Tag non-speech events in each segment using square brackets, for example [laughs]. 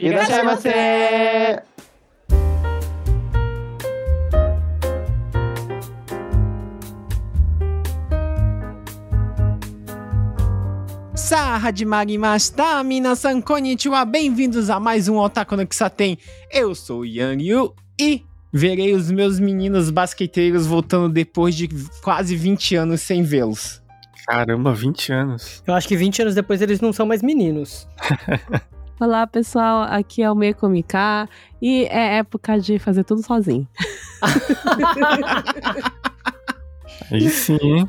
Irashaimase! Sa hadimarimashita, minasan konnichiwa, bem-vindos a mais um Otaku no Kisaten. Eu sou o Yang Yu e verei os meus meninos basqueteiros voltando depois de quase 20 anos sem vê-los. Caramba, 20 anos. Eu acho que 20 anos depois eles não são mais meninos. [laughs] Olá, pessoal. Aqui é o Meiko Mika e é época de fazer tudo sozinho. [laughs] Aí sim, hein?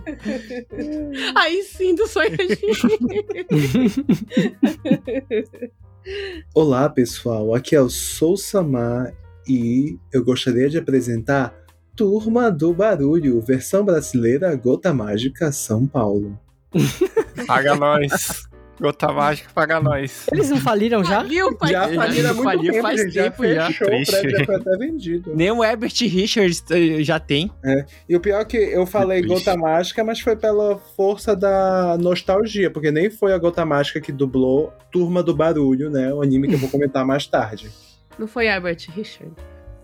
Aí sim, do sonho [laughs] Olá, pessoal. Aqui é o Sou Samar e eu gostaria de apresentar Turma do Barulho, versão brasileira Gota Mágica São Paulo. Paga nós. [laughs] Gota Mágica paga nós. Eles não faliram já? Faliu, pai. Já faliram há muito Faliu tempo, faz já tempo já. fechou, o Triste. prédio já foi até vendido. Nem o Herbert Richards eh, já tem. E o pior é que eu falei Triste. Gota Mágica, mas foi pela força da nostalgia, porque nem foi a Gota Mágica que dublou Turma do Barulho, né? O anime que eu vou comentar mais tarde. Não foi Herbert Richards?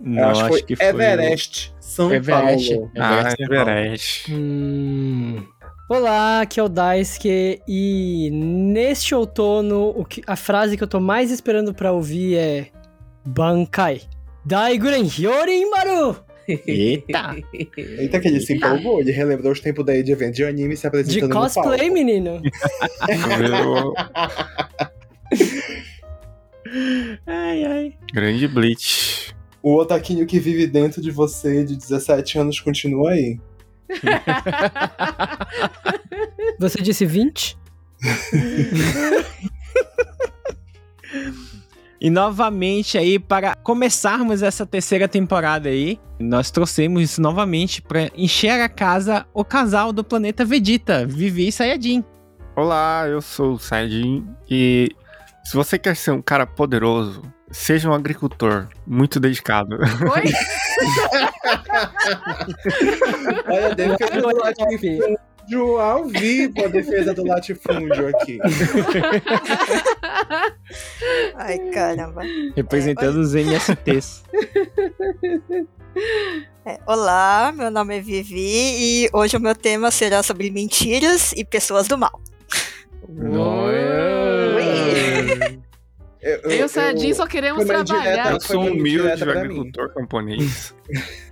eu acho, que foi Everest, São Everest. Paulo. Ah, Everest São Paulo. Everest. Hum. Olá, aqui é o Daisuke e neste outono o que- a frase que eu tô mais esperando pra ouvir é Bankai. Daiguren Hyorin Maru! Eita! [laughs] Eita, que ele se empolgou, ele relembrou os tempos daí de evento de anime se De apresentando no cosplay, palco. menino. [laughs] Ai, ai. grande Bleach. O otaquinho que vive dentro de você de 17 anos continua aí. [laughs] Você disse 20? [laughs] E novamente aí, para começarmos essa terceira temporada aí, nós trouxemos isso novamente para encher a casa o casal do planeta Vegeta, Vivi e Sayajin. Olá, eu sou o Saiyajin e se você quer ser um cara poderoso, seja um agricultor muito dedicado. Oi? Olha, a defesa do latifúndio ao vivo, a defesa do latifúndio aqui. Ai, caramba. Representando os MSTs. É, olá, meu nome é Vivi e hoje o meu tema será sobre mentiras e pessoas do mal. Eu, Eu e o Sayajin só queremos trabalhar. indireta. Eu sou um humilde direta agricultor camponês.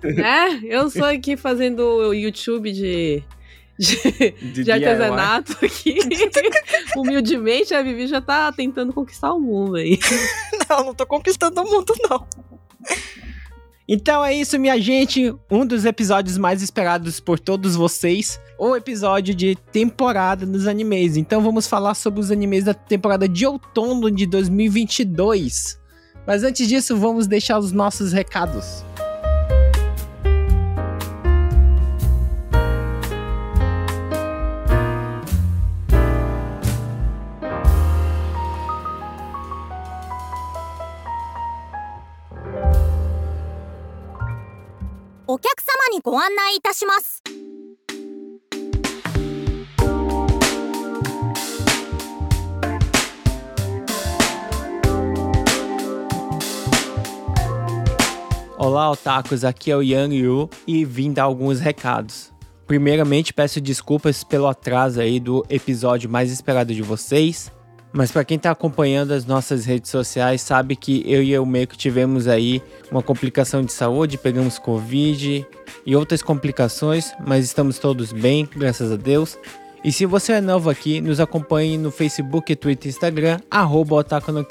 né? [laughs] Eu sou aqui fazendo o YouTube de, de, De de artesanato aqui. [laughs] Humildemente, a Vivi já tá tentando conquistar o mundo aí. [laughs] Não, não tô conquistando o mundo, não. Então é isso, minha gente. Um dos episódios mais esperados por todos vocês. O episódio de temporada dos animes. Então vamos falar sobre os animes da temporada de outono de 2022. Mas antes disso, vamos deixar os nossos recados. Olá, otakus, aqui é o Yang Yu e vim dar alguns recados. Primeiramente, peço desculpas pelo atraso aí do episódio mais esperado de vocês. Mas para quem tá acompanhando as nossas redes sociais, sabe que eu e o Meiko tivemos aí uma complicação de saúde, pegamos Covid e outras complicações, mas estamos todos bem, graças a Deus. E se você é novo aqui, nos acompanhe no Facebook, Twitter e Instagram, arroba Otaku no.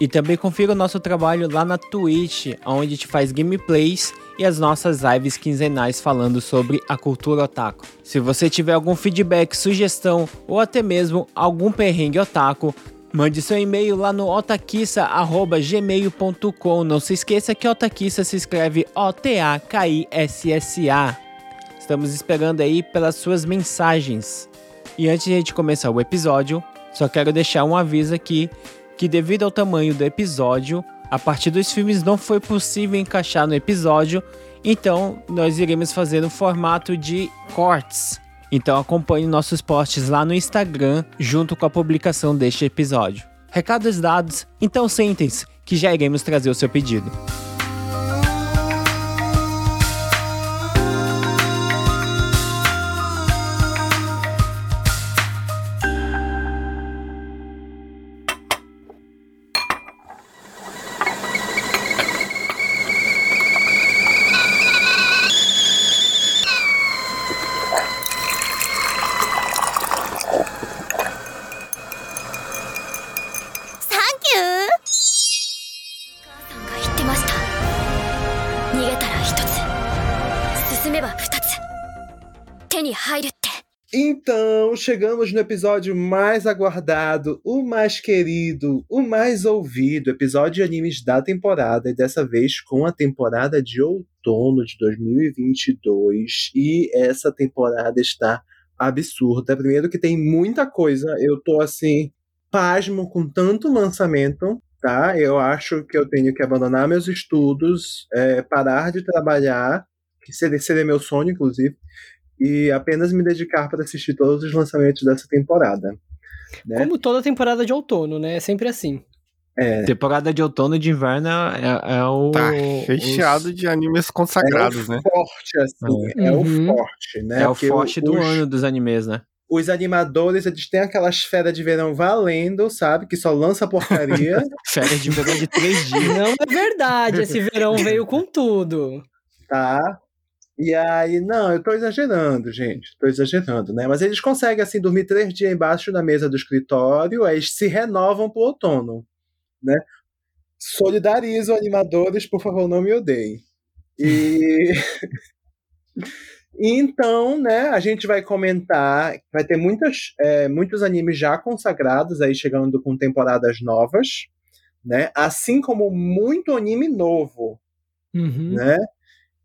E também confira o nosso trabalho lá na Twitch, onde a gente faz gameplays e as nossas lives quinzenais falando sobre a cultura otaku. Se você tiver algum feedback, sugestão ou até mesmo algum perrengue otaku, mande seu e-mail lá no otakissa@gmail.com. Não se esqueça que otakissa se escreve O-T-A-K-I-S-S-A. Estamos esperando aí pelas suas mensagens. E antes de a gente começar o episódio, só quero deixar um aviso aqui que devido ao tamanho do episódio, a partir dos filmes não foi possível encaixar no episódio, então nós iremos fazer no formato de cortes. Então acompanhe nossos posts lá no Instagram junto com a publicação deste episódio. Recados dados, então sentem-se que já iremos trazer o seu pedido. Então, chegamos no episódio mais aguardado, o mais querido, o mais ouvido, episódio de animes da temporada, e dessa vez com a temporada de outono de 2022. E essa temporada está absurda. Primeiro que tem muita coisa, eu tô assim, pasmo com tanto lançamento, tá? Eu acho que eu tenho que abandonar meus estudos, é, parar de trabalhar, que seria, seria meu sonho, inclusive, e apenas me dedicar para assistir todos os lançamentos dessa temporada. Né? Como toda temporada de outono, né? É sempre assim. É, Temporada de outono e de inverno é, é o. Tá recheado os- de animes é consagrados, o né? forte, assim, é, Uhum. o forte, né? É o Porque forte do os, ano dos animes, né? Os animadores, eles têm aquelas férias de verão valendo, sabe? Que só lança porcaria, [laughs] Férias de verão de três dias. Não é verdade, esse verão veio com tudo. tá? E aí, não, eu tô exagerando, gente. Tô exagerando, né? Mas eles conseguem, assim, dormir três dias embaixo da mesa do escritório, aí eles se renovam pro outono, né? Solidarizo animadores, por favor, não me odeiem. E. [laughs] Então, né, a gente vai comentar, vai ter muitas, é, muitos animes já consagrados aí chegando com temporadas novas, né? Assim como muito anime novo, Uhum. né?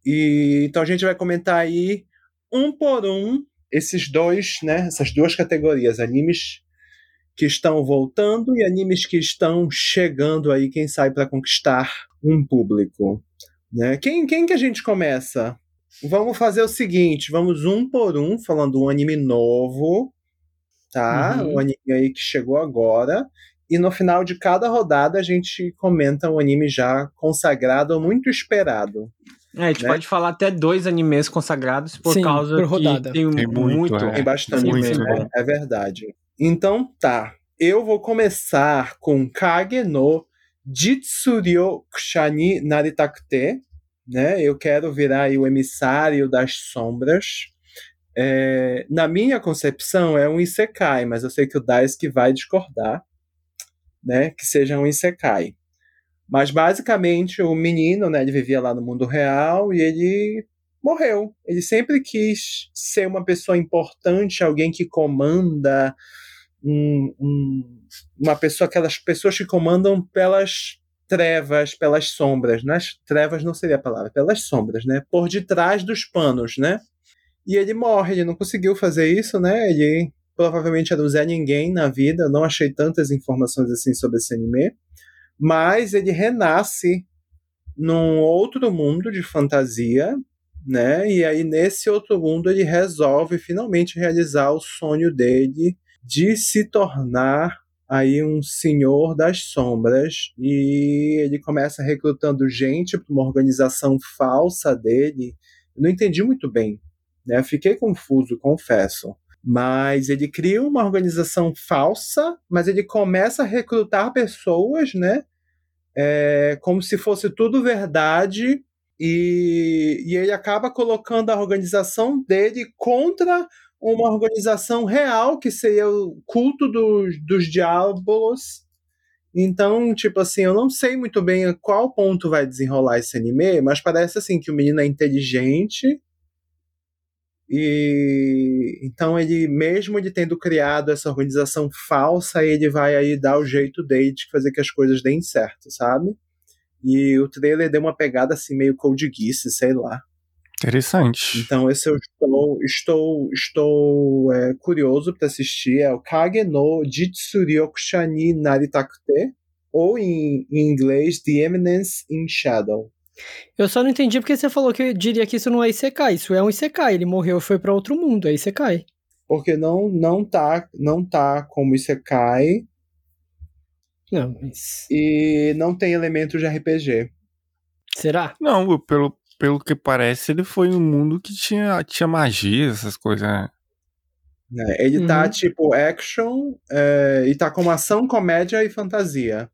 E então a gente vai comentar aí um por um esses dois, né? Essas duas categorias, animes que estão voltando e animes que estão chegando aí, quem sabe para conquistar um público, né? Quem, quem que a gente começa? Vamos fazer o seguinte, vamos um por um falando um anime novo, tá? Uhum. Um anime aí que chegou agora. E no final de cada rodada a gente comenta um anime já consagrado ou muito esperado. É, a gente Né? pode falar até dois animes consagrados por Sim, causa por rodada. que tem, Tem muito, muito. é. Tem bastante, Muito né? bom. É verdade. Então tá. Eu vou começar com Kage no Jitsuryo Kushani Naritakute. Né? Eu quero virar aí o emissário das sombras. É, na minha concepção, é um Isekai, mas eu sei que o Daisuke vai discordar. Né? Que seja um Isekai. Mas basicamente o menino, né, ele vivia lá no mundo real e ele morreu. Ele sempre quis ser uma pessoa importante, alguém que comanda, um- um- uma pessoa, aquelas pessoas que comandam pelas trevas, pelas sombras, né? As Trevas não seria a palavra, pelas sombras, né? Por detrás dos panos, né? E ele morre, ele não conseguiu fazer isso, né? Ele provavelmente era um Zé Ninguém na vida, não achei tantas informações assim sobre esse anime. Mas ele renasce num outro mundo de fantasia, né? E aí nesse outro mundo ele resolve finalmente realizar o sonho dele de se tornar aí um senhor das sombras e ele começa recrutando gente para uma organização falsa dele. Eu não entendi muito bem, né? Fiquei confuso, confesso. Mas ele cria uma organização falsa, mas ele começa a recrutar pessoas, né? É, como se fosse tudo verdade e, e ele acaba colocando a organização dele contra uma organização real, que seria o culto dos, dos diabos. Então, tipo assim, eu não sei muito bem a qual ponto vai desenrolar esse anime, mas parece assim que o menino é inteligente. E então ele, mesmo ele tendo criado essa organização falsa, ele vai aí dar o jeito dele de fazer que as coisas deem certo, sabe? E o trailer deu uma pegada assim meio Code Geass, sei lá. Interessante. Então esse eu estou estou estou é, curioso para assistir é o Kage no Jitsuryokusha ni Naritakute ou em, em inglês The Eminence in Shadow. Eu só não entendi porque você falou que eu diria que isso não é Isekai. Isso é um Isekai. Ele morreu e foi pra outro mundo. É Isekai. Porque não não tá não tá como Isekai. Não, mas. e não tem elementos de RPG. Será? Não, pelo, pelo que parece, ele foi um mundo que tinha, tinha magia, essas coisas, né? né? Ele tá Uhum. tipo action é, e tá com ação, comédia e fantasia.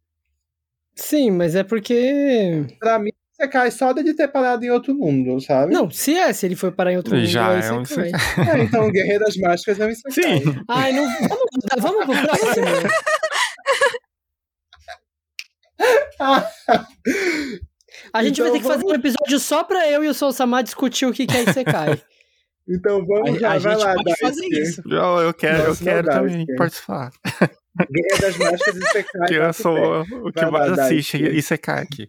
Sim, mas é porque. Pra mim, você cai só de ter parado em outro mundo, sabe? Não, se é, se ele foi parar em outro mundo, Já é você um vai. É, então, o Guerreiro das Mágicas é um Isekai. Sim. Ai, não. Vamos, mudar, vamos pro próximo. [laughs] A gente vai Então ter que fazer um episódio só pra eu e o Soul Samar discutir o que que é Isekai. [laughs] Então vamos A, lá, a vai gente lá, pode fazer isso. Eu, eu quero, eu Nossa, quero não dá, também esquece. participar. Guerreiro das Mágicas e Isekai. Porque eu sou o que Vai lá, mais Daisuke. assiste e cai aqui.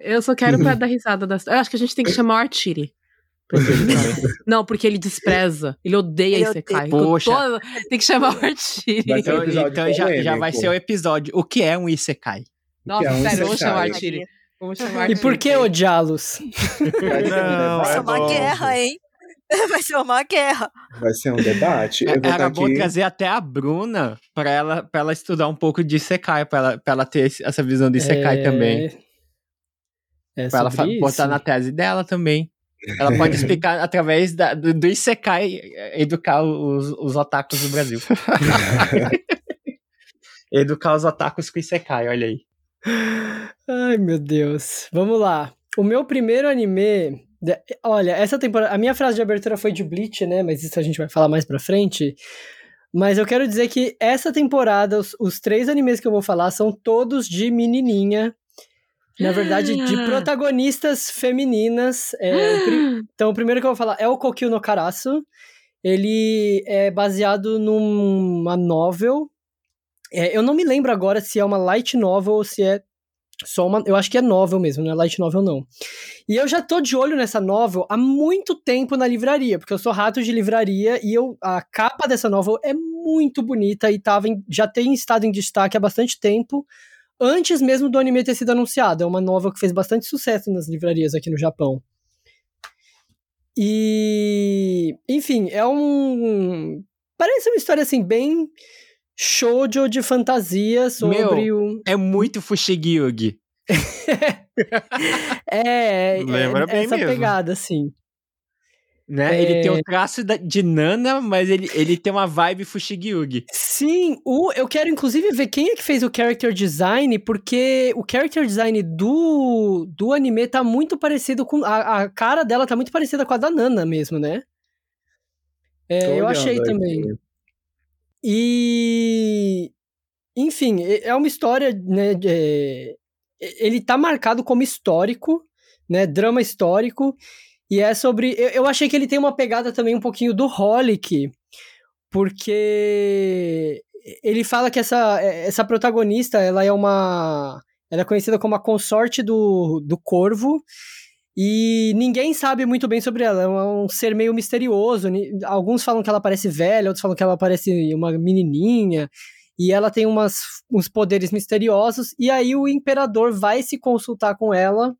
Eu só quero [laughs] pra dar risada das. Eu acho que a gente tem que chamar o Artiri. [laughs] Não, porque ele despreza. Ele odeia Ele esse odeia. Kai. Poxa. Tem que chamar o Artiri. Vai ser um Então, então já, já vai ser o episódio. O que é um Isekai? Nossa, é um sério, vamos Isekai. chamar o Artiri. Vamos chamar o E Artiri. por que odiá-los? Vai ser Não, Vai debate. ser é uma bom. guerra, hein? [laughs] Vai ser uma guerra. Vai ser um debate. Eu vou Era tá bom aqui. trazer até a Bruna pra ela, pra ela estudar um pouco de Isekai, pra ela, pra ela ter essa visão de Isekai É, também. É Pra ela fa- botar isso. na tese dela também. Ela pode [laughs] explicar através da- do, do Isekai, eh, educar os, os otakus do Brasil. [laughs] educar os otakus com Isekai, olha aí. Ai, meu Deus. Vamos lá. O meu primeiro anime. Olha, essa temporada. A minha frase de abertura foi de Bleach, né? Mas isso a gente vai falar mais pra frente. Mas eu quero dizer que essa temporada, os, os três animes que eu vou falar são todos de menininha. Na verdade, de Ah. protagonistas femininas. É, [gasps] então, o primeiro que eu vou falar é o Kokyu no Karasu. Ele é baseado numa novel. É, eu não me lembro agora se é uma light novel ou se é só uma. Eu acho que é novel mesmo, não é light novel não. E eu já tô de olho nessa novel há muito tempo na livraria, porque eu sou rato de livraria e eu, a capa dessa novel é muito bonita e tava em- já tem estado em destaque há bastante tempo, antes mesmo do anime ter sido anunciado. É uma novel que fez bastante sucesso nas livrarias aqui no Japão. E, enfim, é um. Parece uma história assim, bem shoujo de fantasia sobre o. É muito Fushigi-Yugi. É, [laughs] é, Lembra é bem essa mesmo. pegada, assim. Né? É. Ele tem o traço da- de Nana, mas ele, ele tem uma vibe Fushigi-Yugi. Sim, o, eu quero inclusive ver quem é que fez o character design, porque o character design do, do anime tá muito parecido com. A, a cara dela tá muito parecida com a da Nana mesmo, né? É, eu achei aqui. também. E. Enfim, é é uma história, né? de- é, ele tá marcado como histórico, né? Drama histórico. E é sobre. Eu, eu achei que ele tem uma pegada também um pouquinho do Holic, porque ele fala que essa, essa protagonista, ela é uma. Ela é conhecida como a consorte do, do corvo. E ninguém sabe muito bem sobre ela. É um ser meio misterioso. Alguns falam que ela parece velha, outros falam que ela parece uma menininha. E ela tem umas, uns poderes misteriosos. E aí o imperador vai se consultar com ela.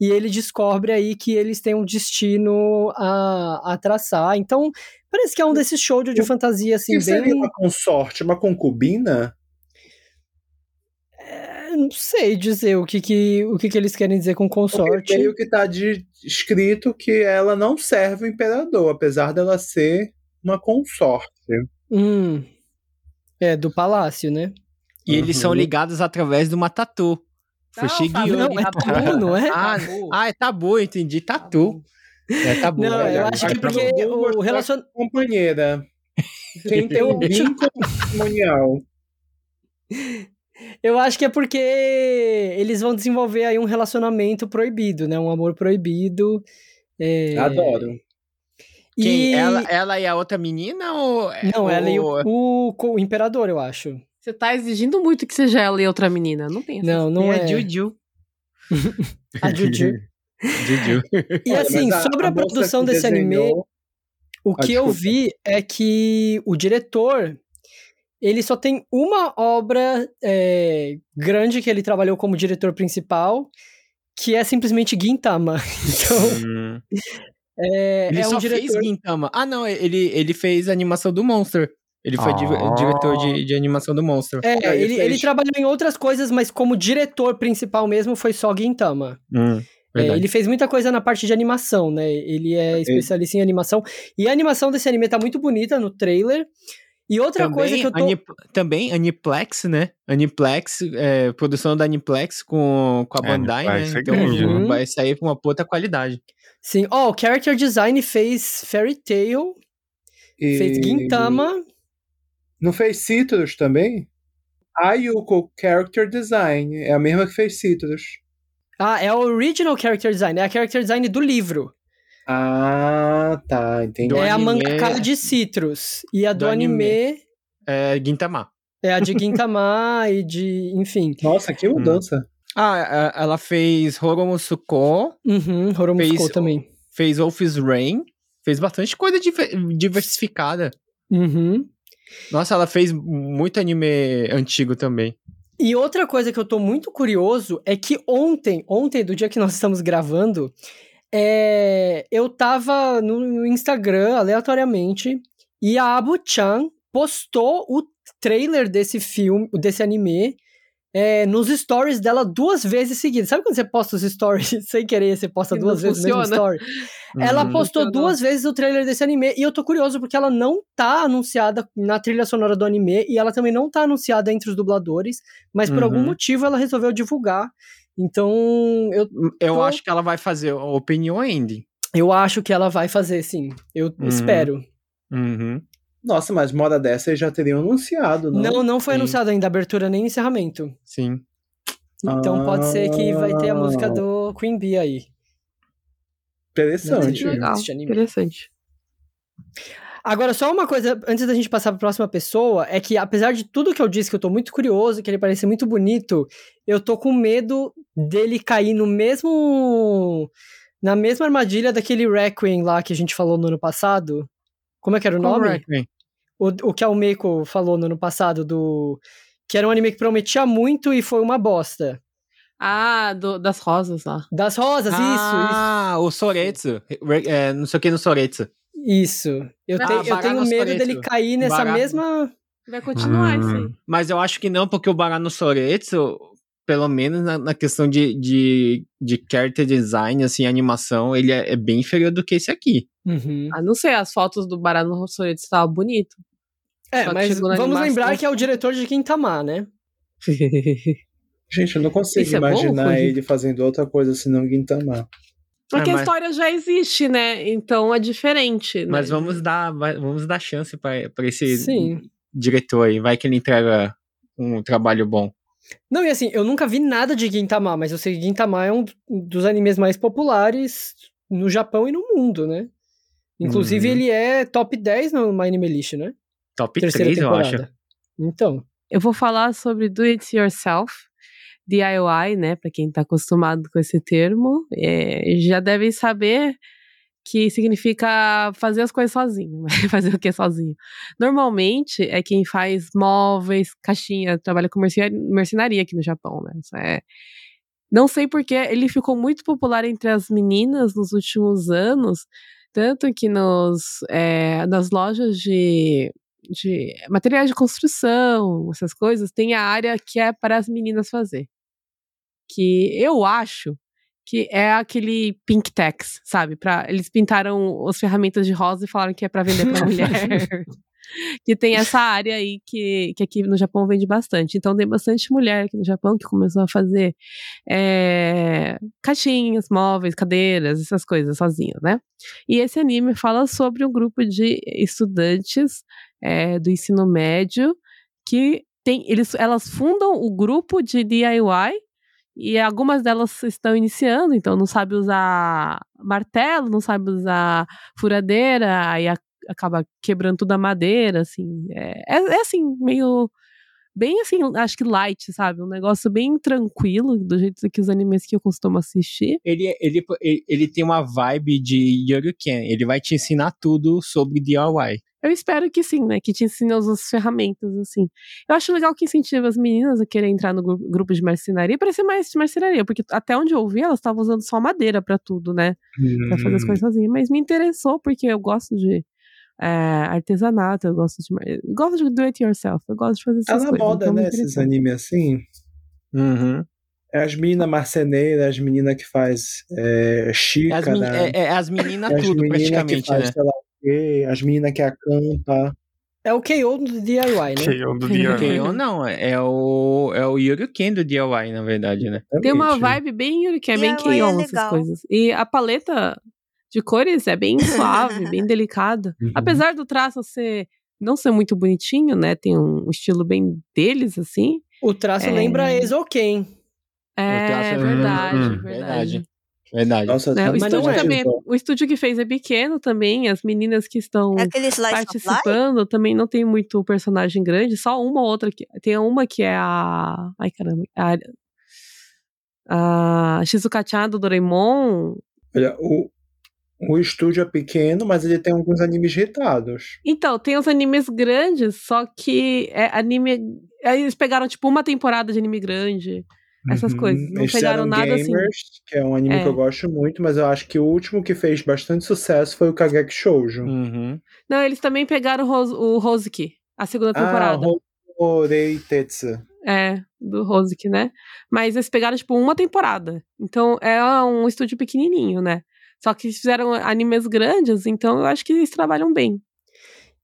E ele descobre aí que eles têm um destino a, a traçar. Então, parece que é um desses shows de fantasia, assim, que seria bem. uma consorte? Uma concubina? É, não sei dizer o que, que, o que, que eles querem dizer com Porque consorte. meio que tá de, escrito que ela não serve o imperador, apesar dela ser uma consorte. Hum. É, do palácio, né? E eles são Uhum. ligados através de uma tatu. Fushigi-Yugi. Não, é tabu, não é? Ah, ah, é tabu, entendi. Tatu. É tabu. Não, é eu acho que é Tá porque o relacion... Companheira. Quem tem um [laughs] vínculo matrimonial. Eu acho que é porque eles vão desenvolver aí um relacionamento proibido, né? Um amor proibido. é, Adoro. Quem? E... Ela, ela e a outra menina ou. Não, ela e o, o, o imperador, eu acho. Você tá exigindo muito que seja ela e outra menina. Não tem essa. Não, não é é. a Juju. [laughs] A Juju. Juju. E assim, mas sobre a, moça produção desse anime, desenhou- o Ah, que eu desculpa. vi é que o diretor, ele só tem uma obra é, grande que ele trabalhou como diretor principal, que é simplesmente Gintama. [laughs] Então, Hum. é, Ele é só um diretor... fez Gintama. Ah, não, ele, ele fez a animação do Monster. Ele foi Ah. diretor de, de animação do monstro. É, ele, fez- ele trabalhou em outras coisas, mas como diretor principal mesmo foi só Gintama. Hum, É, ele fez muita coisa na parte de animação, né? Ele é especialista em animação. E a animação desse anime tá muito bonita no trailer. E outra também, coisa que eu tô. Ani- também Aniplex, né? Aniplex, é, produção da Aniplex com, com a É, Bandai, né? Aniplex é Então grande, né? vai sair com uma puta qualidade. Sim. Ó, o character design fez Fairy Tail, E- fez Gintama. Não fez Citrus também? Ayuko Character Design. É a mesma que fez Citrus. Ah, é o original character design, é a character design do livro. Ah, tá. Entendi. Do é a anime- mangaka de Citrus. E a do, do anime. anime, É Gintama. é a de Gintama [laughs] e de. Enfim. Nossa, que mudança. Ah, a- ela fez Horomusuko, Uhum, Horomusco Fez- também. fez Wolf's Rain, fez bastante coisa diver- diversificada. Uhum. Nossa, ela fez muito anime antigo também. E outra coisa que eu tô muito curioso é que ontem, ontem, do dia que nós estamos gravando, é, eu tava no, Instagram aleatoriamente e a Abu-chan postou o trailer desse filme, desse anime, é, nos stories dela duas vezes seguidas. Sabe quando você posta os stories [laughs] sem querer, você posta E duas vezes o mesmo funciona. story? Ela Uhum. postou Funcionou. duas vezes o trailer desse anime e eu tô curioso porque ela não tá anunciada na trilha sonora do anime e ela também não tá anunciada entre os dubladores, mas por algum Uhum. motivo ela resolveu divulgar. Então, eu, Eu Tô- acho que ela vai fazer o Opinion End. eu acho que ela vai fazer, sim. Eu Uhum. espero. Uhum. Nossa, mas moda dessa eles já teriam anunciado, não? Não, não foi Sim. anunciado ainda abertura nem encerramento. Sim. Então pode ser que vai ter a Ah. música do Queen Bee aí. Interessante. Não, Legal, interessante. Agora, só uma coisa, antes da gente passar pra próxima pessoa, é que apesar de tudo que eu disse, que eu tô muito curioso, que ele parece muito bonito, eu tô com medo dele cair no mesmo. na mesma armadilha daquele Requiem lá que a gente falou no ano passado. Como é que era o Qual nome? Requiem? O, o que a Almeco falou no ano passado, do. Que era um anime que prometia muito e foi uma bosta. Ah, do- das rosas lá. Das rosas, Ah, o Soretsu. Re- é, não sei o que no Soretsu. isso. Isso. Eu, Ah, tenho- eu tenho medo Soretsu. dele cair nessa Barano. mesma. Vai continuar isso aí. Hum. Mas eu acho que não, porque o Barano Soretsu, pelo menos na, na questão de, de, de character design, assim, animação, ele é, é bem inferior do que esse aqui. Uhum. Ah, não sei, as fotos do Barano Rossoreto estavam bonito. É, Só mas vamos animação- lembrar que é o diretor de Quintamar, né? [laughs] Gente, eu não consigo Isso é bom, imaginar Fuji? ele fazendo outra coisa senão Gintama. Porque É, a mas- história já existe, né? Então é diferente. né? Mas vamos dar, vamos dar chance pra esse Sim. diretor aí. Vai que ele entrega um trabalho bom. Não, e assim, eu nunca vi nada de Gintama, mas eu sei que Gintama é um dos animes mais populares no Japão e no mundo, né? Inclusive, Uhum. ele é top 10 no My Anime List, né? Top Terceira 3, eu temporada. acho. Então, Eu vou falar sobre do it yourself, DIY, né? Pra quem tá acostumado com esse termo, é, já devem saber que significa fazer as coisas sozinho. Mas [laughs] fazer o que sozinho? Normalmente é quem faz móveis, caixinha, trabalha com mercenaria aqui no Japão, né? Isso é. Não sei porque ele ficou muito popular entre as meninas nos últimos anos, tanto que nos, é, nas lojas de de materiais de construção, essas coisas, tem a área que é para as meninas fazer. Que eu acho que é aquele pink tex, sabe? Pra, eles pintaram as ferramentas de rosa e falaram que é para vender para [laughs] mulher. que tem essa área aí que, que aqui no Japão vende bastante. Então tem bastante mulher aqui no Japão que começou a fazer é, caixinhas, móveis, cadeiras, essas coisas sozinha, né? E esse anime fala sobre um grupo de estudantes é, do ensino médio que tem, eles, elas fundam o grupo de DIY e algumas delas estão iniciando, então não sabe usar martelo, não sabe usar furadeira, aí a, acaba quebrando toda a madeira, assim. É, é, é assim, meio. Bem assim, acho que light, sabe? Um negócio bem tranquilo, do jeito que os animes que eu costumo assistir. Ele, ele, ele, tem uma vibe de Yoruken. Ele vai te ensinar tudo sobre DIY. Eu espero que sim, né? Que te ensine as ferramentas, assim. Eu acho legal que incentiva as meninas a querer entrar no gru- grupo de marcenaria para ser mais de marcenaria, porque até onde eu ouvi, elas estavam usando só madeira para tudo, né? Pra fazer as Hum. coisas sozinhas. Mas me interessou, porque eu gosto de é, artesanato, eu gosto de. eu Gosto de do it yourself, eu gosto de fazer Tá essas na coisas. moda, então né? Esses animes assim. Uhum. É as meninas marceneiras, as meninas que faz é, É as, xícara, men- é- é as meninas as tudo, meninas que praticamente, faz né? sei lá quê, as meninas que acampa. É o KO do DIY, né? É um do dia. [laughs] Quem não, é o, é o Yuri Ken do DIY, na verdade, né? Tem uma vibe bem Yuri, é bem DIY é essas coisas. E a paleta de cores é bem [laughs] suave, bem delicada. Uhum. Apesar do traço ser não ser muito bonitinho, né? Tem um estilo bem deles, assim. O traço É. lembra Exoken. É traço- verdade, Hum, verdade. Verdade. Verdade. Nossa, Né, o estúdio é. também, o estúdio que fez é pequeno também, as meninas que estão É participando também não tem muito personagem grande, só uma ou outra que tem uma que é a, ai caramba, a, a Shizuka-chan do Doraemon. Olha, o, o estúdio é pequeno, mas ele tem alguns animes retados. Então, tem os animes grandes, só que é anime, eles pegaram tipo uma temporada de anime grande. Essas coisas, não Eles pegaram nada assim. Gamers, que é um anime É. que eu gosto muito, mas eu acho que o último que fez bastante sucesso foi o Kageki Shoujo. Uhum. Não, eles também pegaram o, Rosiky, a segunda temporada. Ah, Horei Tetsu. É, do Rosick, né? Mas eles pegaram, tipo, uma temporada. Então, é um estúdio pequenininho, né? Só que eles fizeram animes grandes, então eu acho que eles trabalham bem.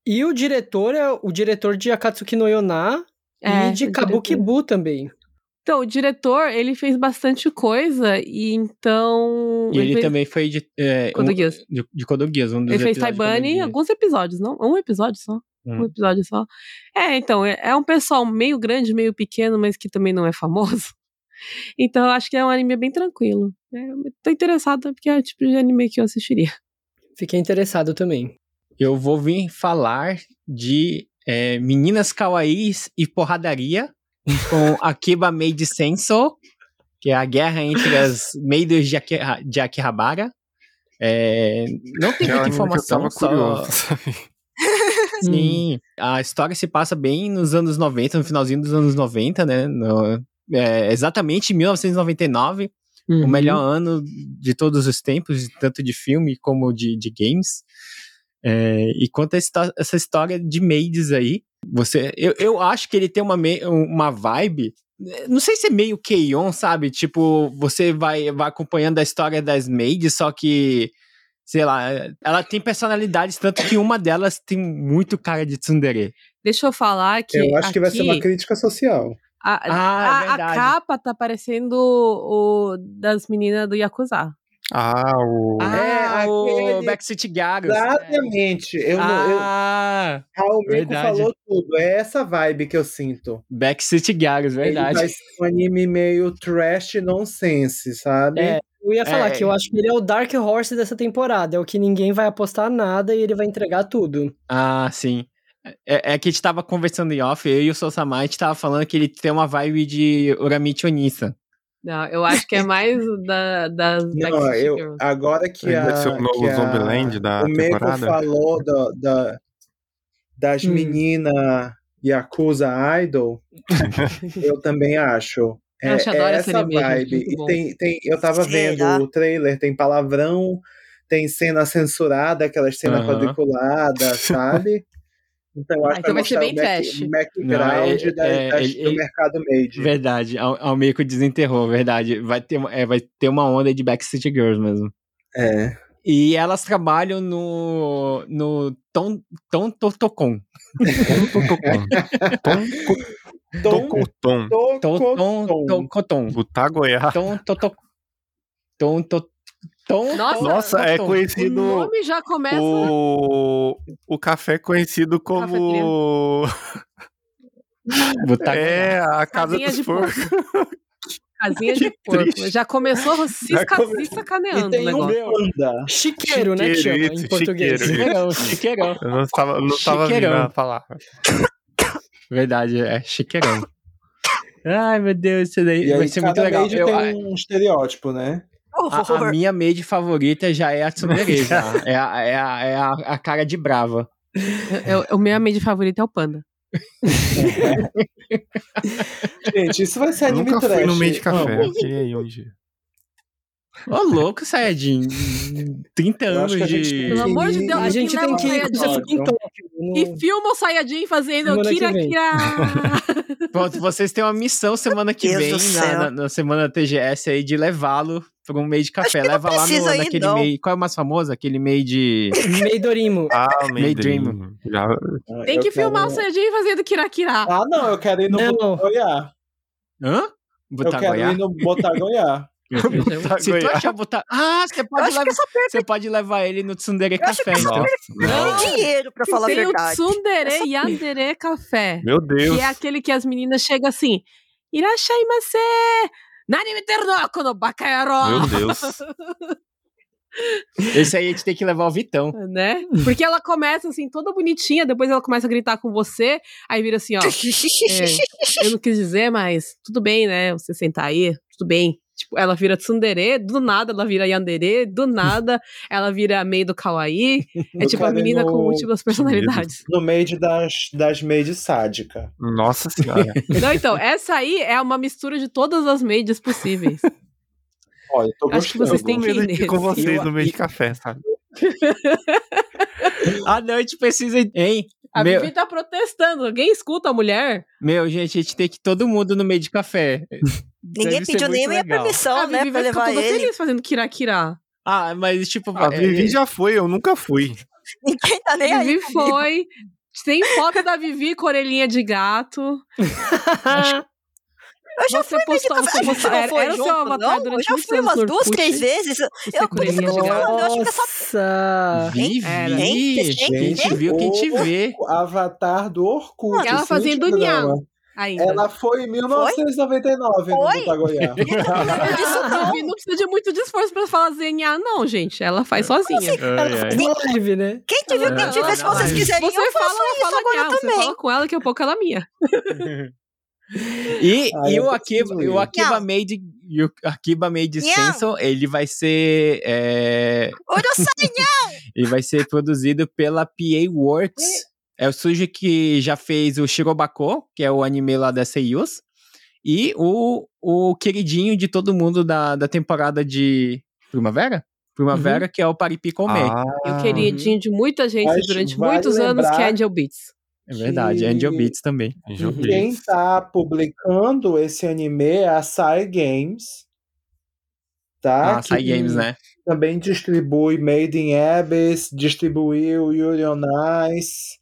E o diretor é o diretor de Akatsuki no Yona É, e de o Kabukibu também. Então, o diretor, ele fez bastante coisa, e então... E ele fez, também foi de, é, um, de, de um dos Ele fez Geass. alguns episódios, não? Um episódio só. Um Hum. episódio só. É, então, é, é um pessoal meio grande, meio pequeno, mas que também não é famoso. [laughs] Então, eu acho que é um anime bem tranquilo. É, eu tô interessada, porque é o tipo de anime que eu assistiria. Fiquei interessado também. Eu vou vir falar de é, meninas kawaiis e porradaria com Akiba Maid Senso, que é a guerra entre as maids de, Aki- de Akihabara. É, não tem é muita informação, só, curioso? [laughs] Sim, a história se passa bem nos anos 90, no finalzinho dos anos 90, né? No- é, exatamente em 1999, o Uhum. melhor ano de todos os tempos, tanto de filme como de, de games. É, e conta essa, essa história de maids aí. Você, eu, eu acho que ele tem uma, me- uma vibe. Não sei se é meio Keion, sabe? Tipo, você vai, vai acompanhando a história das maids, só que sei lá, ela tem personalidades, tanto que uma delas tem muito cara de tsundere. Deixa eu falar que. Eu acho que vai ser uma aqui, crítica social. A, Ah, é a- a verdade. capa tá parecendo o das meninas do Yakuza. Ah, o. Ah, o aquele- Backstreet Garos. Exatamente. Eu, não- eu, Ah, Raul Mico verdade. falou tudo. É essa vibe que eu sinto. Backstreet Garos, Ele verdade. vai ser um anime meio trash nonsense, sabe? É, eu ia falar É. que eu acho que ele é o Dark Horse dessa temporada. É o que ninguém vai apostar nada e ele vai entregar tudo. Ah, sim. É, é que a gente tava conversando em off, eu e o Sosamai, a gente tava falando que ele tem uma vibe de Uramichi Onissa. Não, eu acho que é mais [laughs] da, das Não, eu, agora que Ele a, vai ser o novo Zombieland da o Meiko temporada? falou do- da, das Hum. meninas Yakuza Idol, [laughs] eu também acho. É, Eu é essa vibe. E tem, tem, eu tava Será? vendo o trailer, tem palavrão, tem cena censurada, aquelas cenas Aham. quadriculadas, sabe? [laughs] Então eu acho Ah, então vai ser bem trash. o background Não, é- da- é- ele- do ele- mercado made. Verdade, ao, ao meio que desenterrou, verdade. Vai ter, uma- é, vai ter uma onda de Backstreet Girls mesmo. É. E elas trabalham no, no Tom, Tom Totocon. Tom Tom, Tocoton. Tom, Tom, Tocoton. Tom, Coton. Butá Goiás. Tom, Toto, Tom, Tom, Tom, Nossa, Nossa, é Tom. O conhecido. nome já começa. O, o café conhecido como. [laughs] É, a casa Casinha dos de porcos. Casinha [laughs] de porco. Já começou se, Já come- se sacaneando E o tem um negócio. panda. Chiqueiro, né, que chama Chiqueiro, em isso, português. chiqueiro. Chiqueirão, chiqueirão. Eu não tava, não tava vindo Chiqueirão. a palavra. Verdade, é chiqueirão. [laughs] Ai, meu Deus, isso daí E aí vai ser muito legal. Eu- tem um estereótipo, né? A, a minha maid favorita já é a [laughs] Tsundere, já. É, a, é, a, é a, a cara de brava. Eu- o meu amigo favorito é o Panda. [laughs] Gente, isso vai ser Eu anime nunca fui trash. no meio de café. Amo. Eu queria ir um dia. Ô, louco, Sayajin. 30 Eu anos gente de. Pelo amor de Deus, A gente tem o que Tóquio. no- E filma o Sayajin fazendo Semana Kira. Kira. [laughs] Pronto, vocês têm uma missão semana que vem, na, na- na semana TGS aí, de levá-lo pra um meio de café. Leva lá no, ir, naquele não. meio. Qual é o mais famoso? Aquele meio de. [laughs] Meidorimo. Ah, Dream. Dream. Já, Tem Eu que filmar o quero- Sayajin fazendo Kira Kira. Ah, não, eu quero ir no. Botagoiá. Hã? Eu Botar quero ir no Botagoiá. [laughs] Se tu achar botar. Ah, você pode, levar... você pode levar ele no Tsundere Eu acho que Café, então. Nossa, tem dinheiro, pra falar a Tem o verdade. Tsundere Yandere Café. meu Deus. Que é aquele que as meninas chegam assim. Irashaimase! Nani me ternoko no bakayaro! Meu Deus. [laughs] Esse aí a gente tem que levar o Vitão. Né? Porque ela começa assim, toda bonitinha, depois ela começa a gritar com você, aí vira assim, ó. [laughs] é, eu não quis dizer, mas tudo bem, né? Você sentar aí, tudo bem. Tipo, ela vira tsundere, do nada ela vira yandere, do [laughs] nada ela vira meio do kawaii. É Eu tipo a menina com no- múltiplas personalidades. No meio das, das made sádica. Nossa [laughs] senhora. Não, então, essa aí é uma mistura de todas as meias possíveis. Olha, eu tô Acho que gostando. vocês têm Com que ir ir com nesse. vocês no meio de café, sabe? [laughs] Ah, não, a gente precisa. Hein? A Meu, Vivi tá protestando. Alguém escuta a mulher? meu, gente, a gente tem que ir todo mundo no meio de café. Ninguém pediu nem minha legal. permissão, a né, Vivi pra vai ficar levar toda ele. feliz fazendo kira-kira. Ah, mas tipo. A é- Vivi já foi, eu nunca fui. [laughs] Ninguém tá nem A aí. Vivi foi. Tem foto da Vivi com orelhinha de gato. Eu já Você fui postou, você gente era- foi era o seu junto, avatar não? Eu já fui umas duas, três vezes. Eu, por isso que eu tô falando, eu acho que essa Nossa. Vivi, Era. Gente, quem te viu, quem te vê. Avatar do Orkut. Ela esse fazendo programa. Ainda. Ela foi em 1999 no Foi? Botagoiá. A Vivi não precisa de muito de esforço pra fazer nha, não, gente. Ela faz sozinha. Ela faz uma live, né? Quem te viu, quem te vê, se vocês quiserem, Você eu fala, faço ela isso fala agora nha. Você também. fala com ela, que a pouco ela é minha. E, Ah, e eu o Akiba, o Akiba. Made, e o Akiba Made. Stencil, ele vai ser. é, [laughs] ele vai ser produzido pela PA Works. É o sujo que já fez o Shirobako, que é o anime lá da Seiyus. E o, o queridinho de todo mundo da, da temporada de Primavera? Primavera, que é o Paripicomê. Ah, E o queridinho de muita gente Mas durante muitos anos, que é Angel Beats. é verdade, que- Angel Beats também. Angel Quem Beats. tá publicando esse anime é a Sai Games. Tá? Ah, Sai Games, né? Também distribui Made in Abyss, distribuiu Yuri on Ice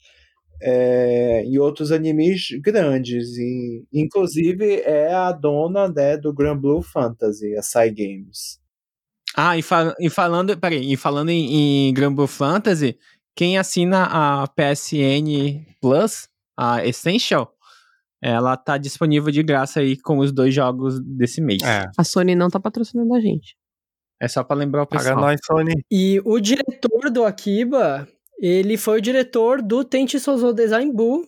é, e outros animes grandes. E, inclusive é a dona né, do Grand Blue Fantasy, a Sai Games. Ah, e, fal- e falando, peraí, e falando em, em Grand Blue Fantasy, quem assina a PSN Plus, a Essential, ela tá disponível de graça aí com os dois jogos desse mês. É, A Sony não tá patrocinando a gente. É só pra lembrar o paga pessoal. nós, Sony. E o diretor do Akiba, ele foi o diretor do Tente Souzou Design Boo,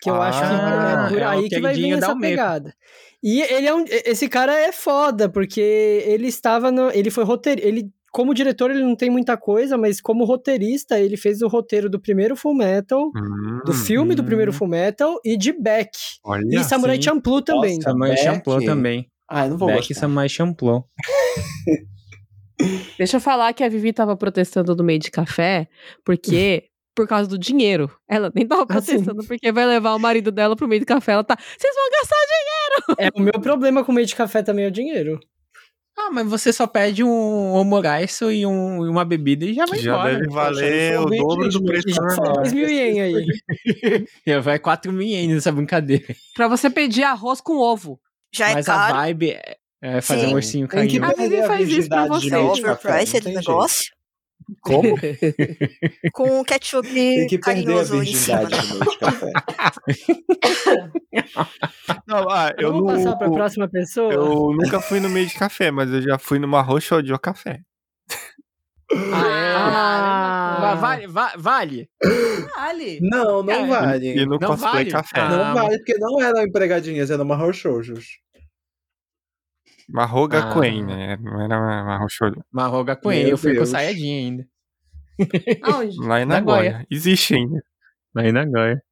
que eu Ah, acho que é por é aí que vai vir essa pegada. E ele é um, esse cara é foda, porque ele estava no, ele foi roteirista, ele como diretor ele não tem muita coisa, mas como roteirista ele fez o roteiro do primeiro Full Metal, Hum, do filme do hum. primeiro Full Metal e de Beck. Olha. E Samurai sim. Champloo também. Nossa, Samurai Beck. Champloo também. Ah, eu não vou Beck e gostar. Samurai Champloo. [laughs] Deixa eu falar que a Vivi tava protestando do meio de café, porque. [laughs] Por causa do dinheiro. Ela nem tava Ah, protestando porque vai levar o marido dela pro meio do café. Ela tá. Vocês vão gastar É, o meu problema com meio de café também é o dinheiro. Ah, mas você só pede um omuraiço e um, uma bebida e já vai Já embora. deve valer o dobro do 20 preço. 3 mil ien aí. [laughs] Já vai 4 mil ienes nessa brincadeira. pra você pedir arroz com ovo. Já é mas a caro. vibe é, é fazer Sim. um ursinho carinhoso. A Vivi a faz isso pra você. É meio de café, overpriced o negócio. Como? [laughs] Com ketchup Tem que perder a em cima, né? de [laughs] café. Não, ah, eu, Vamos não, passar pra próxima pessoa? eu nunca fui no meio de café, mas eu já fui numa roxa de café. Ah, Ah. é. Vale, va- vale. Vale. Não, não É, vale. E no Não cosplay vale? café. Ah. Não vale, porque não eram empregadinhas, eram marrochojos. Marroga Ah. Queen, né? Não era marrocha. Marroga com ele, eu fui com Deus. saiadinha ainda. Aonde? Lá em Nagoya. Nagoya. Existe ainda. Aí na Goia.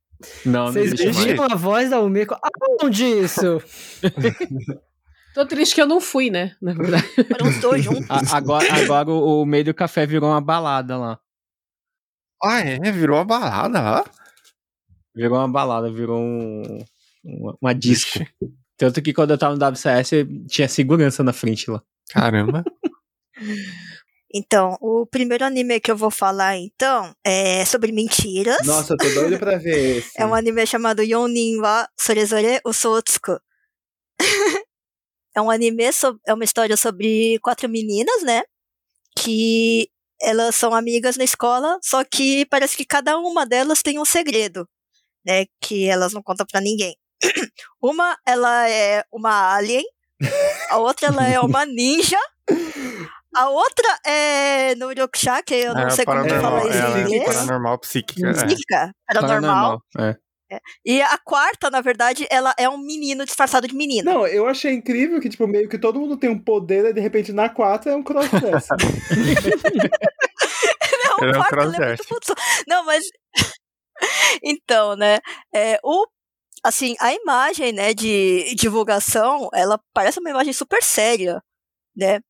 Não, não Vocês viram a voz da Umeko? Aonde isso? [laughs] Tô triste que eu não fui, né? Na verdade. [laughs] Foram os dois juntos. A- agora, agora o, o meio do café virou uma balada lá. Ah, é? Virou uma balada lá? Virou uma balada, virou um, uma, uma disco. Tanto que quando eu tava no WCS, tinha segurança na frente lá. Caramba. [laughs] Então, o primeiro anime que eu vou falar, então, é sobre mentiras. Nossa, eu tô doido pra ver [laughs] esse. É um anime chamado Yonin wa Sorezore Uso o Tsuku. [laughs] é um anime, so- é uma história sobre quatro meninas, né? Que elas são amigas na escola, só que parece que cada uma delas tem um segredo, né? Que elas não contam pra ninguém. Uma, ela é uma alien. A outra, ela é uma [laughs] ninja. A outra é Nuryokusha, que eu não é sei como fala isso ela em é inglês. paranormal psíquica. é. Psíquica, paranormal. É. E a quarta, na verdade, ela é um menino disfarçado de menina. Não, eu achei incrível que, tipo, meio que todo mundo tem um poder e de repente na 4 é um crossdresser. [laughs] [laughs] Não, é um quarta, é muito. Não, mas. então, né? É, o, assim, a imagem, né, de divulgação, ela parece uma imagem super séria, né?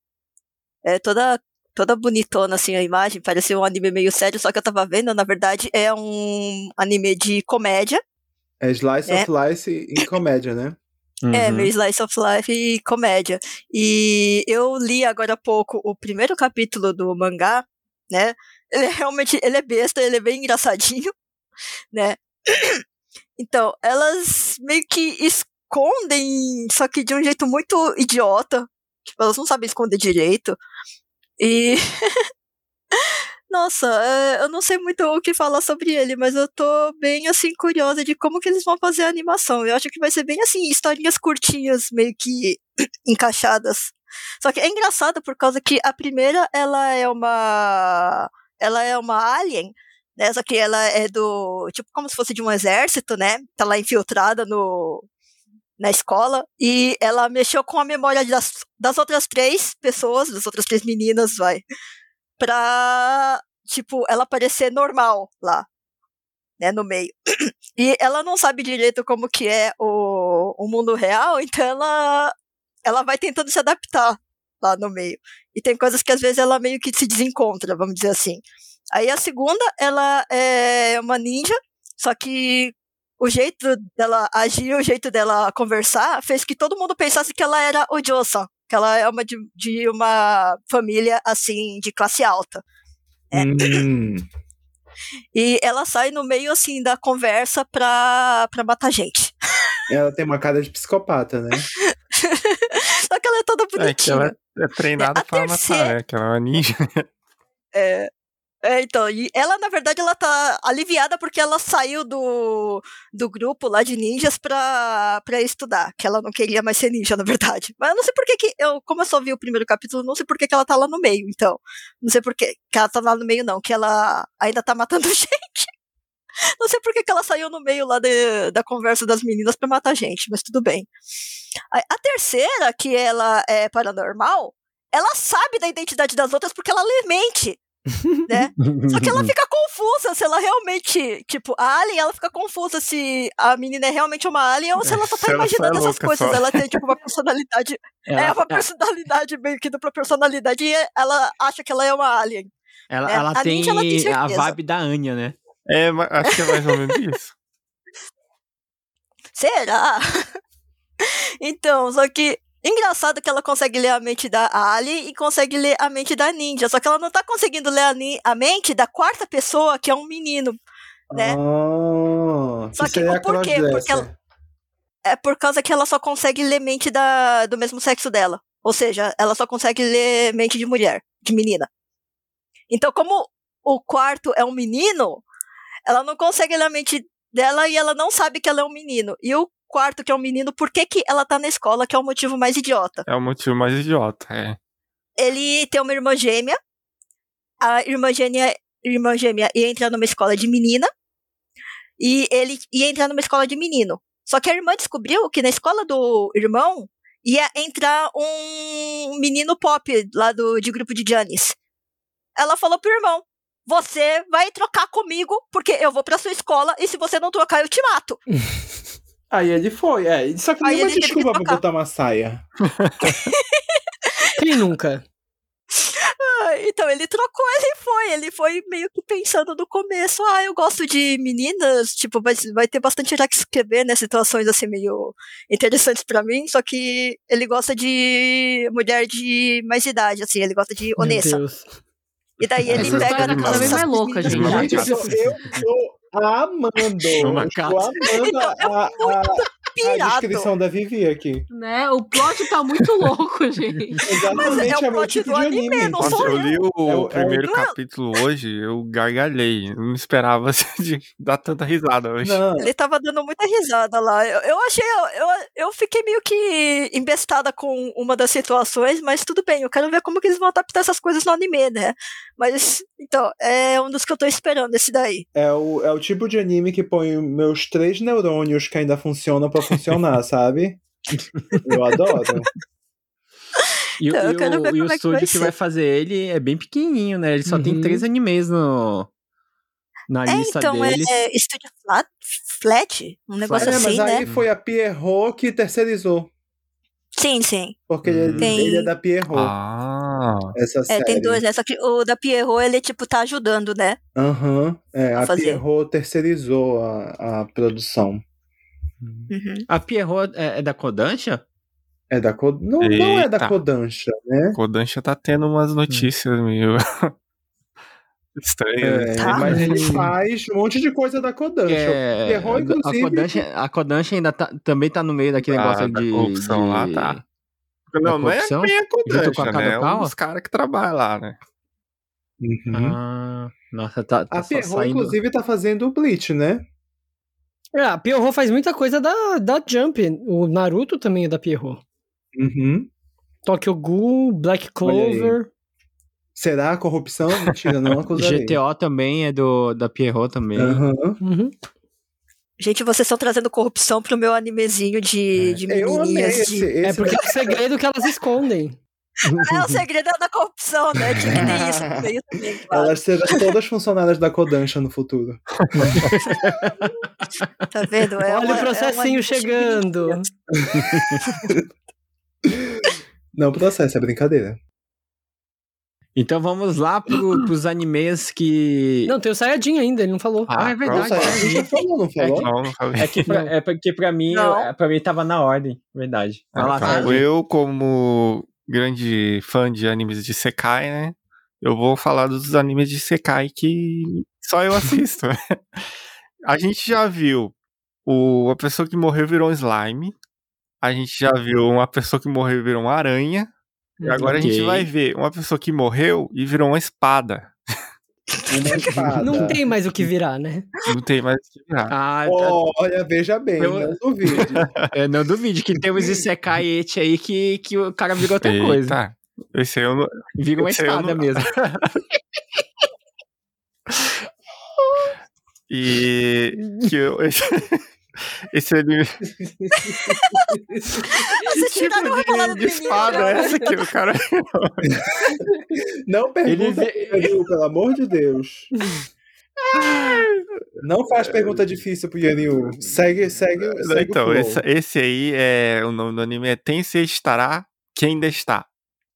É toda. Toda bonitona, assim, a imagem, parece um anime meio sério, só que eu tava vendo, na verdade, é um anime de comédia, É Slice É. of Life em comédia, né? É, Uhum. meio slice of life e comédia. E eu li agora há pouco o primeiro capítulo do mangá, né? Ele é realmente, ele é besta, ele é bem engraçadinho, [laughs] né? Então, elas meio que escondem, só que de um jeito muito idiota. Tipo, elas não sabem esconder direito. E [laughs] Nossa, é, eu não sei muito o que falar sobre ele, mas eu tô bem, assim, curiosa de como que eles vão fazer a animação. Eu acho que vai ser bem, assim, historinhas curtinhas, meio que [clears throat] encaixadas. Só que é engraçado por causa que a primeira, ela é uma... Ela é uma alien, né? Só que ela é do... Tipo, como se fosse de um exército, né? Tá lá infiltrada no... Na escola, e ela mexeu com a memória das, das outras três pessoas, das outras três meninas, vai pra, tipo, ela parecer normal lá, né, no meio. E ela não sabe direito como que é o, o mundo real, então ela, ela vai tentando se adaptar lá no meio. E tem coisas que às vezes ela meio que se desencontra, vamos dizer assim. Aí a segunda, ela é uma ninja, só que o jeito dela agir, o jeito dela conversar, fez que todo mundo pensasse que ela era o Josan, que ela é uma de, de uma família assim de classe alta. É. Hum. E ela sai no meio assim da conversa pra, pra matar gente. Ela tem uma cara de psicopata, né? [laughs] Só que ela é toda É que bonitinha. ela é treinada A pra terceira- matar, né? Que ela é uma ninja. É, é, então, e ela, na verdade, ela tá aliviada porque ela saiu do, do grupo lá de ninjas pra, pra estudar, que ela não queria mais ser ninja, [laughs] na verdade. Mas eu não sei por que que, eu, como eu só vi o primeiro capítulo, não sei por que que ela tá lá no meio, então. Não sei por que que ela tá lá no meio, não, que ela ainda tá matando [laughs] gente. Não sei por que que ela saiu no meio lá de- da conversa das meninas pra matar gente, mas tudo bem. A, a terceira, que ela é paranormal, ela sabe da identidade das outras porque ela mente né? Só que ela [laughs] fica confusa se ela realmente, tipo, a alien, ela fica confusa se a menina é realmente uma alien ou se ela só Se tá ela só é imaginando essas louca coisas. só. Ela tem, tipo, uma [laughs] personalidade. Ela, é uma personalidade meio que dupla personalidade e ela acha que ela é uma alien. ela, é, ela a tem ninja, ela tem a vibe da Anya, né? É, acho que é mais ou menos [laughs] isso. Será? então, só que. Engraçado que ela consegue ler a mente da alien e consegue ler a mente da ninja. Só que ela não tá conseguindo ler a, a mente da quarta pessoa, que é um menino. Né? Oh, Só que que o porquê? crossdresser. Porque ela- é por causa que ela só consegue ler mente da, do mesmo sexo dela. Ou seja, ela só consegue ler mente de mulher, de menina. Então, como o quarto é um menino, ela não consegue ler a mente dela e ela não sabe que ela é um menino. E o quarto, que é um menino, por que, que ela tá na escola, que é o motivo mais idiota? É o motivo mais idiota, é. Ele tem uma irmã gêmea. A irmã gêmea, irmã gêmea ia entrar numa escola de menina. E ele ia entrar numa escola de menino. Só que a irmã descobriu que na escola do irmão ia entrar um menino pop lá do, de grupo de Janis. Ela falou pro irmão: Você vai trocar comigo, porque eu vou pra sua escola, e se você não trocar, eu te mato. [laughs] Aí ele foi, é. Só que Aí nenhuma ele teve que desculpa pra botar uma saia. [laughs] Quem nunca? Ah, Então ele trocou, ele foi. Ele foi meio que pensando no começo. Ah, eu gosto de meninas. Tipo, vai, vai ter bastante já que escrever, né? Situações assim meio interessantes pra mim. Só que ele gosta de mulher de mais idade, assim. Ele gosta de Meu Onessa. Deus. E daí ele Essa pega história naquelas cada vez mais essas louca, meninas gente. de Gente, eu tô, eu tô amando. Casa. amando Então, é a, a, descrição da Vivi aqui. Né? O plot tá muito [laughs] louco, gente. Exatamente, é o é, meu plot tipo do anime, anime. não Nossa, sou eu li o É o- é o- primeiro é- capítulo hoje, eu gargalhei. Eu não esperava [laughs] de dar tanta risada hoje. Não, Ele tava dando muita risada lá. Eu, eu achei. Eu, eu fiquei meio que embestada com uma das situações, mas tudo bem. Eu quero ver como que eles vão adaptar essas coisas no anime, né? Mas, então, é um dos que eu tô esperando, esse daí. é o, é o tipo de anime que põe meus três neurônios que ainda funcionam pra funcionar, sabe? Eu adoro. E, o- Então, eu e quero o, ver e o como é que estúdio vai que vai fazer ele é bem pequenininho, né? Ele só tem Uhum. três animes no, na É, lista então, é, deles. é Estúdio Flat, Flat? Um negócio É, assim, mas aí né? foi a Pierrot que terceirizou. Sim, sim. Porque ele, é- Tem- ele é da Pierrot, Ah, essa É, série. tem dois, né? Só que o da Pierrot, ele, tipo, tá ajudando, né? Aham. É, a a fazer. Pierrot terceirizou a, a produção. Uhum. A Pierrot é, é da Kodansha? É da Ko... não, não é da. Kodansha, né? Kodansha tá tendo umas notícias meio [laughs] estranhas. É, Tá. Mas ele faz um monte de coisa da Kodansha. É, Pierrot, a inclusive- Kodansha, a Kodansha ainda tá- também tá no meio daquele Ah, negócio da de. corrupção de- lá, tá. Não, não é bem a a Kodansha, né? É Kadokawa? os caras que trabalham lá, né? Uhum. Ah, nossa, tá, tá A Pierrot, saindo. inclusive, tá fazendo o Bleach, né? É, a Pierrot faz muita coisa da, da Jump. O Naruto também é da Pierrot. Uhum. Tokyo Ghoul, Black Clover. Será a corrupção? Mentira, não [laughs] acusarei. GTO também é do, da Pierrot também. Aham. Uhum. Gente, vocês estão trazendo corrupção pro meu animezinho de, de Eu amei menininhas. esse, De... esse É porque é o segredo que elas escondem. Ah, o [laughs] segredo é da corrupção, né? Tinha que ter isso [laughs] meio também, claro. Elas serão todas funcionárias da Kodansha no futuro. [laughs] Tá vendo? É Olha uma- o é processinho uma anime de chegando. Não, processo, é brincadeira. Então vamos lá pro, pros animes que. Não, tem o Sayajin ainda, ele não falou. Ah, é verdade. A gente falou, não falou? Não, não falei. É que pra, Não. é porque pra mim, Não. é- pra mim tava na ordem, verdade. Vai lá, Ah, tá. Eu, como grande fã de animes de Sekai, né? Eu vou falar dos animes de Sekai que só eu assisto. [laughs] a gente já viu o, a pessoa que morreu virou um slime. A gente já viu uma pessoa que morreu virou uma aranha. E agora a gente vai ver uma pessoa que morreu e virou uma espada. Não tem mais o que virar, né? Não tem mais o que virar. Ah, Olha, veja bem, Eu- não duvide. eu [laughs] não duvide que tem uns Isekai Eti aí que, que o cara virou outra coisa. Eita, esse aí eu não, Vira uma Esse espada não- mesmo. [laughs] E que eu, esse, anime a palavra do de menino. espada né? é essa que o cara. [laughs] Não pergunta, Yanil, pelo amor de Deus. [laughs] Não faz pergunta difícil pro Yanil. Segue, segue, segue Então, esse, esse aí é o nome do anime é Tensei estará quem ainda está.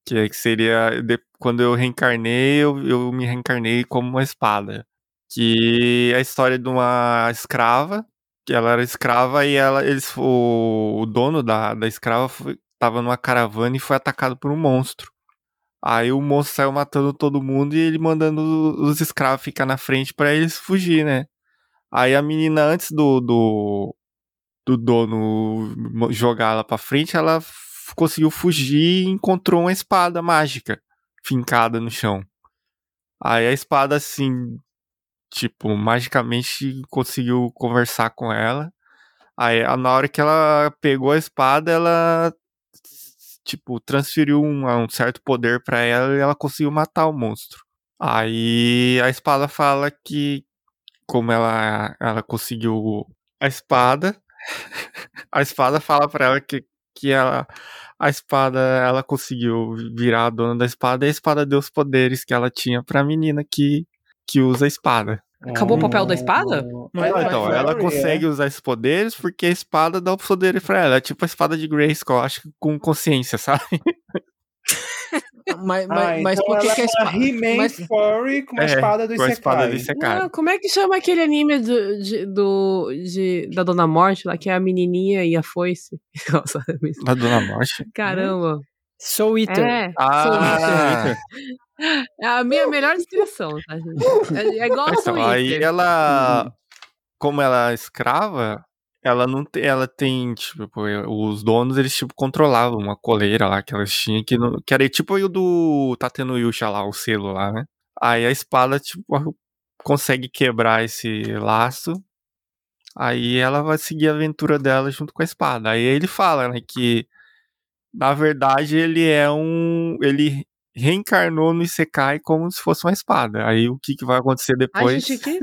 Que, é- que seria de- quando eu reencarnei, eu, eu me reencarnei como uma espada. Que é a história de uma escrava, que ela era escrava e ela, eles, o, o dono da, da escrava foi, tava numa caravana e foi atacado por um monstro. Aí o monstro saiu matando todo mundo e ele mandando os escravos ficar na frente pra eles fugir, né? Aí a menina, antes do, do, do dono jogar ela pra frente, ela conseguiu fugir e encontrou uma espada mágica fincada no chão. Aí a espada, assim, tipo, magicamente conseguiu conversar com ela. Aí a- na hora que ela pegou a espada, ela tipo transferiu um, um certo poder pra ela e ela conseguiu matar o monstro. Aí a espada fala que como ela ela conseguiu a espada, [laughs] a espada fala pra ela que que ela a espada ela conseguiu virar a dona da espada e a espada deu os poderes que ela tinha pra menina que que usa a espada. Acabou o papel da espada? Não, então, ela consegue usar esses poderes porque a espada dá o poder pra ela. É tipo a espada de Grayskull, acho que com consciência, sabe? [laughs] Mas, mas, Ah, mas então por que, que a é espada. He-Man mas- Furry com uma É, espada do com a espada do Isekai. Isekai. Ah, como é que chama aquele anime do, de, do, de- da Dona Morte lá, que é a menininha e a foice? [laughs] Nossa, me- Da Dona Morte. caramba. Soul Eater. É, Ah, [laughs] é a minha melhor descrição, tá, gente? [laughs] É, é igual a então, aí ela, como ela é escrava, ela não tem, ela tem, tipo, os donos, eles, tipo, controlavam uma coleira lá que elas tinham, que, não, que era tipo o do Tateno Yusha lá, o selo lá, né? Aí a espada, tipo, consegue quebrar esse laço, aí ela vai seguir a aventura dela junto com a espada. Aí ele fala, né, que na verdade ele é um, ele reencarnou no Isekai como se fosse uma espada. Aí o que, que vai acontecer Ai, depois? gente, que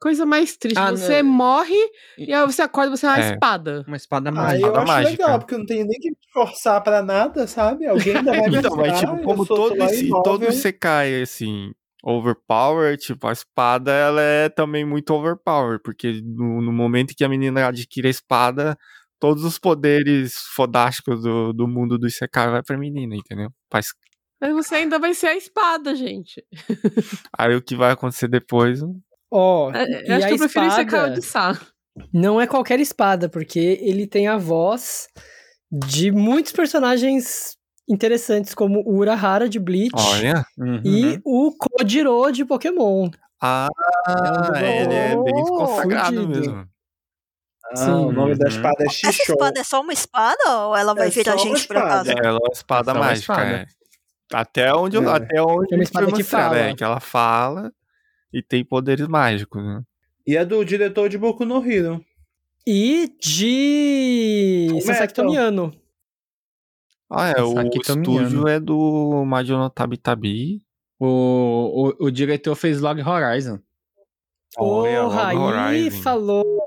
coisa mais triste. Ah, você não. morre e aí você acorda e você é uma É. espada. Uma espada Ah, mágica. eu Espada acho mágica. legal, porque eu não tenho nem que me forçar pra nada, sabe? Alguém ainda vai [laughs] me Então, mas tipo, eu como todo esse, todo Isekai, assim, overpower, tipo, a espada, ela é também muito overpower, porque no, no momento que a menina adquire a espada, todos os poderes fodásticos do, do mundo do Isekai vai pra menina, entendeu? Faz- Mas você ainda vai ser a espada, gente. Aí o que vai acontecer depois, Ó, É, e Eu acho a que eu prefiro espada de Sá. não é qualquer espada, porque ele tem a voz de muitos personagens interessantes, como o Urahara de Bleach olha... Uhum. e o Kojiro de Pokémon. Ah, É ele é bem Oh, consagrado fudido. mesmo. Ah, o nome da Uhum. espada é Essa Shisho. espada é só uma espada ou ela vai É virar gente por acaso? Ela é uma espada É só uma mágica, espada. é. Até onde, eu, É. até onde É uma espada que fala. é, que ela fala e tem poderes mágicos, né? E é do diretor de Boku no Hero. E de Fullmetal. Sasaki Tomiano. Ah, é, o Saki estúdio é do Majono Tabi Tabi. O, o, o diretor fez Log Horizon. Porra, Log aí Horizon. falou.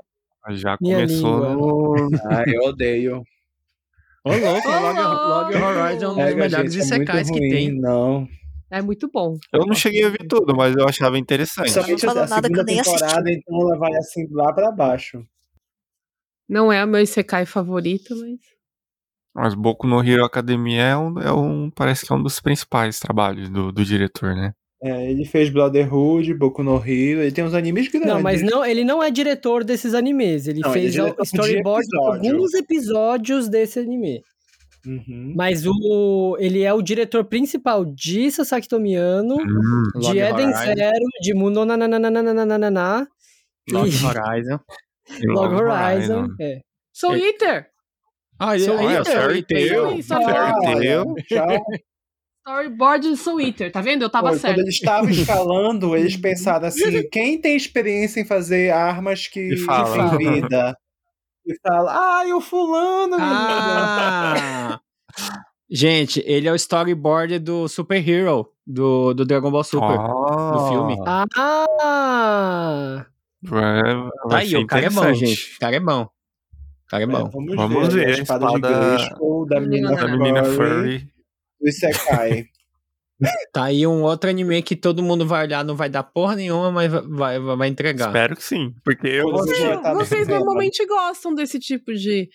Já Minha começou língua. no... [laughs] Ah, eu odeio. Ô, louco, Log! Horizon é um dos melhores gente, é que tem. Não. É muito bom. Eu não cheguei a ver tudo, mas eu achava interessante. Principalmente Não falou nada que eu nem assisti. temporada, então ela vai assim lá pra baixo. Não é o meu Isekai favorito, mas. Mas Boku no Hero Academia é um, é um- parece que é um dos principais trabalhos do, do diretor, né? É, ele fez Brotherhood, Boku no Hero, ele tem uns animes grandes. Não, mas não, ele não é diretor desses animes. Ele Não, ele é fez o diretor de storyboard de episódio. alguns episódios desse anime. Uhum. Mas o, ele é o diretor principal de Sasaki Tomiano, Hum, de Log Eden Horizon. Zero, de Mundo Nananana, Log e Horizon. Log Horizon. É. Soul Eater! Ah, Soul aí, Eater. Fairy Tail. Ah, Fairy Tail. Storyboard de Soul Eater, tá vendo? Eu tava Pô, certo. Quando eles estavam [laughs] escalando, eles pensaram assim: quem tem experiência em fazer armas que E fala. de vida? E fala, ah, e o fulano. Ah! Gente, ele é o storyboard do Super Hero, do, do Dragon Ball Super. Ah, do filme. Ah! Tá aí, o cara é bom, gente. O cara é bom. O cara é É, bom. vamos, Vamos ver, ver a a espada, de espada Grayskull, da menina, Da menina Furry. Do Isekai. [laughs] Tá aí um outro anime que todo mundo vai olhar, não vai dar porra nenhuma, mas vai, vai, vai entregar. Espero que sim. Porque eu tá Vocês vendo. normalmente gostam desse tipo de,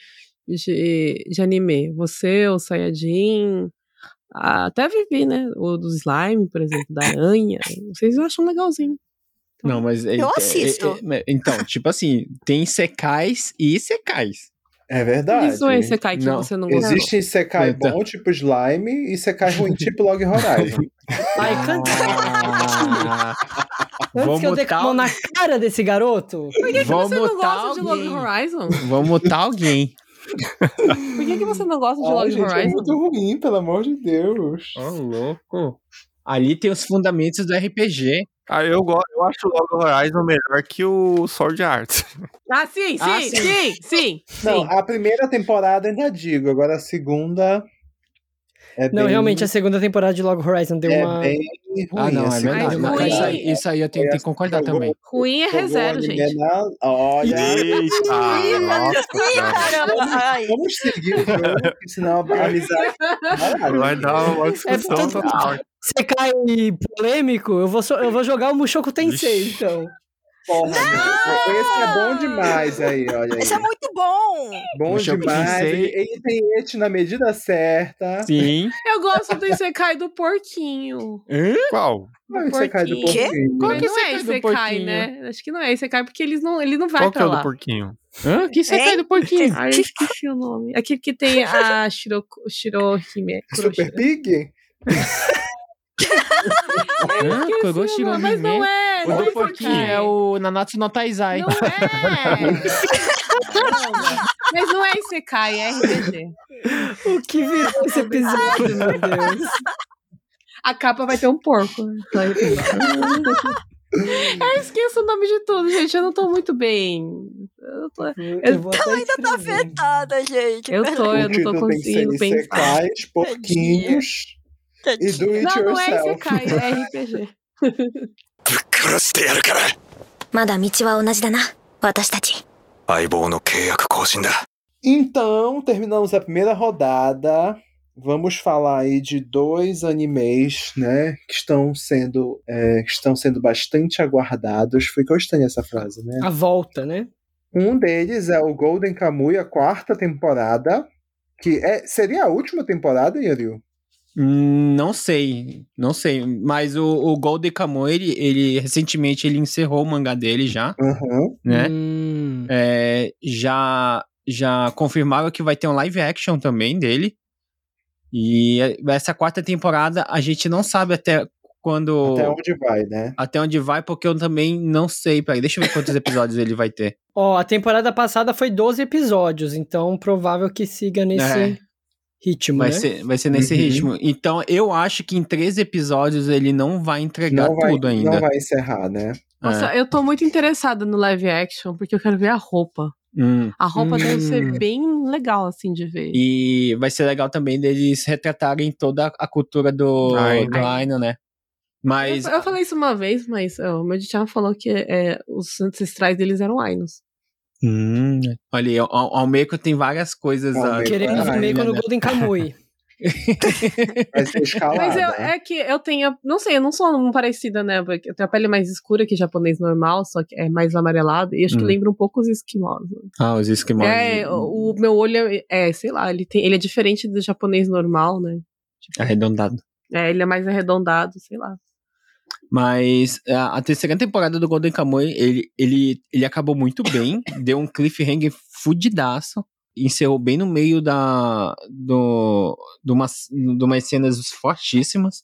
de, de anime. Você, o Sayajin, até Vivi, né? O do slime, por exemplo, da aranha. Vocês acham legalzinho. Não, mas. Eu é- assisto. é- é- então, tipo assim, tem secais e secais. É verdade. Isso é Isekai que Não, você não gosta. Existe Isekai Então. bom, tipo Slime, e Isekai ruim, [laughs] tipo Log Horizon. Ai, canta. Ah, [laughs] Antes Vou que eu dê mão na cara desse garoto. Por que, que você não gosta de Log alguém. Horizon? Vamos mutar alguém. Por que, que você não gosta de Ai, Log gente, é Horizon? muito ruim, pelo amor de Deus. Ô, louco. Ali tem os fundamentos do RPG. Ah, eu, gosto, eu acho o Log Horizon melhor que o Sword Art. [laughs] Ah, sim, sim, Ah, sim, sim. sim, sim. Não, a primeira temporada ainda digo, agora a segunda. É Não, bem, realmente, a segunda temporada de Log Horizon deu é uma. bem ruim. Ah, não, é assim, verdade. Ruim. isso, aí, isso aí eu tenho que concordar Jogou- também. Ruim é anime gente. na- Olha, Eita, nossa, vamos seguir o jogo, porque senão a amizade. [laughs] Vai dar uma discussão É porque- total. Sekai polêmico, eu vou, so- eu vou jogar o Mushoku Tensei, Ixi. então. Porra, esse é bom demais aí, olha aí. Esse é muito bom! Bom O Choco demais. Tensei. Ele, tem ete na medida certa. Sim. Eu gosto do Isekai do porquinho. Qual? Olha você cai do porquinho. porquinho. Qual que é não é Isekai do Isekai, porquinho? né? Acho que não é Isekai, porque eles não, ele não vai Qual que é pra o do lá. porquinho? Hã? Que você Hein? cai do porquinho? Ai, eu esqueci o nome. Aquele que tem a [laughs] Shiro, Shirohime. Super Pig? [laughs] Koroshi o no nome, Mas não é. O não do é porquinho é o Nanatsu no Taizai. Não é! Não, [laughs] Mas não é Isekai, é RPG. O que virou esse episódio, meu Deus? A capa vai ter um porco. né? Eu esqueço o nome de tudo, gente. Eu não tô muito bem. Eu tô, Eu vou até Ainda tá afetada, gente. eu, tô, eu não tô conseguindo pensar. Isekais, porquinhos e do it Não, não é yourself. Isekai, é RPG. [laughs] 殺してやるからまだ道は同じだな私たち相棒の契約更新だ Então, terminamos a primeira rodada. Vamos falar aí de dois animes, né, que estão sendo, é, que estão sendo bastante aguardados. Foi gostando essa frase, né? A volta, né? Um deles é o Golden Kamuy, a quarta temporada, que é, seria a última temporada, Yuriu? Não sei, não sei. Mas o, o Golden Kamuy, ele, ele recentemente ele encerrou o mangá dele já, Aham. né? Hum. É, já já confirmaram que vai ter um live action também dele. E essa quarta temporada a gente não sabe até quando Até onde vai, né? até onde vai, porque eu também não sei. Peraí, deixa eu ver quantos [laughs] episódios ele vai ter. Ó, a temporada passada foi 12 episódios, então provável que siga nesse É. ritmo, Vai né? ser, vai ser nesse Uhum. ritmo. Então eu acho que em três episódios ele não vai entregar Não vai, tudo ainda. não vai encerrar, né? Nossa, eu tô muito interessada no live action, porque eu quero ver a roupa. Hum. A roupa deve Hum. ser bem legal, assim, de ver. E vai ser legal também deles retratarem toda a cultura do Aino. do Aino, né? Mas Eu, eu falei isso uma vez, mas o meu Dichan falou que é, os ancestrais deles eram Ainos. Hum, olha aí, o o Almeco tem várias coisas. Almeco, a- Queremos um meio né? no Golden Kamuy. [laughs] Vai ser escalada. Mas eu- é que eu tenho. Não sei, eu não sou um parecida, né? Porque eu tenho a pele mais escura que japonês normal, só que é mais amarelado. E acho que Hum. lembra um pouco os esquimós. né? Ah, os Esquimós. É, o, o meu olho é, é, sei lá, ele, tem, ele é diferente do japonês normal, né? Arredondado. É, ele é mais arredondado, sei lá. Mas a, a terceira temporada do Golden Kamuy, ele, ele, ele acabou muito bem, [coughs] deu um cliffhanger fudidaço, encerrou bem no meio da do, de, umas, de umas cenas fortíssimas.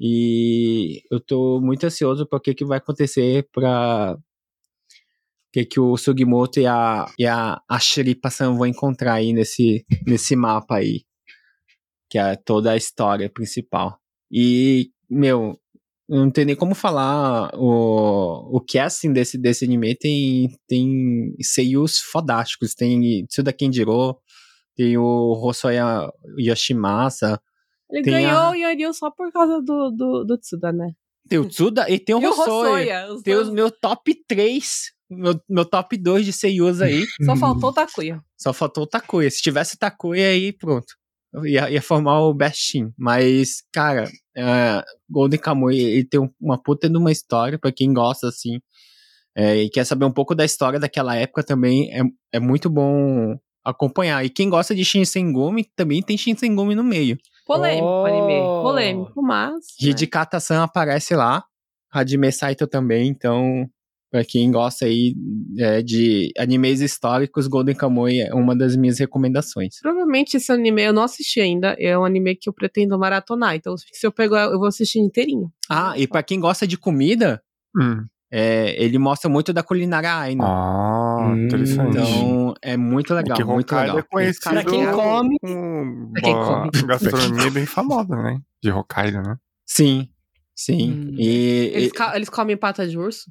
E eu tô muito ansioso para o que, que vai acontecer para o que, que o Sugimoto e a, e a, a Shiripa-san vão encontrar aí nesse, nesse mapa aí. Que é toda a história principal. E, meu, não tem nem como falar. O, o casting desse, desse anime tem, tem seiyus fodásticos. Tem Tsuda Kenjiro, tem o Hosoya Yoshimasa, Ele ganhou a- o Yoryu só por causa do, do, do Tsuda, né? tem o Tsuda e tem o e Hosoya. Hosoya. Tem os meu top 3, meu, meu top 2 de seiyus aí. Só faltou o Takuya. Só faltou o Takuya. Se tivesse o Takuya aí, pronto. Ia, ia formar o Best Team. Mas, cara, é, Golden Kamuy, ele tem um- uma puta de uma história, pra quem gosta, assim. é, e quer saber um pouco da história daquela época também, é, é muito bom acompanhar. E quem gosta de Shinsengumi, também tem Shinsengumi no meio. Polêmico Oh. o anime. Polêmico, mas. né? Hidikata-san aparece lá, Hajime Saito também, então, pra quem gosta aí é, de animes históricos, Golden Kamuy é uma das minhas recomendações. Provavelmente esse anime eu não assisti ainda. É um anime que eu pretendo maratonar. Então, se eu pegar, eu vou assistir inteirinho. Ah, e pra quem gosta de comida, Hum. é, ele mostra muito da culinária Aino. Ah, Hum, interessante. Então, é muito legal, Porque muito legal. é conhecido Pra quem come- com Pra quem come. gastronomia bem famosa, né? De Hokkaido, né? Sim, sim. Hum. E, Eles, e- eles comem pata de urso?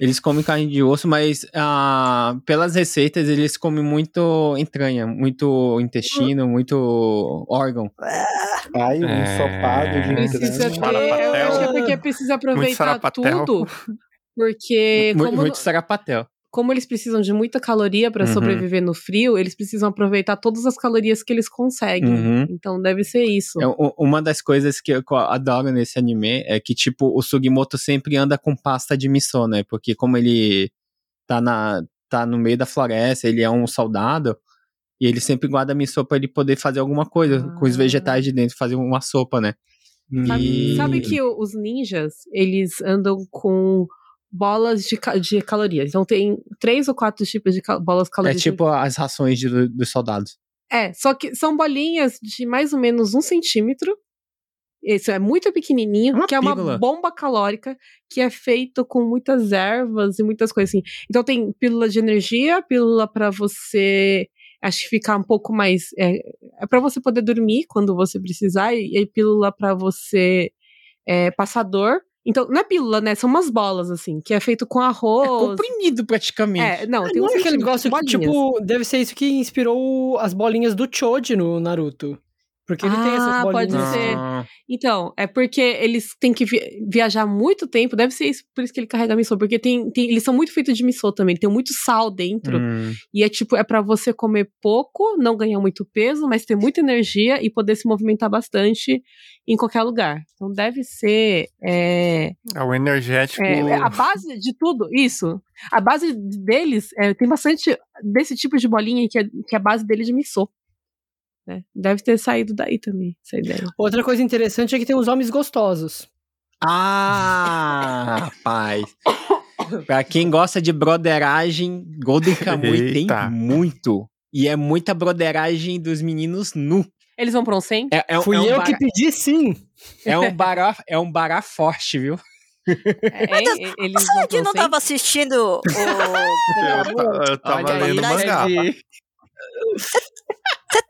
Eles comem carne de osso, mas ah, pelas receitas eles comem muito entranha, muito intestino, muito órgão. Ai, um É, ensopado de Precisa ter. Eu acho que é porque precisa aproveitar tudo. Porque. Como muito sarapatel. Como eles precisam de muita caloria pra Uhum. sobreviver no frio, eles precisam aproveitar todas as calorias que eles conseguem. Uhum. Então deve ser isso. É, uma das coisas que eu adoro nesse anime é que, tipo, o Sugimoto sempre anda com pasta de miso, né? Porque como ele tá, na, tá no meio da floresta, ele é um soldado, e ele sempre guarda miso pra ele poder fazer alguma coisa com os Ah. vegetais de dentro, fazer uma sopa, né? Sabe, E- sabe que os ninjas, eles andam com bolas de, de calorias. Então tem três ou quatro tipos de cal- bolas É calóricas. tipo as rações de- dos soldados. É, só que são bolinhas de mais ou menos um centímetro. Isso é muito pequenininho, Uma que é uma pílula. bomba calórica que é feito com muitas ervas e muitas coisas assim. Então tem pílula de energia, pílula pra você acho que ficar um pouco mais é, é para você poder dormir quando você precisar e, e pílula pra você é, passar dor. Então não é pílula, né? São umas bolas assim, que é feito com É arroz. comprimido praticamente. É, não, tem Não um é aquele centímetro, negócio que, tipo, deve ser isso que inspirou as bolinhas do Choji no Naruto. Porque ele tem essas Ah, pode bolinhas. ser. Ah, Então, é porque eles têm que vi- viajar muito tempo, deve ser isso, por isso que ele carrega miso, porque tem, tem- eles são muito feitos de miso também, tem muito sal dentro, hum. e é tipo, é pra você comer pouco, não ganhar muito peso, mas ter muita energia e poder se movimentar bastante em qualquer lugar. Então deve ser é, É o energético. é, é a base de tudo, isso. A base deles é, tem bastante desse tipo de bolinha que é, que é a base dele de miso. Né? Deve ter saído daí também, essa ideia. Outra coisa interessante é que tem os homens gostosos. Ah, rapaz. pra quem gosta de broderagem, Golden Kamuy tem muito. E é muita broderagem dos meninos nu. Eles vão pra um 100? É, é, Fui é um eu bara- que pedi sim. é um [laughs] bará, é um bará forte, viu? É, eles vão que não 100? tava assistindo o. Eu, eu tava Olha aí, lendo né, mangá. Ed?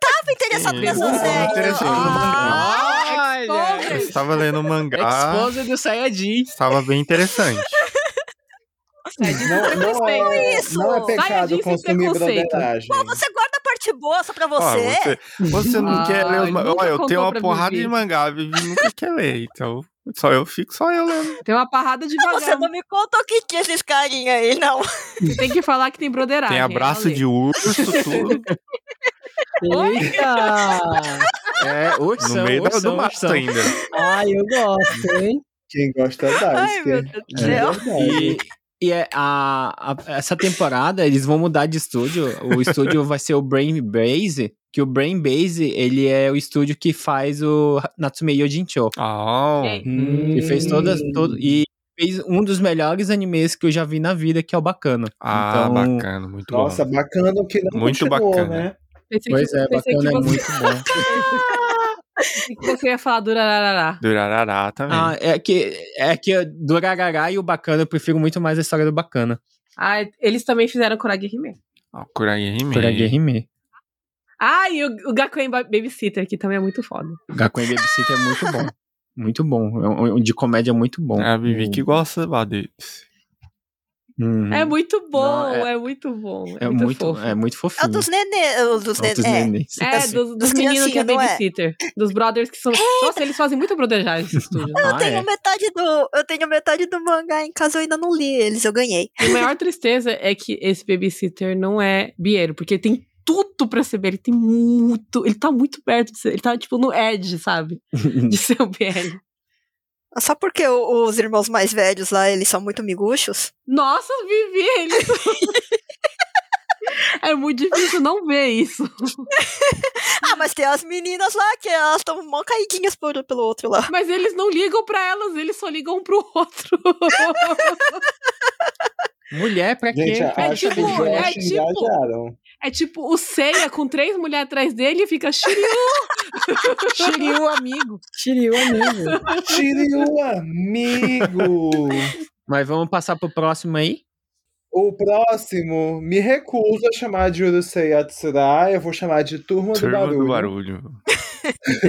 Tava interessado Sim, nessa série. interessante. Ah, Olha! Eu estava lendo mangá. Exposed do Saiyajin. Estava bem interessante. Não, não, é, isso? não é pecado consumir broderagem. Pô, você parte boa só pra Ó, você. você, você não Ah, quer ler os mangá. Olha, eu tenho uma porrada de mangá, Vivi nunca quer ler, então. Só eu fico, só eu lendo. Tem uma parrada de Você não me contou que tinha esses carinha aí, não. Tem que falar que tem broderagem. Tem abraço de urso, tudo. Eita! É, ursão, no meio da- ursão, do mato ainda. Ai, eu gosto, hein? Quem gosta da Ai, Deus É verdade. E, e é a, a- essa temporada eles vão mudar de estúdio. O [laughs] estúdio vai ser o Brain Base, que o Brain Base ele é o estúdio que faz o Natsume Yojincho. Oh, Que fez todas todo, e fez um dos melhores animes que eu já vi na vida, que é o Bacana. ah, Então, bacana, muito Nossa, bom. bacana que não Muito continuou, bacana. né? Pensei Pois que, é, Bacana que é você, muito bom. [laughs] pensei que você ia falar durarará. Durarará também. Ah, é que, é que do Rarará e o Bacana eu prefiro muito mais a história do Bacana. Ah, eles também fizeram Kuragi Hime. Ó, Kuragi Hime. Kuragi Hime. Ah, e o, o Gakuen Ba- Babysitter, que também é muito foda. Gakuen Babysitter é muito bom. [laughs] Muito bom. É um, um de comédia muito bom. É a Vivi que gosta lá deles. Uhum. É muito bom, Não, é, muito bom. É, É muito, muito, fofo. é muito É o fofinho. dos nenê. Dos nenê. É. nenéns. É, Assim, dos, dos dos meninos que é é? babysitter. Dos brothers que são. Nossa, eles fazem muito broderagem nesse [laughs] estúdio. né? Ah, Eu tenho é. metade do. Eu tenho metade do mangá em casa, eu ainda não li eles, eu ganhei. E a maior tristeza é que esse babysitter não é Bieiro, porque tem tudo pra ser. Ele tem muito. Ele tá muito perto de ser. Ele tá, tipo, no edge, sabe? [laughs] De ser o Bieiro. Só porque os irmãos mais velhos lá, eles são muito miguxos. Nossa, Vivi, ele. [laughs] é muito difícil não ver isso. Ah, mas tem as meninas lá que elas estão mó caidinhas por, pelo outro lá. Mas eles não ligam pra elas, eles só ligam um pro outro. [laughs] Mulher, pra quê? Gente, É tipo- é tipo-. É tipo o Seiya com três mulheres atrás dele e fica Shiryu. [laughs] Shiryu, amigo. Shiryu amigo. O amigo. Mas vamos passar pro próximo aí? O próximo, me recuso a chamar de Urusei Yatsura, eu vou chamar de Turma, do Turma Barulho. do Barulho.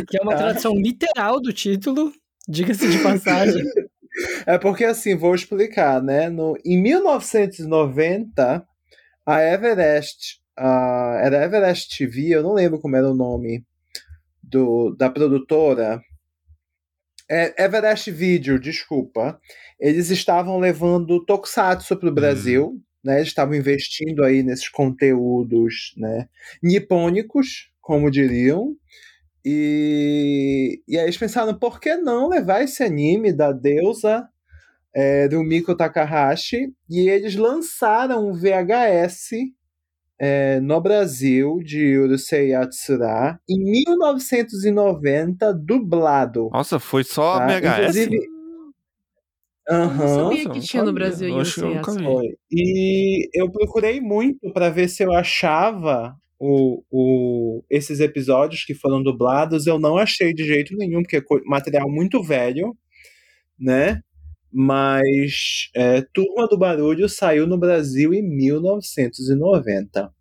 Que é uma [laughs] tradução literal do título. Diga-se de passagem. [laughs] É porque assim, vou explicar, né? No, em 1990, a Everest, a, era Everest TV, eu não lembro como era o nome do, da produtora. É, Everest Video, desculpa. Eles estavam levando Tokusatsu para o Brasil, né? Eles estavam investindo aí nesses conteúdos, né? Nipônicos, como diriam. E, e aí eles pensaram, por que não levar esse anime da deusa é, do Miko Takahashi? E eles lançaram um VHS é, no Brasil de Urusei Yatsura em 1990, dublado. Nossa, foi só tá? VHS? Inclusive, Eu não Aham. sabia que tinha no. Brasil Eu eu nunca Yatsura. E eu procurei muito para ver se eu achava o, o, esses episódios que foram dublados. Eu não achei de jeito nenhum, porque é material muito velho, né? Mas é, Turma do Barulho saiu no Brasil em 1990.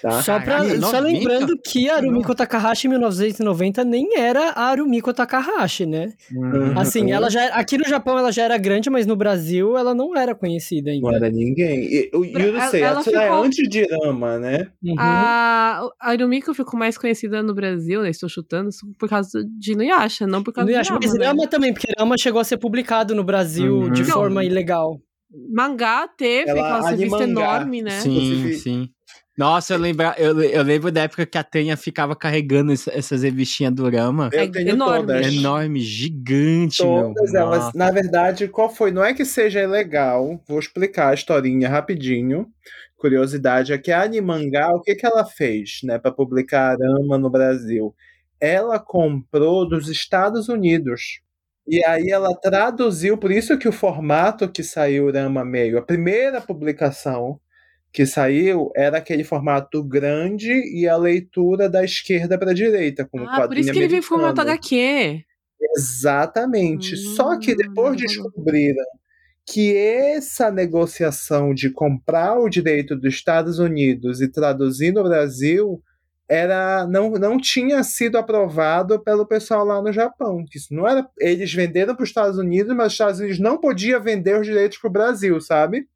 Tá? Só, pra, Caralho, só 90? lembrando que a Arumiko Takahashi em 1990 nem era a Arumiko Takahashi, né? Uhum. Assim, ela já aqui no Japão ela já era grande, mas no Brasil ela não era conhecida ainda. Não era ninguém. E, o Pra- Yurusei ela Yatsura é ficou- antes de Rama, né? Uhum. A, a Arumiko ficou mais conhecida no Brasil, né? Estou chutando, por causa de Inuyasha, não por causa Não de Rama, mas né? Rama também, porque Rama chegou a ser publicado no Brasil Uhum. de Não. forma ilegal. Mangá teve Ela- aquela revista enorme, né? Sim, sim. Nossa, eu, lembra, eu, eu lembro da época que a Tenha ficava carregando ess- essas revistinhas do Rama. É tenho enorme. todas. Enorme, gigante, meu. Todas elas. Nossa. Na verdade, qual foi? Não é que seja ilegal. Vou explicar a historinha rapidinho. Curiosidade é que a Animangá, o que, que ela fez, né, para publicar Arama no Brasil? Ela comprou dos Estados Unidos. E aí ela traduziu, por isso que o formato que saiu Rama Meio, a primeira publicação que saiu era aquele formato grande e a leitura da esquerda para a direita, como Ah, por isso que ele veio formato americano. HQ. Exatamente. Só que Hum, depois tá descobriram que essa negociação de comprar o direito dos Estados Unidos e traduzir no Brasil era não, não tinha sido aprovado pelo pessoal lá no Japão. Que isso não era eles venderam para os Estados Unidos, mas os Estados Unidos não podia vender os direitos para o Brasil, sabe?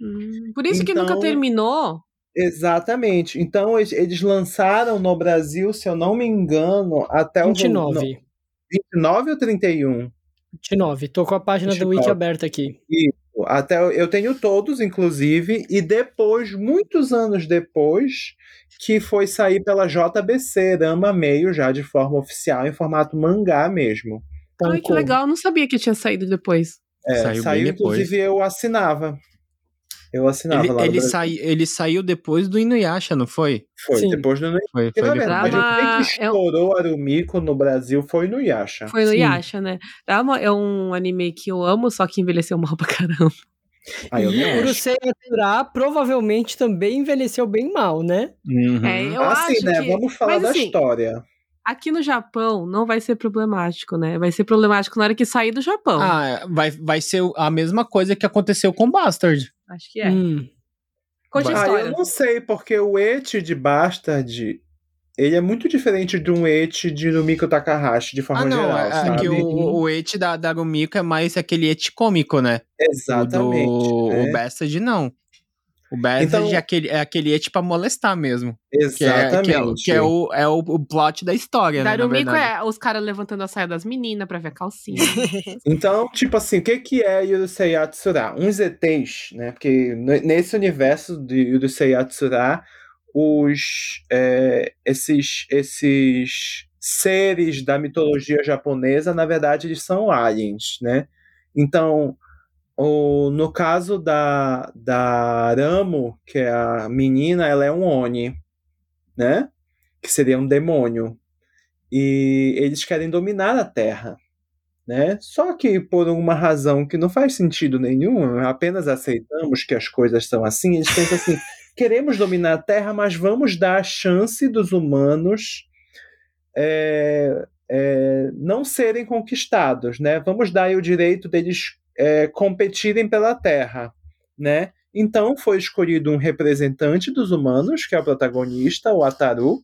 Hum, por isso que Então- nunca terminou. Exatamente. Então eles, eles lançaram no Brasil, se eu não me engano, até o 29. no- 29 ou 31? 29. Tô com a página do Wiki 29. aberta aqui. Até eu tenho todos, inclusive, e depois, muitos anos depois, que foi sair pela JBC, Rama Meio, já de forma oficial, em formato mangá mesmo. Ai, que legal, não sabia que tinha saído depois. É, Saiu saiu, bem depois. inclusive, eu assinava. Eu assinava Ele, lá ele, sai, ele saiu depois do Inuyasha, não foi? Foi, Sim. depois do Foi, Porque, foi na depois. verdade, o que é um- estourou Arumiko no Brasil foi no Yasha. Foi no Sim. Yasha, né? Rama é um anime que eu amo, só que envelheceu mal [laughs] pra caramba. Aí eu E o. Urusei Yatsura provavelmente também envelheceu bem mal, né? Uhum. É, eu assim, acho né? que... Vamos falar Mas, da assim, história. Aqui no Japão não vai ser problemático, né? Vai ser problemático na hora que sair do Japão. Ah, vai, vai ser a mesma coisa que aconteceu com Bastard. Acho que é. Hum. Conte a Ah, história. eu não sei, porque o Eti de Bastard, ele é muito diferente de um Eti de Rumiko Takahashi, de forma ah, não. geral, é, é sabe? que o, o et da, da Rumiko é mais aquele et cômico, né? Exatamente. O, do, né? o Bastard não. O Bastard Então- é, aquele, é aquele pra molestar mesmo. Que é, que é, Exatamente. que é o, é o, o plot da história, né? na Darumiko verdade. é os caras levantando a saia das meninas pra ver a calcinha. [laughs] Então, tipo assim, o que, que é Yurusei Yatsura? Uns ETs, né? Porque nesse universo de Yurusei Yatsura, os, é, esses, esses seres da mitologia japonesa, na verdade, eles são aliens, né? Então, o, no caso da, da Ramo, que é a menina, ela é um Oni, né? Que seria um demônio. E eles querem dominar a Terra né? Só que por uma razão que não faz sentido nenhum, apenas aceitamos que as coisas são assim, eles pensam assim: [laughs] queremos dominar a Terra, mas vamos dar a chance dos humanos é, é, não serem conquistados, né? Vamos dar o direito deles é, competirem pela Terra, né? Então foi escolhido um representante dos humanos, que é o protagonista, o Ataru,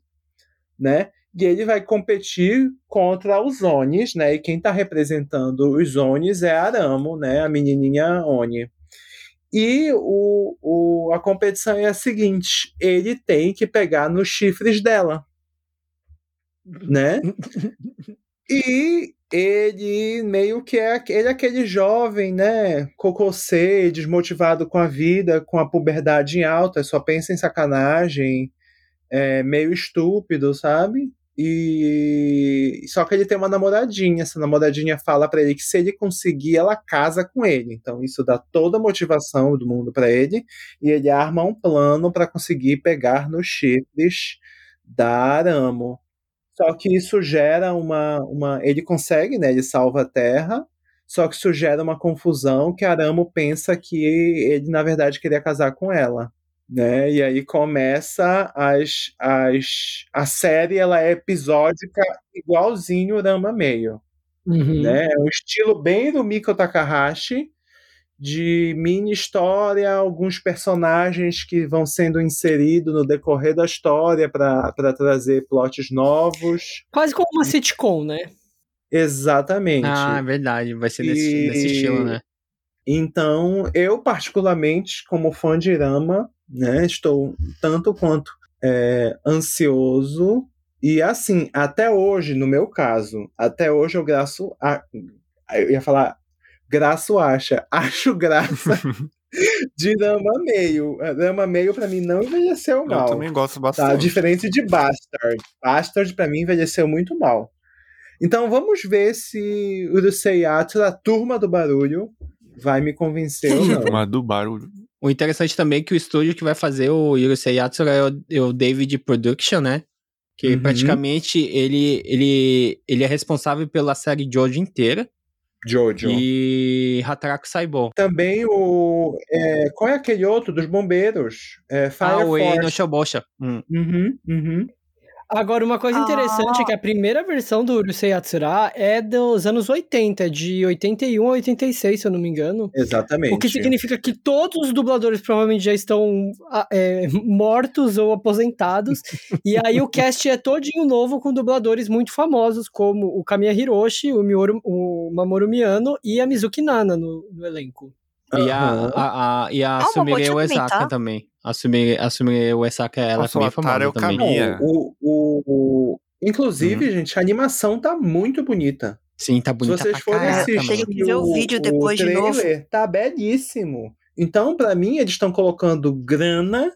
né? E ele vai competir contra os Onis, né? E quem está representando os Onis é Aramo, né? A menininha Oni. E o, o, a competição é a seguinte: ele tem que pegar nos chifres dela, né? [laughs] E ele meio que é, ele é aquele jovem, né, cococê, desmotivado com a vida, com a puberdade em alta, só pensa em sacanagem, é, meio estúpido, sabe? E só que ele tem uma namoradinha, essa namoradinha fala para ele que se ele conseguir, ela casa com ele. Então isso dá toda a motivação do mundo para ele e ele arma um plano para conseguir pegar nos chifres da Aramo. Só que isso gera uma, uma. Ele consegue, né? Ele salva a Terra. Só que isso gera uma confusão que Aramo pensa que ele, na verdade, queria casar com ela. Né? E aí começa as, as, a série, ela é episódica igualzinho Rama Meio. Uhum. Né? É um estilo bem do Miko Takahashi, de mini história, alguns personagens que vão sendo inseridos no decorrer da história para trazer plots novos. Quase como uma sitcom, né? Exatamente. Ah, é verdade. Vai ser nesse, E- nesse estilo, né? Então, eu particularmente, como fã de Rama, né, estou tanto quanto é, ansioso. E assim, até hoje, no meu caso, até hoje eu graço a, eu ia falar graço acha, [laughs] acho graça [laughs] de Rama meio. Rama meio pra mim não envelheceu Eu mal. também gosto Tá, bastante. diferente de Bastard. Bastard, pra mim, envelheceu muito mal. Então vamos ver se Urusei Atra, a turma do barulho, vai me convencer ou [laughs] não. Mas do barulho. O interessante também é que o estúdio que vai fazer o Yurusei Yatsura é o, é o David Production, né? Que Uhum. praticamente ele, ele, ele é responsável pela série Jojo inteira Jojo. e Hataraku Saibou. Também o. é, qual é aquele outro dos bombeiros? É, Fire Ah, o Ei no Force. Shobosha. Hum. Uhum, uhum. Agora, uma coisa interessante é que a primeira versão do Urusei Yatsura é dos anos 80, de 81 a 86, se eu não me engano. Exatamente. O que significa que todos os dubladores provavelmente já estão ah, é, mortos ou aposentados. e aí o cast é todinho novo com dubladores muito famosos, como o Kamiya Hiroshi, o, Mioro, o Mamoru Miyano e a Mizuki Nana no, no elenco. E a, a, a, e a Ah, Sumire Uesaka também, tá? também. A Sumire, a Sumire Uesaka, ela Nossa, também é o famosa é o também. o, o, o- Inclusive, gente, a animação tá muito bonita. Sim, tá Se bonita vocês pra forem assistir ver o vídeo depois de novo. trailer, tá belíssimo. Então, pra mim, eles estão colocando grana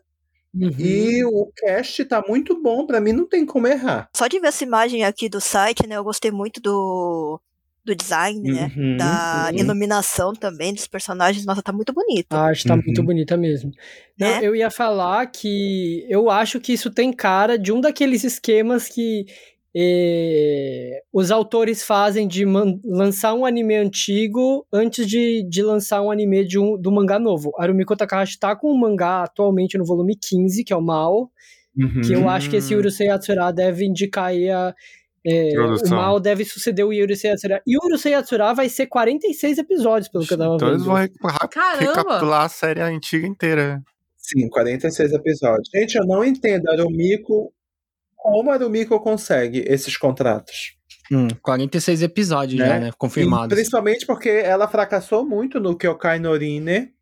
Uhum. e o cast tá muito bom. Pra mim, não tem como errar. Só de ver essa imagem aqui do site, né? Eu gostei muito do, do design, né? Uhum, Da uhum. iluminação também dos personagens. Nossa, tá muito bonito. A arte tá Uhum. muito bonita mesmo. Não, Né? eu ia falar que eu acho que isso tem cara de um daqueles esquemas que eh, os autores fazem de lançar um anime antigo antes de, de lançar um anime de um, do mangá novo. Arumiko Takahashi tá com um mangá atualmente no volume 15, que é o Mao, Uhum. que eu acho que esse Urusei Yatsura deve indicar aí a... eh, o. Mao deve suceder o Urusei Yatsura. E o Urusei Yatsura vai ser 46 episódios, pelo que eu tava Então eles vendo. vão reca- Caramba! recapitular a série antiga inteira. Sim, 46 episódios. Gente, eu não entendo, Arumiko. Como a Arumiko consegue esses contratos? Hum, 46 episódios Né? já, né? E Confirmados. principalmente porque ela fracassou muito no Kyokai Norine.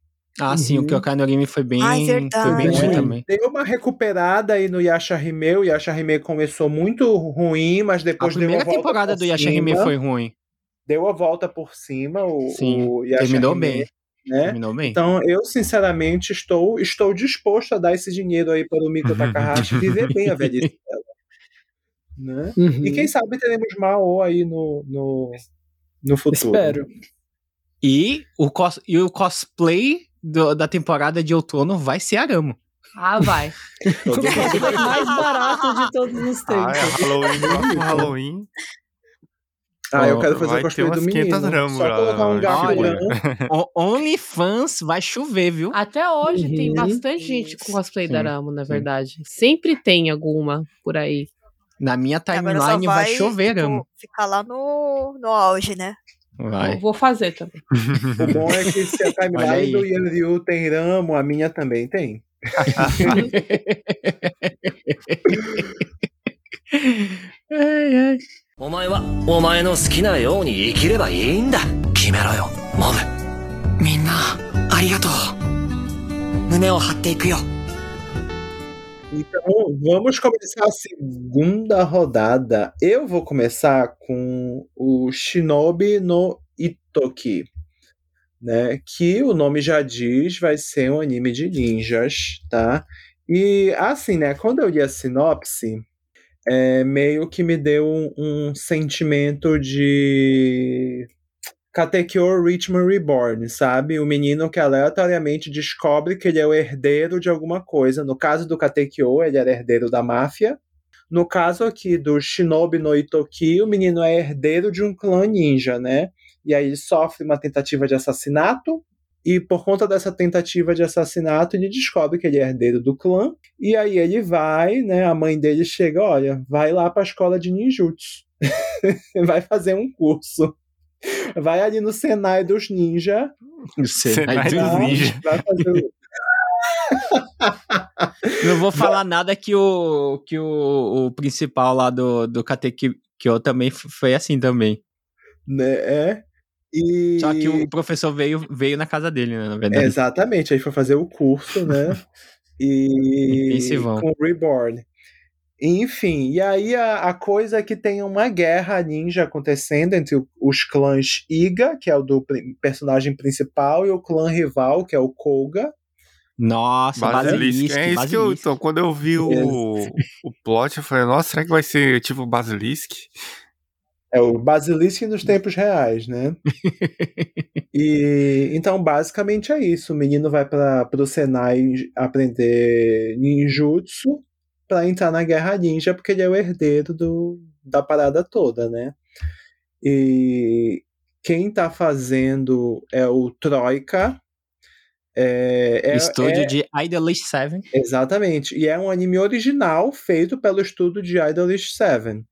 Ah, sim, o Uhum. Kyokai no Rimi foi bem, Ai, foi bem ruim também. Deu uma recuperada aí no Yashahime. O Yashahime começou muito ruim, mas A depois deu primeira a volta temporada por do Yashahime cima. foi ruim. Deu a volta por cima. O, Sim, o Yashahime, terminou bem. Né? Terminou bem. Então, eu, sinceramente, estou, estou disposto a dar esse dinheiro aí para o Miko [laughs] Takahashi viver bem a [laughs] velhice dela. Né? Uhum. E quem sabe teremos Mao aí no, no, no futuro. Espero. E o, cos- e o cosplay do- da temporada de outono vai ser Aramo. Ah, vai. [laughs] O cosplay mais barato de todos os Ah, tempos. é Halloween, próximo [laughs] Halloween. Ah, eu quero fazer o cosplay do umas 500 menino. Só colocar um gato. [laughs] O OnlyFans vai chover, viu? Até hoje tem Uhum. bastante gente com cosplay Sim, da Ramo, na sim. verdade. Sempre tem alguma por aí. Na minha timeline vai, vai chover, tipo, Aramo. ficar lá no, no auge, né? Vai. Eu vou fazer também. [laughs] O bom é que se a [laughs] Olha aí. timeline do Yanryu tem ramo, a minha também tem. ai, ai. お前はお前の好きなように生きればいいんだ決めろよモブみんなありがとう胸を張っていくよ então, vamos começar a segunda rodada. Eu vou começar com o Shinobi no Itoki, né? Que o nome já diz, vai ser um anime de ninjas, tá? E assim, né? Quando eu li a sinopse, é, meio que me deu um, um sentimento de Katekyo Richmond Reborn, sabe? O menino que aleatoriamente descobre que ele é o herdeiro de alguma coisa. No caso do Katekyo, ele era herdeiro da máfia. No caso aqui do Shinobi no Itoki, o menino é herdeiro de um clã ninja, né? E aí ele sofre uma tentativa de assassinato. E por conta dessa tentativa de assassinato, ele descobre que ele é herdeiro do clã. E aí ele vai, né? A mãe dele chega, olha, vai lá para a escola de ninjutsu. [laughs] vai fazer um curso. Vai ali no Senai dos Ninja. Senai dos Ninja. Vai fazer o- Não vou falar nada que o, que o, o principal lá do, do Katekyo também foi assim também. né? É. E... Só que o professor veio, veio na casa dele, né, na verdade. Exatamente, aí foi fazer o curso, né? [laughs] E Intensivão. com Reborn. Enfim, e aí a, a coisa é que tem uma guerra ninja acontecendo entre o- os clãs Iga, que é o do personagem principal, e o clã rival, que é o Koga. Nossa, Basilisco. Basilisk. É isso que eu. Basilisk. Então, quando eu vi o, [laughs] o plot, eu falei, nossa, será que vai ser tipo Basilisk? É o Basilisk nos tempos reais, né? [laughs] e então, basicamente é isso. O menino vai para o Senai aprender ninjutsu para entrar na guerra ninja, porque ele é o herdeiro do, da parada toda, né? E quem tá fazendo é o Troika. É, é- Estúdio é- de Idolish 7. Exatamente. E é um anime original feito pelo estúdio de Idolish 7.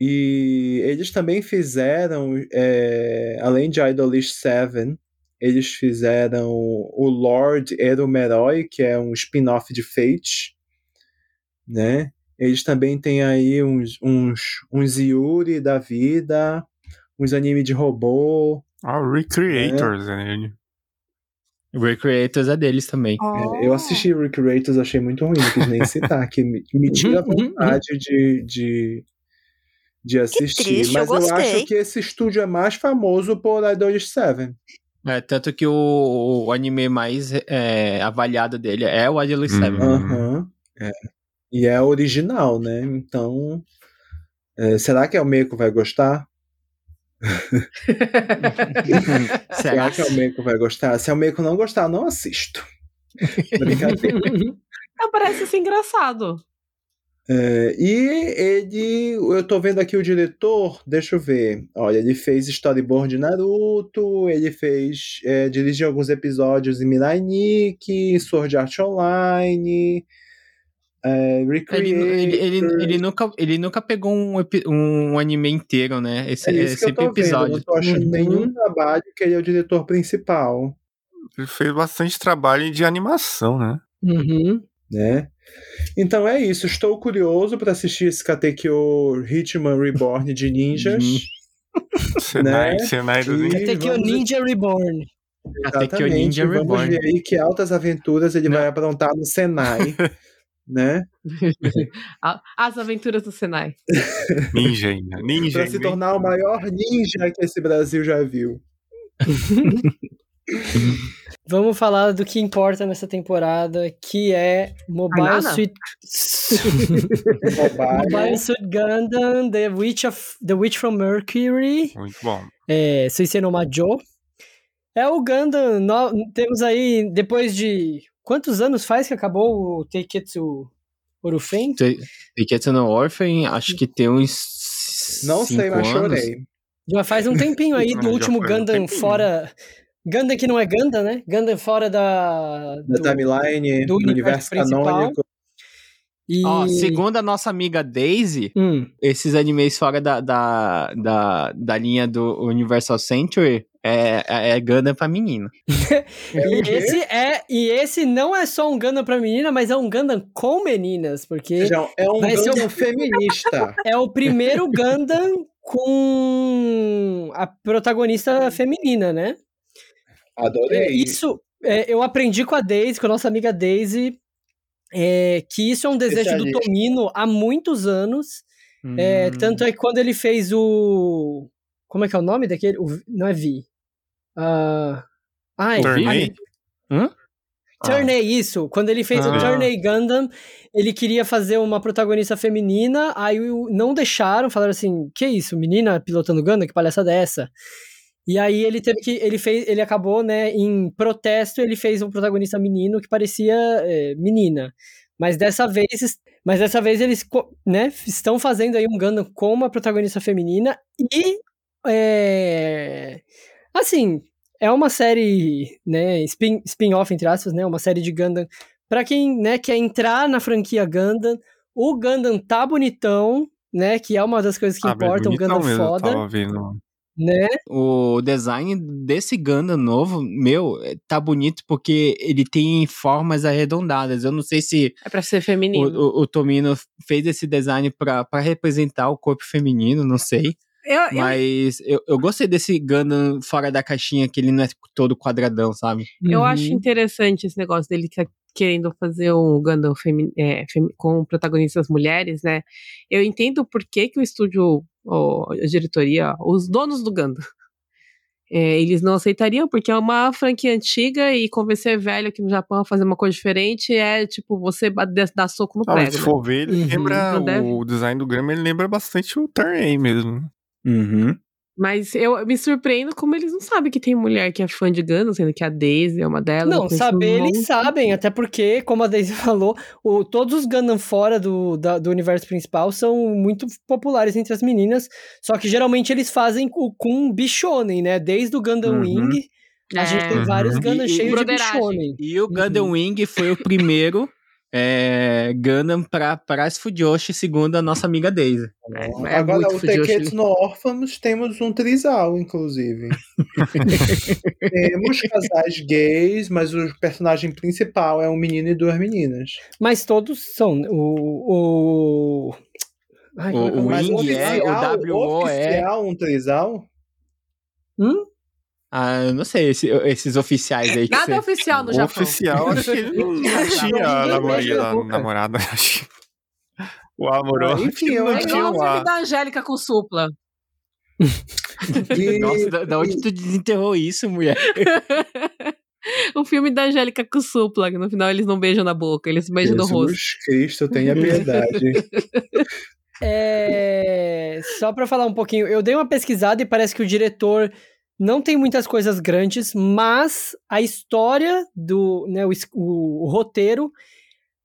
E eles também fizeram, é, além de Idolish 7, eles fizeram o Lord Erumeroi, que é um spin-off de Fate, né? Eles também têm aí uns, uns, uns Yuri da vida, uns anime de robô. Ah, o Recreators, né? Recreators é deles também. É, eu assisti Recreators, achei muito ruim, não quis nem [laughs] citar, que me, me tira a vontade de, de, de assistir. triste, eu Mas eu, gostei. acho que esse estúdio é mais famoso por Idolish 7. É, tanto que o, o anime mais é, avaliado dele é o Idolish 7. Hum. Aham. É. E é original, né? Então. é, será que a Meiko vai gostar? [laughs] Será que a Meiko vai gostar? Se a Meiko não gostar, não assisto. [laughs] Brincadeira. Ah, parece ser engraçado. É, e ele, eu tô vendo aqui o diretor, deixa eu ver. Olha, ele fez storyboard de Naruto, ele fez, é, dirigiu alguns episódios em Mirai Nikki, Sword Art Online, é, Ele, ele, ele, ele nunca, ele nunca pegou um, um anime inteiro, né? Esse, É sempre tô vendo, eu episódio. não tô achando Uhum. nenhum trabalho que ele é o diretor principal, Ele fez bastante trabalho de animação, né? Uhum. né? Então é isso, estou curioso para assistir esse Katekyo Hitman Reborn de ninjas. Uhum. [laughs] Senai, Né? Senai do E- Até que o vamos- Ninja Reborn. Katekyo Ninja Vamos Reborn. ver aí que altas aventuras ele Não. vai aprontar no Senai, [laughs] né? [laughs] As aventuras do Senai. Ninja ainda. [laughs] Ninja Para se tornar o maior ninja que esse Brasil já viu. [laughs] Vamos falar do que importa nessa temporada, que é Mobile? Suit Mobile. Mobile Suit Gundam, The Witch of The Witch from Mercury, Muito bom. é, Suisei no Majo. É o Gundam, no- temos aí, depois de... Quantos anos faz que acabou o Teiketsu Orufen? Tickets no Orphan, acho que tem uns. Não sei, mas chorei. Já faz um tempinho aí do [laughs] Já último um Gundam tempinho. fora... Gundam que não é Gundam, né? Gundam fora da... Da do- timeline, do do universo universo principal. canônico. E... Ó, segundo a nossa amiga Daisy, Hum, esses animes fora da, da, da, da linha do Universal Century é, é, é Gundam pra menina. [laughs] E esse é e esse não é só um Gundam pra menina, mas é um Gundam com meninas, porque Feijão, é um Vai ser Gundam um- feminista. [laughs] é o primeiro Gundam com a protagonista feminina, né? Adorei. Isso é, eu aprendi com a Daisy, com a nossa amiga Daisy, É, que isso é um desejo do. Tomino há muitos anos. É, Hum. tanto é que quando ele fez o. Como é que é o nome daquele? O não é Vi. Ah, ai, Tornei? ai, Turney, isso. Quando ele fez o Ah. Turney Gundam, ele queria fazer uma protagonista feminina, aí o- não deixaram, falaram assim: que isso, menina pilotando Gundam? Que palhaçada é essa? E aí ele teve que. Ele fez. Ele acabou, né, em protesto, ele fez um protagonista menino que parecia é, menina. Mas dessa vez. Mas dessa vez eles né, estão fazendo aí um Gundam com uma protagonista feminina e. é, assim, é uma série, né, spin- spin-off, entre aspas, né, uma série de Gundam. Pra quem, né, quer entrar na franquia Gundam, o Gundam tá bonitão, né, que é uma das coisas que Ah, importam, bonitão Gundam mesmo, eu foda, Tava vendo. né? O design desse Gundam novo, meu, é- tá bonito porque ele tem formas arredondadas. Eu não sei se É pra ser o, feminino. o, o Tomino fez esse design pra, pra representar o corpo feminino, não sei. Eu, eu, Mas eu, eu gostei desse Gundam fora da caixinha, que ele não é todo quadradão, sabe? eu Uhum. acho interessante esse negócio dele que tá querendo fazer um Gundam femi- é, femi- com protagonistas mulheres, né? Eu entendo por que, que o estúdio, ou a diretoria, os donos do Gundam, é, eles não aceitariam, porque é uma franquia antiga e convencer velho aqui no Japão a fazer uma coisa diferente é tipo você dar soco no Ah, prego. se né? for ver, ele Uhum, lembra. deve. O design do Grama ele lembra bastante o Turn A mesmo. Uhum. Mas eu me surpreendo como eles não sabem que tem mulher que é fã de Gundam, sendo que a Daisy é uma delas. Não, saber um eles sabem, até porque, como a Daisy [laughs] falou, o, todos os Gundam fora do, da- do universo principal são muito populares entre as meninas, só que geralmente eles fazem com, com bichonem, né? Desde o Gundam Uhum. Wing, a gente tem Uhum. vários Gundam E- e- cheios de bichonem. E o Gundam Wing foi o primeiro é, Gundam pra, pra as Fujoshi, segundo a nossa amiga Daisy. É Agora, muito o. Teketsu no Órfãos temos um trisal, inclusive. [laughs] temos casais gays, mas o personagem principal é um menino e duas meninas. Mas todos são. O. o... Ai, é O- o? Wing é, o WO é. oficial um trisal? Hum? Ah, eu não sei, esse- esses oficiais aí que Nada você... oficial no Japão. oficial, [laughs] acho que ele não, não tinha a mexe namoria na da boca. namorada. acho O amoroso. Ah, enfim, eu não É igual o filme da Angélica com supla. [laughs] E- Nossa, da, da onde tu desenterrou isso, mulher? o [laughs] filme da Angélica com supla, que no final eles não beijam na boca, eles beijam no rosto. Jesus Cristo, tenha piedade. É, só pra falar um pouquinho, eu dei uma pesquisada e parece que o diretor não tem muitas coisas grandes, mas a história do, né, o, o- o roteiro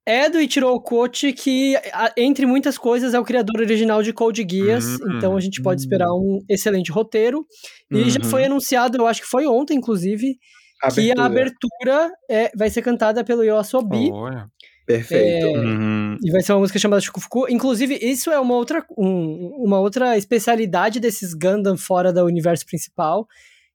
é do Ichiro Okochi, que entre muitas coisas é o criador original de Code Geass, Hum, então a gente pode esperar um excelente roteiro. E já Uhum. foi anunciado, eu acho que foi ontem, inclusive, que a abertura é, vai ser cantada pelo Yoasobi. Olha. Perfeito. É, Uhum. e vai ser uma música chamada Shukufuku. Inclusive, isso é uma outra, um- uma outra especialidade desses Gundam fora do universo principal,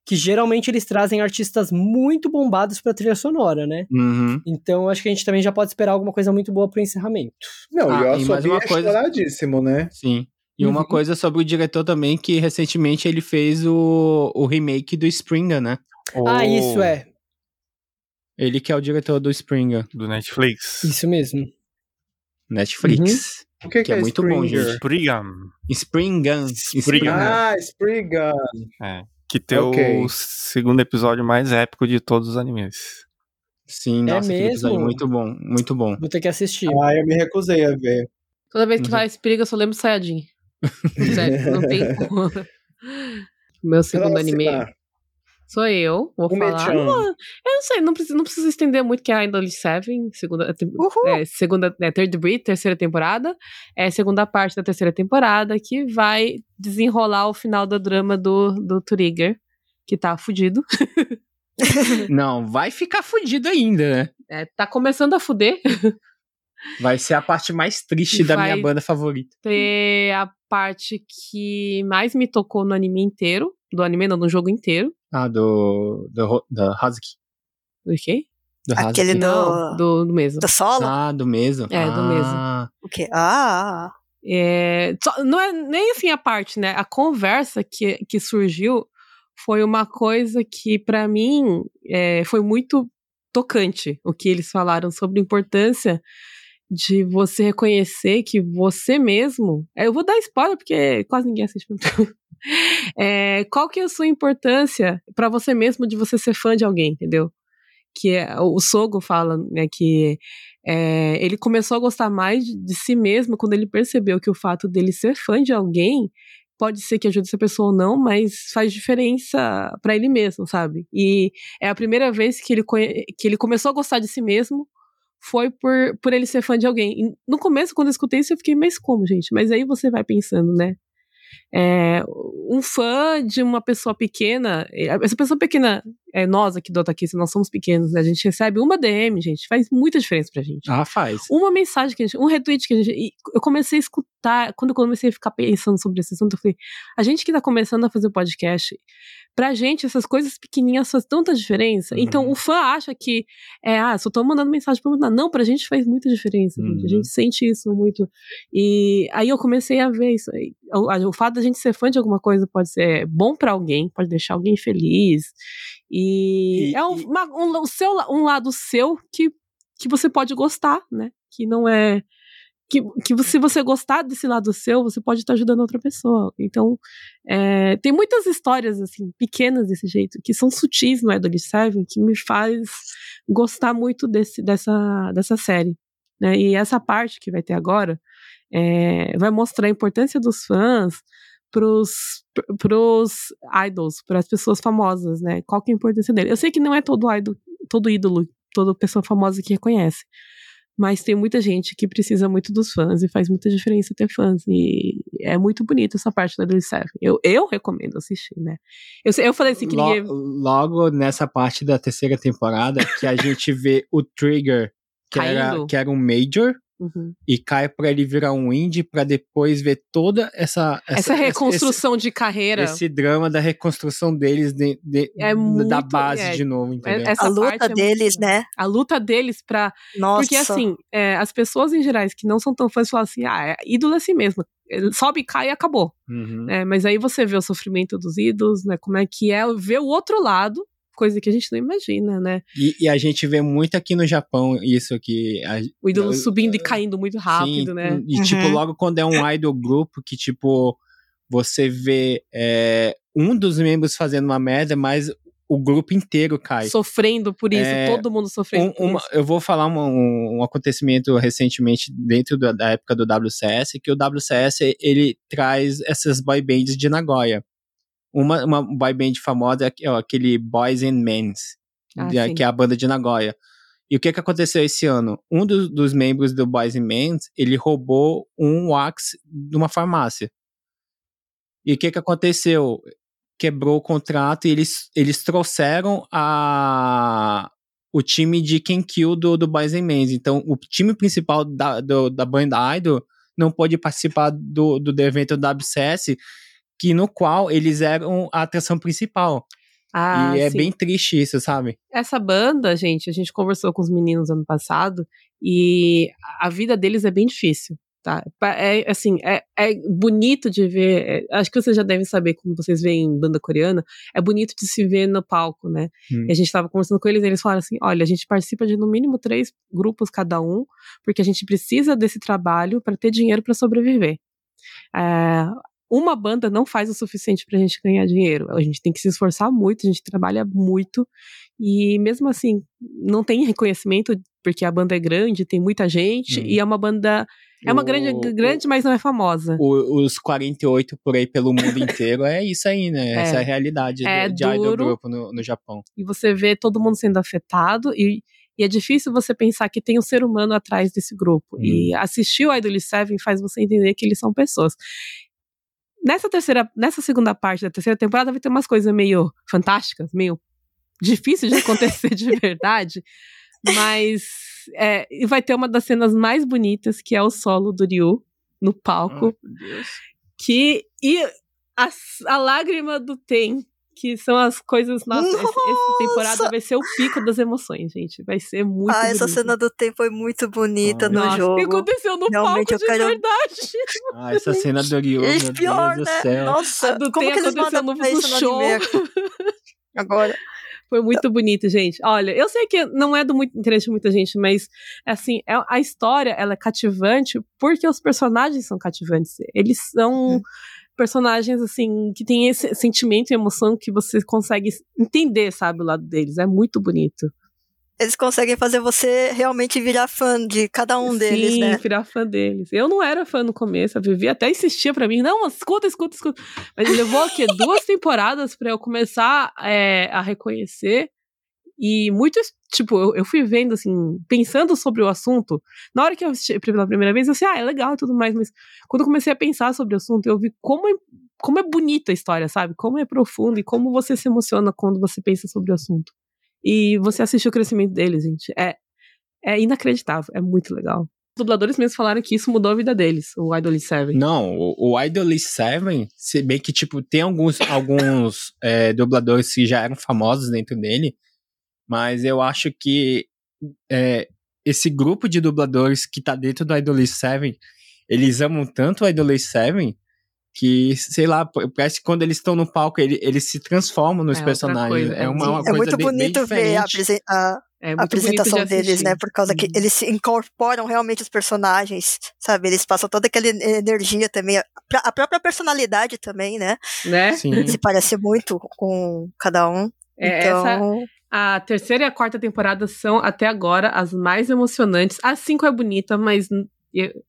que geralmente eles trazem artistas muito bombados pra trilha sonora, né? Uhum. Então, acho que a gente também já pode esperar alguma coisa muito boa pro encerramento. Não, Ah, e mais uma é coisa- estouradíssimo, né? Sim. E uma Uhum. coisa sobre o diretor também, que recentemente ele fez o, o remake do Springer, né? Ah, O- isso é. Ele que é o diretor do Springer, Do Netflix. Isso mesmo. Netflix. O que, Que é muito bom, Springer? gente. Spriggan. Springan. Spriggan. Ah, Spriggan. É. Que tem Ok. o segundo episódio mais épico de todos os animes. Sim, É nossa, episódio mesmo? muito bom, muito bom. Vou ter que assistir. Ah, eu me recusei a ver. Toda vez que Uhum. vai Espiga, eu só lembro Sayajin. [laughs] Sério, não tem como. [laughs] Meu segundo anime. Sou eu, vou O falar. Não, eu não sei, não preciso, não preciso estender muito que é a Idol Seven, segunda, Uhul. é, segunda, é, Third Breed, terceira temporada, é segunda parte da terceira temporada, que vai desenrolar o final do drama do, do Trigger, que tá fudido. [laughs] Não, vai ficar fudido ainda, né? É, tá começando a fuder. [laughs] Vai ser a parte mais triste da minha banda favorita. Ter a parte que mais me tocou no anime inteiro, do anime não, no jogo inteiro. Ah, do. do da Hazuki. Do quê? Do Aquele Hazuki. do- Não, do, do mesmo. Do solo? Ah, do mesmo. É, do ah, O quê? Ah, É, só- não é nem assim a parte, né? A conversa que, que surgiu foi uma coisa que, pra mim, é, foi muito tocante. O que eles falaram sobre a importância de você reconhecer que você mesmo. é, Eu vou dar spoiler porque quase ninguém assiste. É, [laughs] qual que é a sua importância para você mesmo de você ser fã de alguém, entendeu? Que é, o Sogo fala né, que é, ele começou a gostar mais de, de si mesmo quando ele percebeu que o fato dele ser fã de alguém pode ser que ajude essa pessoa ou não, mas faz diferença para ele mesmo, sabe? E é a primeira vez que ele, que ele começou a gostar de si mesmo foi por, por ele ser fã de alguém. No começo, quando eu escutei isso, eu fiquei, mas como, gente? Mas aí você vai pensando, né? É, um fã de uma pessoa pequena, é, essa pessoa pequena, é, nós aqui do Otaquice, nós somos pequenos, né? A gente recebe uma DM, gente, faz muita diferença pra gente. Ah, faz. Uma mensagem que a gente, um retweet que a gente. eu comecei a escutar, quando eu comecei a ficar pensando sobre esse assunto, eu falei, a gente que tá começando a fazer podcast, pra gente, essas coisas pequenininhas fazem tanta diferença. Então, o fã acha que, é, ah, só tô mandando mensagem pra mandar. Não, pra gente faz muita diferença, gente. A Uhum. gente sente isso muito. E aí eu comecei a ver isso. O, o fato da gente ser fã de alguma coisa pode ser bom pra alguém, pode deixar alguém feliz. E, E- é um, e- uma- um, seu, um lado seu que, que você pode gostar, né? Que não é. Que, que você- se você gostar desse lado seu, você pode estar ajudando outra pessoa. Então, é, tem muitas histórias, assim, pequenas desse jeito, que são sutis no Idol Seven, que me faz gostar muito desse, dessa, dessa série. Né? E essa parte que vai ter agora é, vai mostrar a importância dos fãs pros, pros idols, para as pessoas famosas, né? Qual que é a importância dele? Eu sei que não é todo idol, todo ídolo, toda pessoa famosa que reconhece. Mas tem muita gente que precisa muito dos fãs e faz muita diferença ter fãs. E é muito bonito essa parte da Idol Seven. Eu, eu recomendo assistir, né? Eu, eu falei assim que Lo- ninguém. Logo nessa parte da terceira temporada, que a [laughs] gente vê o Trigger, que era, que era um Major, Uhum. e cai pra ele virar um indie, pra depois ver toda essa... Essa esse- reconstrução de carreira. Esse, drama da reconstrução deles de, de- É da muito- base é, de novo, entendeu? essa A luta parte é muito deles, legal. né? A luta deles pra. Nossa. Porque assim, é, as pessoas em gerais que não são tão fãs falam assim, ah, é ídolo é assim mesmo. Ele sobe, cai e acabou. Uhum. né? Mas aí você vê o sofrimento dos ídolos, né? Como é que é ver o outro lado, coisa que a gente não imagina, né? E, e a gente vê muito aqui no Japão isso aqui. a- O ídolo Eu- subindo e caindo muito rápido, Sim, né? E tipo, Uhum. logo quando é um idol grupo que, tipo, você vê é, um dos membros fazendo uma merda, mas o grupo inteiro cai. Sofrendo por isso, É, todo mundo sofrendo Um- por uma- isso. eu vou falar um, um acontecimento recentemente dentro da, da época do WCS, que o WCS ele traz essas boy bands de Nagoya. Uma, uma boy band famosa é aquele Boys and Men's, Ah, sim. que é a banda de Nagoya. E o que, que aconteceu esse ano? Um dos, dos membros do Boys and Men's, ele roubou um wax de uma farmácia. E o que, que aconteceu? Quebrou o contrato e eles, eles trouxeram a, o time de Kenkyu do, do Boys and Men's. Então, o time principal da, do, da banda Idol não pôde participar do, do, do evento do WCS, que no qual eles eram a atração principal. Ah, e é sim. bem triste isso, sabe? Essa banda, gente, a gente conversou com os meninos ano passado e a vida deles é bem difícil, tá? É assim, é, é bonito de ver. é, acho que vocês já devem saber quando vocês veem banda coreana, é bonito de se ver no palco, né? Hum. E a gente tava conversando com eles e eles falaram assim: olha, a gente participa de no mínimo três grupos cada um, porque a gente precisa desse trabalho para ter dinheiro para sobreviver. É, uma banda não faz o suficiente pra gente ganhar dinheiro. A gente tem que se esforçar muito, a gente trabalha muito. E mesmo assim, não tem reconhecimento, porque a banda é grande, tem muita gente, Hum. e é uma banda. É uma O- grande, grande, mas não é famosa. O- os 48 por aí pelo mundo [laughs] inteiro é isso aí, né? Essa é a realidade É do, de idol duro. grupo no, no Japão. e você vê todo mundo sendo afetado e, e é difícil você pensar que tem um ser humano atrás desse grupo. Hum. E assistir o Idol Seven faz você entender que eles são pessoas. Nessa terceira, nessa segunda parte da terceira temporada vai ter umas coisas meio fantásticas, meio difíceis de acontecer de [laughs] verdade, mas é, e vai ter uma das cenas mais bonitas que é o solo do Ryu no palco, que e a, a lágrima do Ten, que são as coisas. Nossa, esse- essa temporada Nossa! vai ser o pico das emoções, gente. Vai ser muito. ah, essa bonito. cena do tempo foi muito bonita Ah, no Nossa, o que jogo. aconteceu no Realmente palco de quero- verdade. Ah, essa cena do Ryu, E meu pior, Deus do né? céu. Nossa, A do como que eles aconteceu no- no show. anime? [laughs] Agora. Foi muito bonito, gente. Olha, eu sei que não é do muito interesse de muita gente, mas assim, é, a história ela é cativante porque os personagens são cativantes. Eles são personagens assim que têm esse sentimento e emoção que você consegue entender, sabe, o lado deles. É muito bonito. Eles conseguem fazer você realmente virar fã de cada um deles, Sim, né? virar fã deles. Eu não era fã no começo, a Vivi até insistia pra mim, não, escuta, escuta, escuta. Mas levou o quê? [laughs] Duas temporadas pra eu começar é, a reconhecer. E muito, tipo, eu, eu fui vendo, assim, pensando sobre o assunto. Na hora que eu assisti pela primeira vez, eu assim, ah, é legal e tudo mais. Mas quando eu comecei a pensar sobre o assunto, eu vi como é, como é bonita a história, sabe? Como é profundo e como você se emociona quando você pensa sobre o assunto. E você assistir o crescimento deles, gente. É, é inacreditável, é muito legal. Os dubladores mesmo falaram que isso mudou a vida deles, o Idol 7. Não, o, o Idol 7, se bem que, tipo, tem alguns, alguns é, dubladores que já eram famosos dentro dele, mas eu acho que é, esse grupo de dubladores que tá dentro do Idol 7, eles amam tanto o Idol 7 que, sei lá, parece que quando eles estão no palco, ele, eles se transformam nos É personagens. coisa, é uma, uma É coisa muito bem, bem bonito ver a, a- É a bonito de apresentação deles, né? Por causa que Uhum. eles se incorporam realmente os personagens, sabe? Eles passam toda aquela energia também. A a própria personalidade também, né? Né? Sim. Se parece muito com cada um. É, essa, então, a terceira e a quarta temporada são, até agora, as mais emocionantes. A cinco é bonita, mas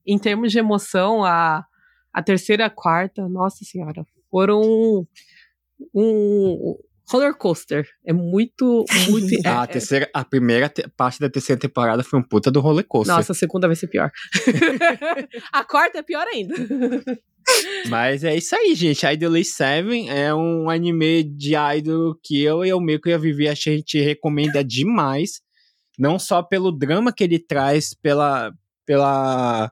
em termos de emoção, a, a terceira e a quarta, nossa senhora, foram um, um roller coaster. É muito, muito. [laughs] é- a, é- terceira, a primeira te- parte da terceira temporada foi um puta do roller coaster. nossa, a segunda vai ser pior. [laughs] a quarta é pior ainda. [laughs] Mas é isso aí, gente. Idol 7 é um anime de idol que eu e o Meiko e a Vivi a gente recomenda demais. Não só pelo drama que ele traz, pela. pela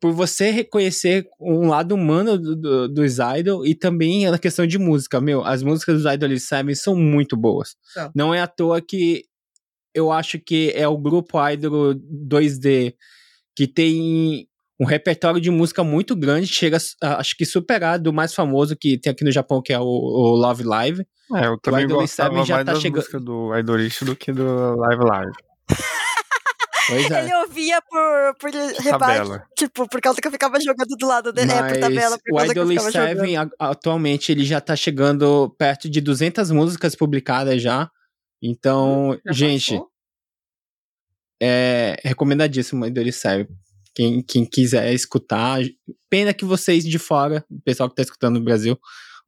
por você reconhecer um lado humano do, do- dos idol e também a questão de música. Meu, as músicas dos Idol 7 são muito boas. São. Não é à toa que eu acho que é o grupo Idol 2D que tem um repertório de música muito grande, chega, a- acho que superar do mais famoso que tem aqui no Japão, que é o, o Love Live. É, eu também Idol gostava 7 já mais tá das chegando- músicas do Idolish do que do Live Live. [laughs] Pois é. ele ouvia por, por rebate, tipo, por causa que eu ficava jogando do lado dele. É, por Mas tabela, por o causa que eu Idol ficava jogando. 7, a- atualmente, ele já tá chegando perto de 200 músicas publicadas já. Então, Já gente, passou? é recomendadíssimo o Idol 7. Quem, quem quiser escutar, pena que vocês de fora, o pessoal que tá escutando no Brasil,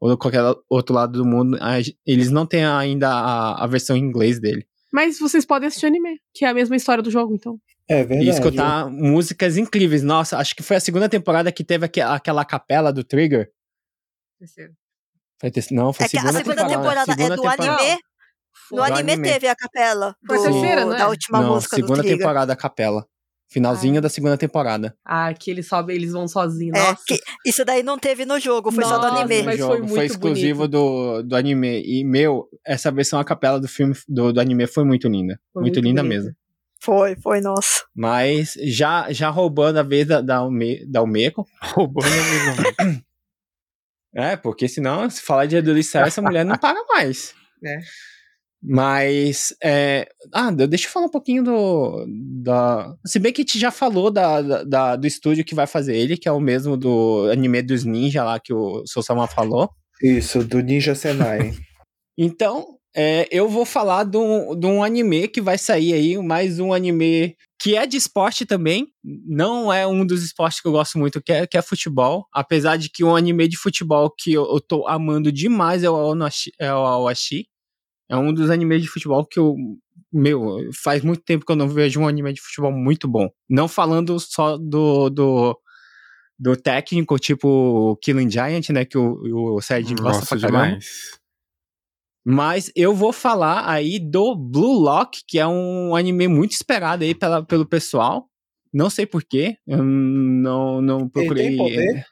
ou qualquer outro lado do mundo, eles não têm ainda a, a versão em inglês dele. Mas vocês podem assistir anime, que é a mesma história do jogo, então. É verdade. E escutar músicas incríveis. Nossa, acho que foi a segunda temporada que teve aque- aquela capela do Trigger. Foi ter- não, foi É que a segunda temporada é Segunda do temporada. anime. No anime, anime. teve a capela Foi a terceira, não é? da última Não, música segunda do Trigger. temporada a capela. Finalzinho Ah. da segunda temporada. Ah, que eles sobem, eles vão sozinhos. É, Nossa. que isso daí não teve no jogo, foi só do Nossa, anime. mas No foi jogo. muito exclusivo do, do anime. E, meu, essa versão a capela do filme do, do anime foi muito linda. Foi muito, muito linda bonita. mesmo. Foi, foi, nossa. Mas já, já roubando a vez da, da, Alme, da Almeco. [laughs] Roubando a visão. É, porque senão, se falar de adolescência, essa mulher não para mais. É. Mas, é... ah, de- deixa eu falar um pouquinho do. Da... Se bem que a gente já falou da, da- do estúdio que vai fazer ele, que é o mesmo do anime dos ninja lá que o Sosama falou. Isso, do Ninja Senai. [laughs] Então, é, eu vou falar de um, de um anime que vai sair aí, mais um anime que é de esporte também. Não é um dos esportes que eu gosto muito, que é, que é futebol. Apesar de que um anime de futebol que eu, eu tô amando demais é o Aonashi- é o Awashi. É um dos animes de futebol que eu. Meu, faz muito tempo que eu não vejo um anime de futebol muito bom. Não falando só do. do do técnico, tipo Killing Giant, né? Que o, o Sérgio gosta Gosto pra caramba. demais. Mas eu vou falar aí do Blue Lock, que é um anime muito esperado aí pela, pelo pessoal. Não sei porquê, eu não, não procurei. tem poder?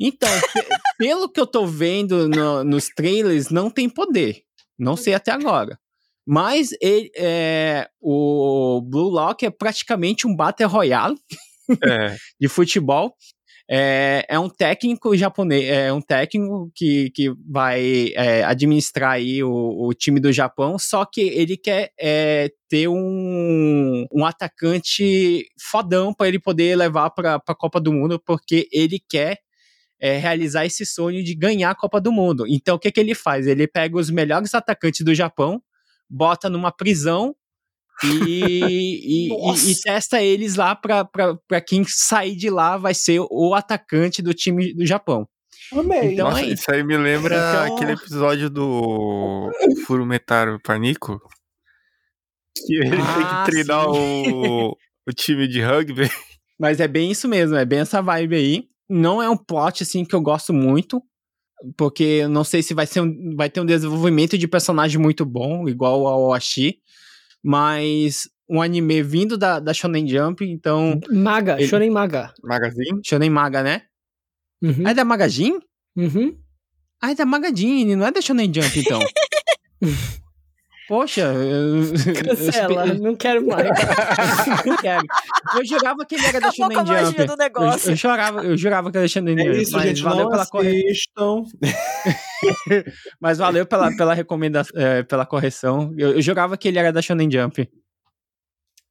Então, [laughs] pe- pelo que eu tô vendo no- nos trailers, não tem poder. Não sei até agora. Mas ele, é, o Blue Lock é praticamente um Battle Royale É, [laughs] de futebol. É, é um técnico japonês, é um técnico que, que vai é, administrar aí o, o, time do Japão, só que ele quer é, ter um, um atacante fodão para ele poder levar para a Copa do Mundo, porque ele quer é, realizar esse sonho de ganhar a Copa do Mundo. Então, o que, que ele faz? Ele pega os melhores atacantes do Japão, bota numa prisão e, [laughs] e, e, e, testa eles lá para quem sair de lá vai ser o atacante do time do Japão. Amei. Então, Nossa, é isso aí me lembra então... aquele episódio do Furumetaro Panico. Que ele ah, tem que treinar o, o time de rugby. Mas é bem isso mesmo, é bem essa vibe aí. Não é um plot assim que eu gosto muito, porque eu não sei se vai, ser um, vai ter um desenvolvimento de personagem muito bom, igual ao Ashi mas um anime vindo da, da Shonen Jump, então. Maga, ele... Shonen Maga. Magazine? Shonen Maga, né? Uhum. Ah, é da Magazine? Uhum. Ah, é da Magazine, não é da Shonen Jump, então. [laughs] Poxa, eu, Cancela, eu, não quero mais. [laughs] não quero. Eu jurava que ele era da Shonen Jump. Do negócio. Eu, eu, jurava, eu jurava que era da Shonen Jump. É isso, mas gente, valeu pela correção. [laughs] mas valeu pela, pela recomendação, é, pela correção. Eu, eu jurava que ele era da Shonen Jump.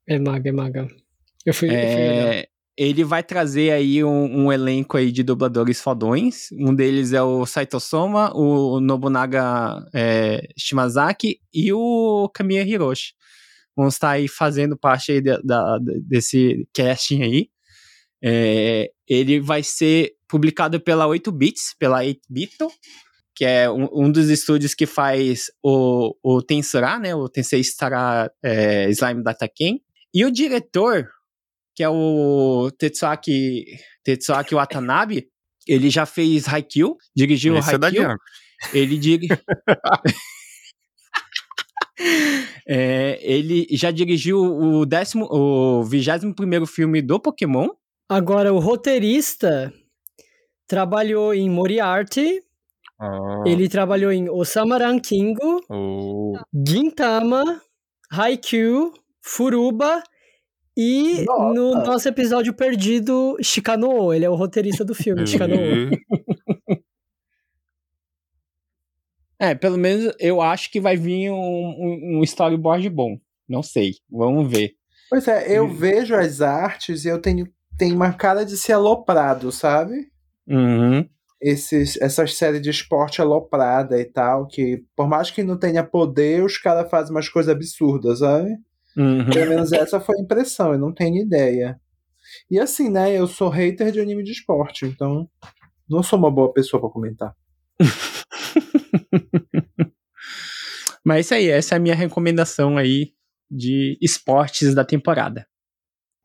É maga, é maga. Eu fui, é, eu fui ele vai trazer aí um, um, elenco aí de dubladores fodões. Um deles é o Saito Soma, o Nobunaga é, Shimazaki e o Kamiya Hiroshi. Vão estar aí fazendo parte aí da, da desse casting aí. É, ele vai ser publicado pela 8 Bits, pela 8-Bito, que é um, um, dos estúdios que faz o, o Tensura, né? O Tensei Stara é, Slime Data Ken. E o diretor que é o Tetsuaki, Tetsuaki Watanabe, ele já fez Haikyuu, dirigiu Esse é Haikyuu. É ele dir... [laughs] é, ele já dirigiu o décimo, o vigésimo primeiro filme do Pokémon. Agora, o roteirista trabalhou em Moriarty, oh. ele trabalhou em Osama Rankingo, oh. Gintama, Haikyuu, Furuba e Nossa. no nosso episódio perdido, Chicano, ele é o roteirista do filme, Chicano. é, pelo menos eu acho que vai vir um, um, um storyboard bom. Não sei, vamos ver. Pois é, eu hum. vejo as artes e eu tenho, tenho uma cara de ser aloprado, sabe? Uhum. Esses, essas séries de esporte aloprada e tal, que por mais que não tenha poder, os caras fazem umas coisas absurdas, sabe? Uhum. Pelo menos essa foi a impressão, eu não tenho ideia. E assim, né, eu sou hater de anime de esporte, então não sou uma boa pessoa para comentar. [laughs] Mas é isso aí, essa é a minha recomendação aí de esportes da temporada.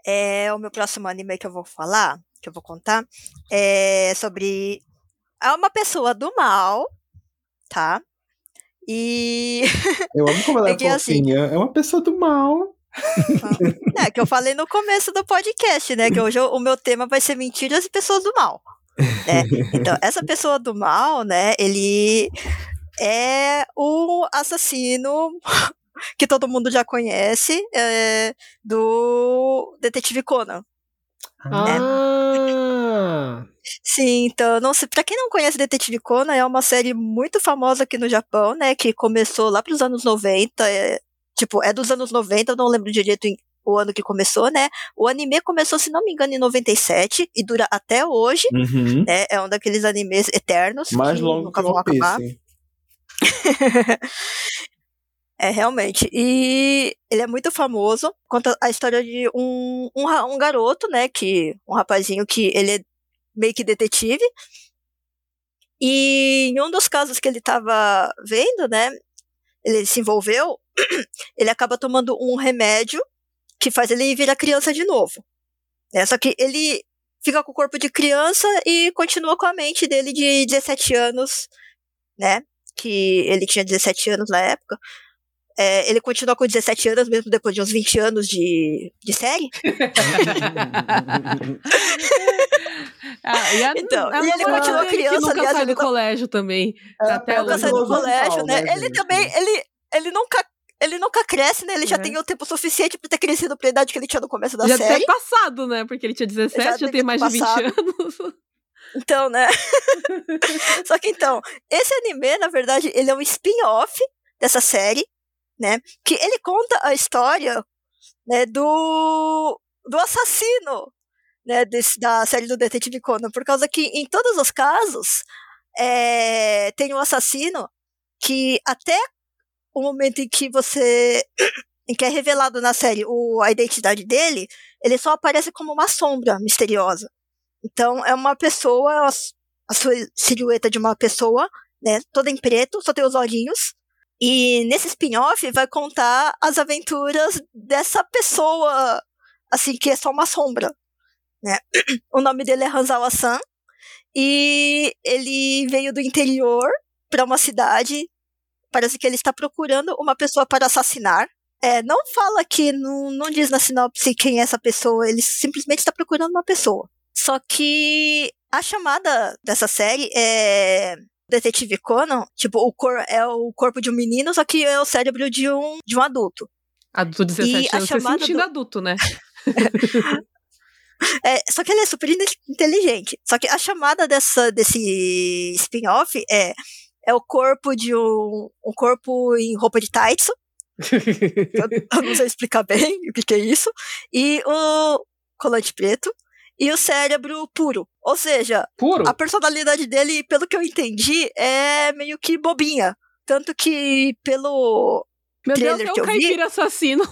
É, o meu próximo anime que eu vou falar, que eu vou contar, é sobre é uma pessoa do mal, tá? E. Eu amo como [laughs] ela é, é assim, é uma pessoa do mal. É, que eu falei no começo do podcast, né? Que hoje o meu tema vai ser mentiras e pessoas do mal. Né? Então, [laughs] essa pessoa do mal, né? Ele é o assassino [laughs] que todo mundo já conhece é, do Detetive Conan. Ah! Sim, então, não sei, pra quem não conhece Detetive Conan, é uma série muito famosa aqui no Japão, né, que começou lá pros anos 90, é, tipo, é dos anos 90, eu não lembro direito em, o ano que começou, né, o anime começou, se não me engano, em 97 e dura até hoje, uhum. né, é um daqueles animes eternos Mais longo nunca que vão acabar. [laughs] É, realmente. E ele é muito famoso. Conta a história de um, um, um garoto, né? Que, um rapazinho que ele é meio que detetive. E em um dos casos que ele estava vendo, né? Ele se envolveu, [clears throat] ele acaba tomando um remédio que faz ele virar criança de novo. Né? Só que ele fica com o corpo de criança e continua com a mente dele de 17 anos, né? Que ele tinha 17 anos na época. É, ele continua com 17 anos, mesmo depois de uns 20 anos de, de série. [laughs] [laughs] ah, e a, então, a e ele continua criança. Nunca aliás, sai do nunca... colégio também. É, até nunca sai do colégio, né? Ele também, ele, ele nunca ele nunca cresce, né? Ele já É. tem o tempo suficiente pra ter crescido pra idade que ele tinha no começo da já série. ter passado, né? Porque ele tinha 17, já, deve tem ter mais de 20 passado. anos. Então, né? [laughs] Só que então, esse anime, na verdade, ele é um spin-off dessa série, né? Que ele conta a história, né, do do assassino, né, desse, da série do Detetive Conan, por causa que em todos os casos é, tem um assassino que até o momento em que você em que é revelado na série o, a identidade dele, ele só aparece como uma sombra misteriosa. Então é uma pessoa, a, sua silhueta de uma pessoa, né, toda em preto, só tem os olhinhos. E nesse spin-off vai contar as aventuras dessa pessoa, assim, que é só uma sombra, né? O nome dele é Hanzawa-san e ele veio do interior para uma cidade. Parece que ele está procurando uma pessoa para assassinar. É, não fala que não, não diz na sinopse quem é essa pessoa, ele simplesmente está procurando uma pessoa. Só que a chamada dessa série é Detetive Conan, tipo, o cor é o corpo de um menino, só que é o cérebro de um, de um adulto. Adulto de 17 E anos, chamada sentindo do- adulto, né? [laughs] É, só que ele é super inte- inteligente. Só que a chamada dessa, desse spin-off é, é o corpo de um, um corpo em roupa de taitsu. eu, eu não sei explicar bem o que, que é isso. E o colante preto. E o cérebro puro. Ou seja, Puro? a personalidade dele, pelo que eu entendi, é meio que bobinha. Tanto que pelo. Meu Deus, é um eu vi- caipira assassino.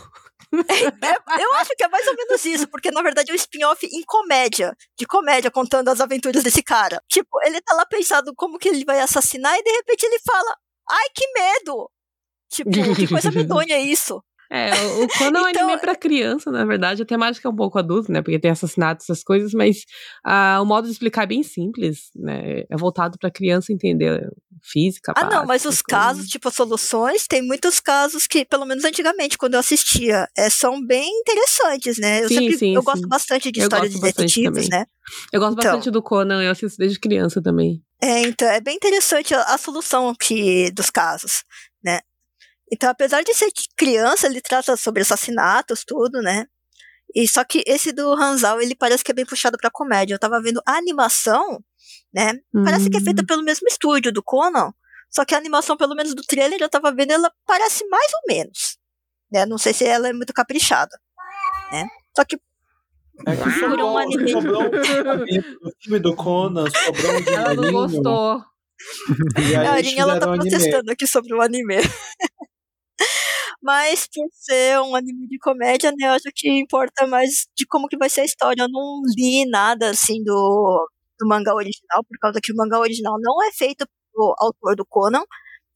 É, eu acho que é mais ou menos isso, porque na verdade é um spin-off em comédia, de comédia, contando as aventuras desse cara. Tipo, ele tá lá pensando como que ele vai assassinar e de repente ele fala: Ai, que medo! Tipo, que coisa [laughs] medonha é isso. É, o Conan é um [laughs] Então- anime pra criança, na verdade. A temática é um pouco adulto, né? Porque tem assassinatos, essas coisas, mas ah, o modo de explicar é bem simples, né? É voltado pra criança entender física. Ah, não, básica, mas os essas casos, coisas. tipo, as soluções, tem muitos casos que, pelo menos antigamente, quando eu assistia, é, são bem interessantes, né? Eu Sim, sempre sim, eu sim. gosto bastante de Eu histórias de detetives, né? Eu gosto então. bastante do Conan, eu assisto desde criança também. É, então, é bem interessante a, a solução que, dos casos, né? Então, apesar de ser criança, ele trata sobre assassinatos, tudo, né? E só que esse do Hanzal, ele parece que é bem puxado pra comédia. Eu tava vendo a animação, né? Parece que é feita Hum. pelo mesmo estúdio do Conan, só que a animação, pelo menos do trailer, eu tava vendo, ela parece mais ou menos. Né? Não sei se ela é muito caprichada, né? Só que É que sobrou, um anime. sobrou um [laughs] filme do Conan, sobrou um Ela não gostou. E aí a eles Arinha, ela tá fizeram anime. protestando aqui sobre o anime. Mas por ser um anime de comédia, né, eu acho que importa mais de como que vai ser a história. Eu não li nada assim do, do mangá original, por causa que o mangá original não é feito pelo autor do Conan,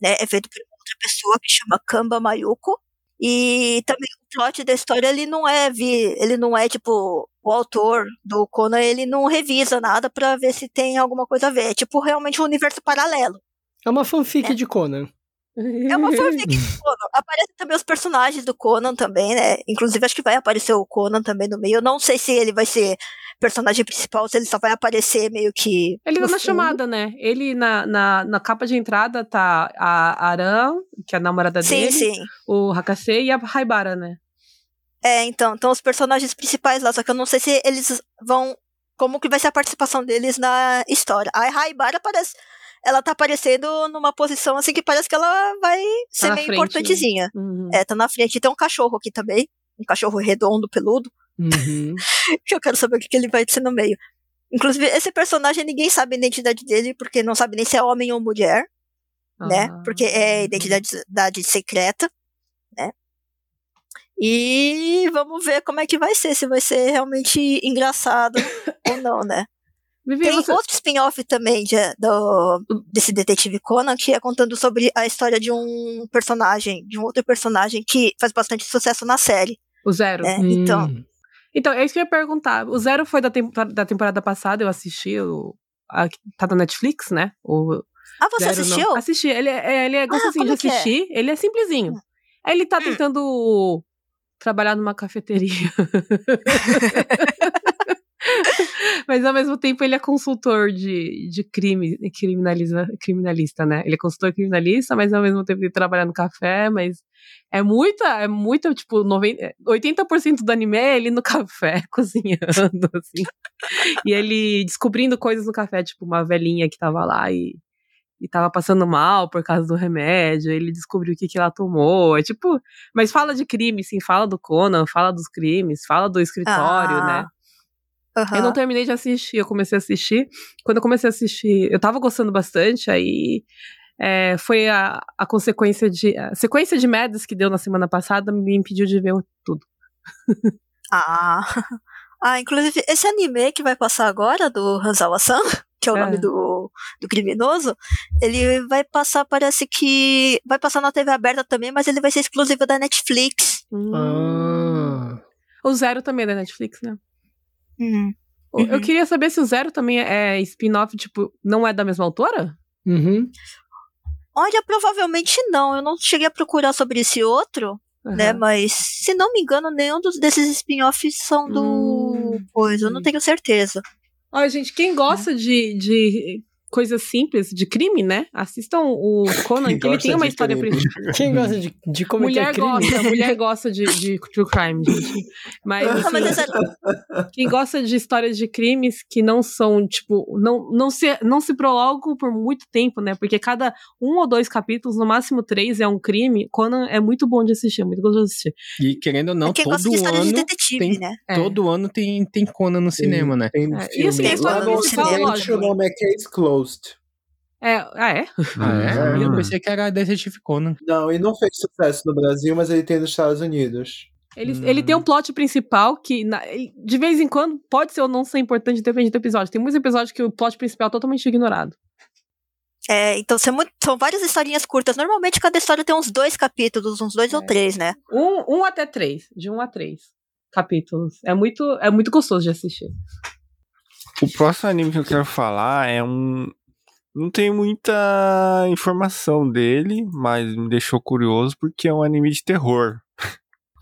né? É feito por outra pessoa que chama Kamba Mayuko. E também o plot da história, ele não é vi, ele não é tipo o autor do Conan, ele não revisa nada pra ver se tem alguma coisa a ver. É tipo realmente um universo paralelo. É uma fanfic É. de Conan. É uma fanfic do [laughs] Conan. Aparecem também os personagens do Conan também, né? Inclusive, acho que vai aparecer o Conan também no meio. Eu não sei se ele vai ser personagem principal, se ele só vai aparecer meio que. Ele tá na fundo. chamada, né? Ele na, na, na capa de entrada tá a Aran, que é a namorada Sim, dele, sim. o Hakase e a Haibara, né? É, então, então os personagens principais lá, só que eu não sei se eles vão. Como que vai ser a participação deles na história. A Raibara parece. Ela tá aparecendo numa posição assim que parece que ela vai ser na meio frente, né? importantezinha. Uhum. É, tá na frente. E tem um cachorro aqui também. Um cachorro redondo, peludo. Uhum. [laughs] que eu quero saber o que, que ele vai ser no meio. Inclusive, esse personagem, ninguém sabe a identidade dele, porque não sabe nem se é homem ou mulher, né? Ah. Porque é identidade secreta, né? E vamos ver como é que vai ser, se vai ser realmente engraçado [coughs] ou não, né? Vivi, Tem você... outro spin-off também de, do, desse detetive Conan, que é contando sobre a história de um personagem, de um outro personagem que faz bastante sucesso na série, O Zero. né? Então, Hum. Então, é isso que eu ia perguntar. O Zero foi da, tem- da temporada passada, eu assisti. O, a, tá na Netflix, né? O ah, você Zero não- assistiu? Assisti. Ele é, ele é gostosinho de como que é? assistir. Ele é simplesinho. Aí ele tá Hum. tentando trabalhar numa cafeteria. [laughs] [laughs] Mas ao mesmo tempo ele é consultor de, de crime, criminaliza, criminalista, né? Ele é consultor criminalista, mas ao mesmo tempo ele trabalha no café, mas é muita, é muita, tipo, 90, 80% do anime é ele no café, [laughs] cozinhando, assim. e ele descobrindo coisas no café, tipo, uma velhinha que tava lá e, e tava passando mal por causa do remédio, ele descobriu o que que ela tomou, é tipo, mas fala de crime, sim, fala do Conan, fala dos crimes, fala do escritório, Ah. né? Aham. Eu não terminei de assistir, eu comecei a assistir. Quando eu comecei a assistir, eu tava gostando bastante, aí é, foi a, a consequência de. A sequência de merdas que deu na semana passada me impediu de ver tudo. Ah. [laughs] ah, inclusive, esse anime que vai passar agora, do Hanzawa-san, [laughs] que é o É. nome do, do criminoso, ele vai passar, parece que. Vai passar na TV aberta também, mas ele vai ser exclusivo da Netflix. Hum. Ah. O Zero também é da Netflix, né? Hum. O- Eu Uhum. queria saber se o Zero também é spin-off, tipo, não é da mesma autora? Uhum. Olha, provavelmente não. Eu não cheguei a procurar sobre esse outro, né? Aham. Mas, se não me engano, nenhum dos, desses spin-offs são do. Hum. Coisa, eu não tenho certeza. Olha, gente, quem gosta de, de coisas simples, de crime, né? Assistam o [laughs] Conan, que ele tem uma de história crime. principal. [laughs] Quem gosta de, de cometer Mulher crime? gosta, [laughs] mulher gosta de, de true crime, gente. Mas, assim, mas essa- quem gosta de histórias de crimes que não são, tipo, não, não, se, não se prolongam por muito tempo, né? Porque cada um ou dois capítulos, no máximo três, é um crime. Conan é muito bom de assistir, é muito gostoso de assistir. E querendo ou não, É quem todo gosta de história de ano, detetive, tem- né? É. todo ano tem, tem Conan no cinema, né? Tem É, e filme. assim, a história Lá no principal, lógico. o nome é Case Closed. É, ah, é? Ah, é? Eu Hum. pensei que era Detetive Conan. Não, e não fez sucesso no Brasil, mas ele tem nos Estados Unidos. Ele, Hum. ele tem um plot principal que, na- de vez em quando, pode ser ou não ser importante, depende do episódio. Tem muitos episódios que o plot principal é totalmente ignorado. É, então são, muito- são várias historinhas curtas. Normalmente cada história tem uns dois capítulos, uns dois ou É. três, né? Um, um até três. De um a três capítulos. É muito, é muito gostoso de assistir. O próximo anime que eu quero falar é um. Não tem muita informação dele, mas me deixou curioso porque é um anime de terror.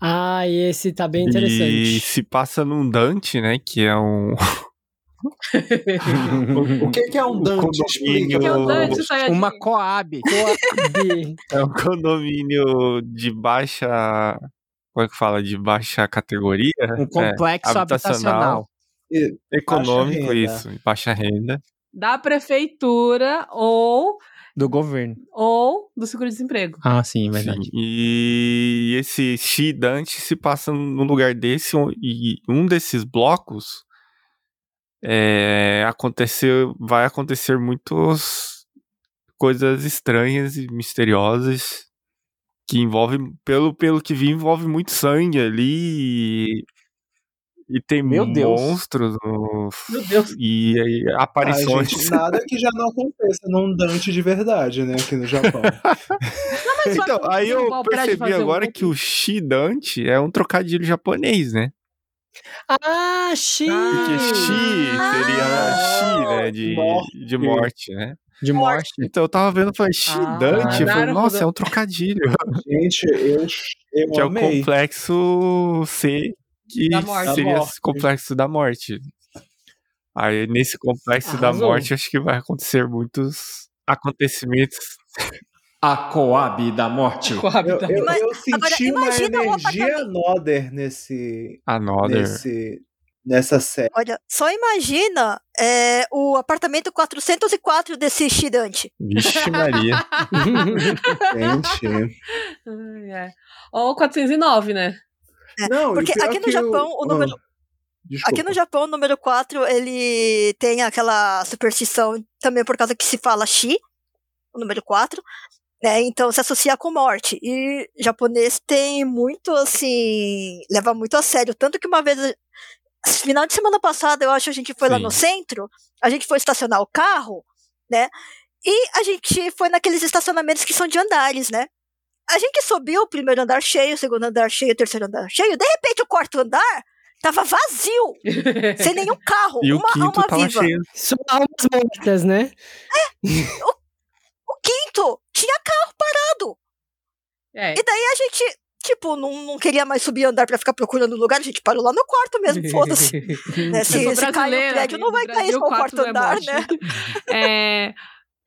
Ah, e esse tá bem E interessante. se passa num Dante, né? Que é um. [laughs] O que, que é um Dante? condomínio- Explica. Que é o pra Dante. Uma Coab. Coab. [laughs] É um condomínio de baixa. Como é que fala? De baixa categoria? Um complexo É, habitacional. E- Econômico, isso. Baixa renda. Da prefeitura ou, Do governo. ou do seguro-desemprego. Ah, sim, verdade. Sim, E esse Shi Dante se passa num lugar desse e um desses blocos é, aconteceu, vai acontecer muitas coisas estranhas e misteriosas que envolvem, pelo, pelo que vi, envolve muito sangue ali e, tem Meu Deus. monstros Meu Deus. e, e Ah, aparições. gente, nada que já não aconteça num Dante de verdade, né? Aqui no Japão. [laughs] Mas só Então, aí eu percebi um agora outro- que o Shidante é um trocadilho japonês, né? Ah, Xi! Porque Shi seria Shi, né? Ah, De morte. de morte, né? De morte. Então eu tava vendo e falei, Shidante? eu falei, nossa, é um trocadilho. gente, eu, eu que é o amei. complexo C, que Da morte. seria Da esse complexo da morte. Aí nesse complexo da Arrasou. morte, acho que vai acontecer muitos acontecimentos. A Coab da morte. Coab, Eu, tá? eu, Mas- eu senti agora, uma imagina o energia apartamento. Nodder nesse, Another. nesse, nessa série. Olha, só imagina é, o apartamento 404 desse Shidante. Vixe Maria. [laughs] Gente. [laughs] Ou 409, né? Não, e Porque pior aqui no Japão, o número- Ah, desculpa. Aqui no Japão, o número 4, ele tem aquela superstição também por causa que se fala Shi, o número 4, né? Então se associa com morte. E japonês tem muito assim, leva muito a sério, tanto que uma vez final de semana passada, eu acho a gente foi lá Sim. no centro, a gente foi estacionar o carro, né? E a gente foi naqueles estacionamentos que são de andares, né? A gente subiu o primeiro andar cheio, o segundo andar cheio, o terceiro andar cheio. De repente, o quarto andar tava vazio, [laughs] sem nenhum carro, E o uma quinto alma tava viva. cheio. Só almas mortas, né? O quinto tinha carro parado. É. E daí a gente. tipo, não, não queria mais subir andar pra ficar procurando lugar, a gente parou lá no quarto mesmo, foda-se. [laughs] né? Se, sou se cair brasileira, o prédio, não vai no cair Brasil, só o quarto é andar, morte. né? [laughs] É,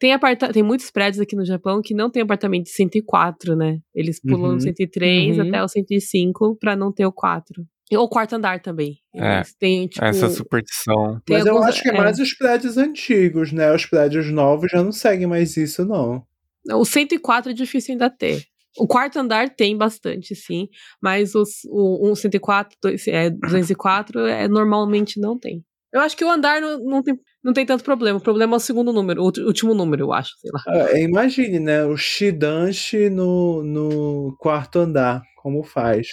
tem, aparta tem muitos prédios aqui no Japão que não tem apartamento de 104, né? Eles pulam Uhum. o 103 Uhum. até o 105 pra não ter o 4. Ou o quarto andar também. É, tipo, Essa superstição. tem Mas eu alguns- acho que é mais os prédios antigos, né? Os prédios novos já não seguem mais isso, não. O 104 é difícil ainda ter. O quarto andar tem bastante, sim, mas os, o, o 104, dois- é, 204 é, normalmente não tem. Eu acho que o andar não, não, tem, não tem tanto problema. O problema é o segundo número, o último número, eu acho, sei lá. Ah, imagine, né? O Shidanshi no, no quarto andar, como faz.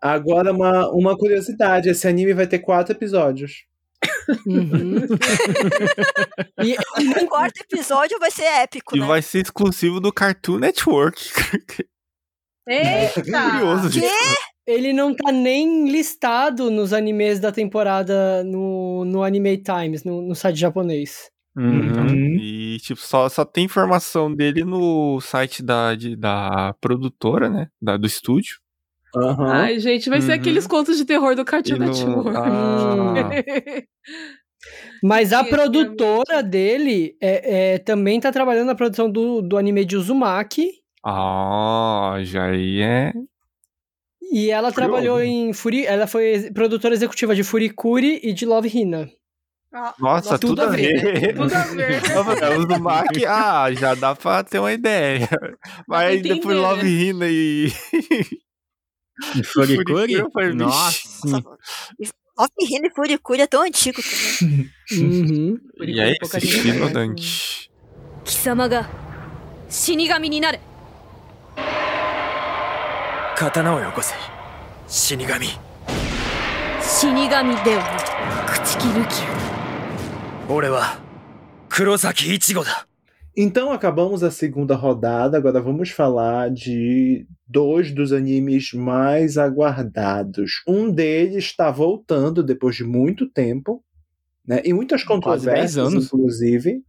Agora, uma, uma curiosidade: esse anime vai ter quatro episódios. Uhum. [laughs] e, O quarto episódio vai ser épico, E né? vai ser exclusivo do Cartoon Network. Eita! [laughs] Curioso, gente. Ele não tá nem listado nos animes da temporada no, no Anime Times, no, no site japonês. Uhum. E, tipo, só, só tem informação dele no site da, de- da produtora, né? Da, do estúdio. Aham. Ai, gente, vai ser Uhum. aqueles contos de terror do Cartoon no- Network. Ah. [laughs] Mas a Sim, produtora dele é, é, também tá trabalhando na produção do, do anime de Uzumaki. Ah, já aí é. E ela Curioso. trabalhou em Furi. Ela foi ex- produtora executiva de Furikuri e de Love Hina. Ah, Nossa, tudo tudo, a a ver. ver. [laughs] Tudo a ver. [laughs] Os do Mac, ah, já dá pra ter uma ideia. Mas aí entender, depois Love né? Hina e. E Furikuri? eu falei, vixe. Nossa. Love Hina e Furikuri é tão antigo também. [laughs] Uhum. E aí, pouca esse gente estilo conhece, né? Dante. 貴様が死神になれ 刀をよこせ死神死神ではなく朽木ルキ俺は黒崎一護だ Então acabamos a segunda rodada. Agora vamos falar de dois dos animes mais aguardados. Um deles está voltando depois de muito tempo, né? E muitas Quase 10 controvérsias, anos. inclusive.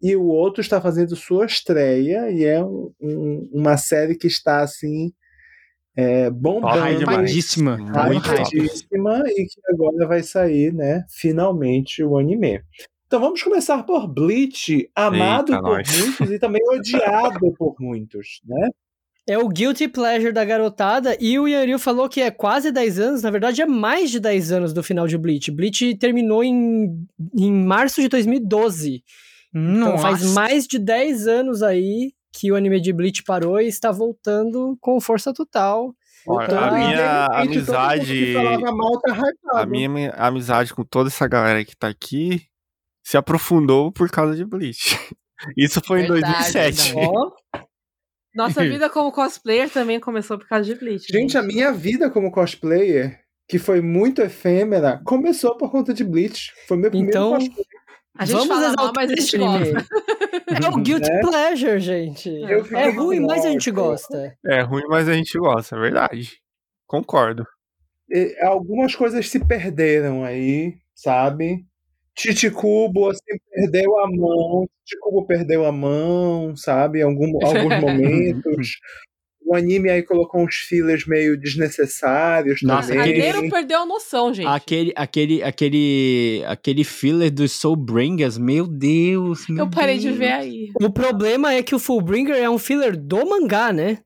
E o outro está fazendo sua estreia e é um- um- uma série que está assim é, bombando, Hypadíssima. Muito Muito top. hypadíssima e que agora vai sair, né? Finalmente o anime. Então vamos começar por Bleach, amado Eita, por nós. muitos e também [laughs] odiado por muitos, né? É o Guilty Pleasure da garotada. E o Yanryu falou que é quase 10 anos. Na verdade, é mais de 10 anos do final de Bleach. Bleach terminou em, em março de 2012. Então faz Nossa. mais de 10 anos aí que o anime de Bleach parou e está voltando com força total. Olha, Então, a minha de repente, todo mundo amizade. mal tá. A minha ami- amizade com toda essa galera que tá aqui se aprofundou por causa de Bleach. [laughs] Isso foi Verdade, em 2007. verdade. Ó, Nossa vida como cosplayer também começou por causa de Bleach. Gente, a minha vida como cosplayer, que foi muito efêmera, começou por conta de Bleach. Foi meu primeiro Então, cosplay. A gente vamos fala mal, mas a gente gosta. É o Guilty Né? Pleasure, gente. É ruim, mas a gente gosta. É ruim, mas a gente gosta, é verdade. Concordo. E algumas coisas se perderam aí, sabe? Titicubo assim, perdeu a mão, Titicubo perdeu a mão, sabe? Em algum, [laughs] alguns momentos. O anime aí colocou uns fillers meio desnecessários Nossa, também. aquele- perdeu a noção, gente. Aquele, aquele, aquele, aquele filler dos Soulbringers, meu Deus. meu Eu parei de Deus. ver aí. O problema é que o Fullbringer é um filler do mangá, né?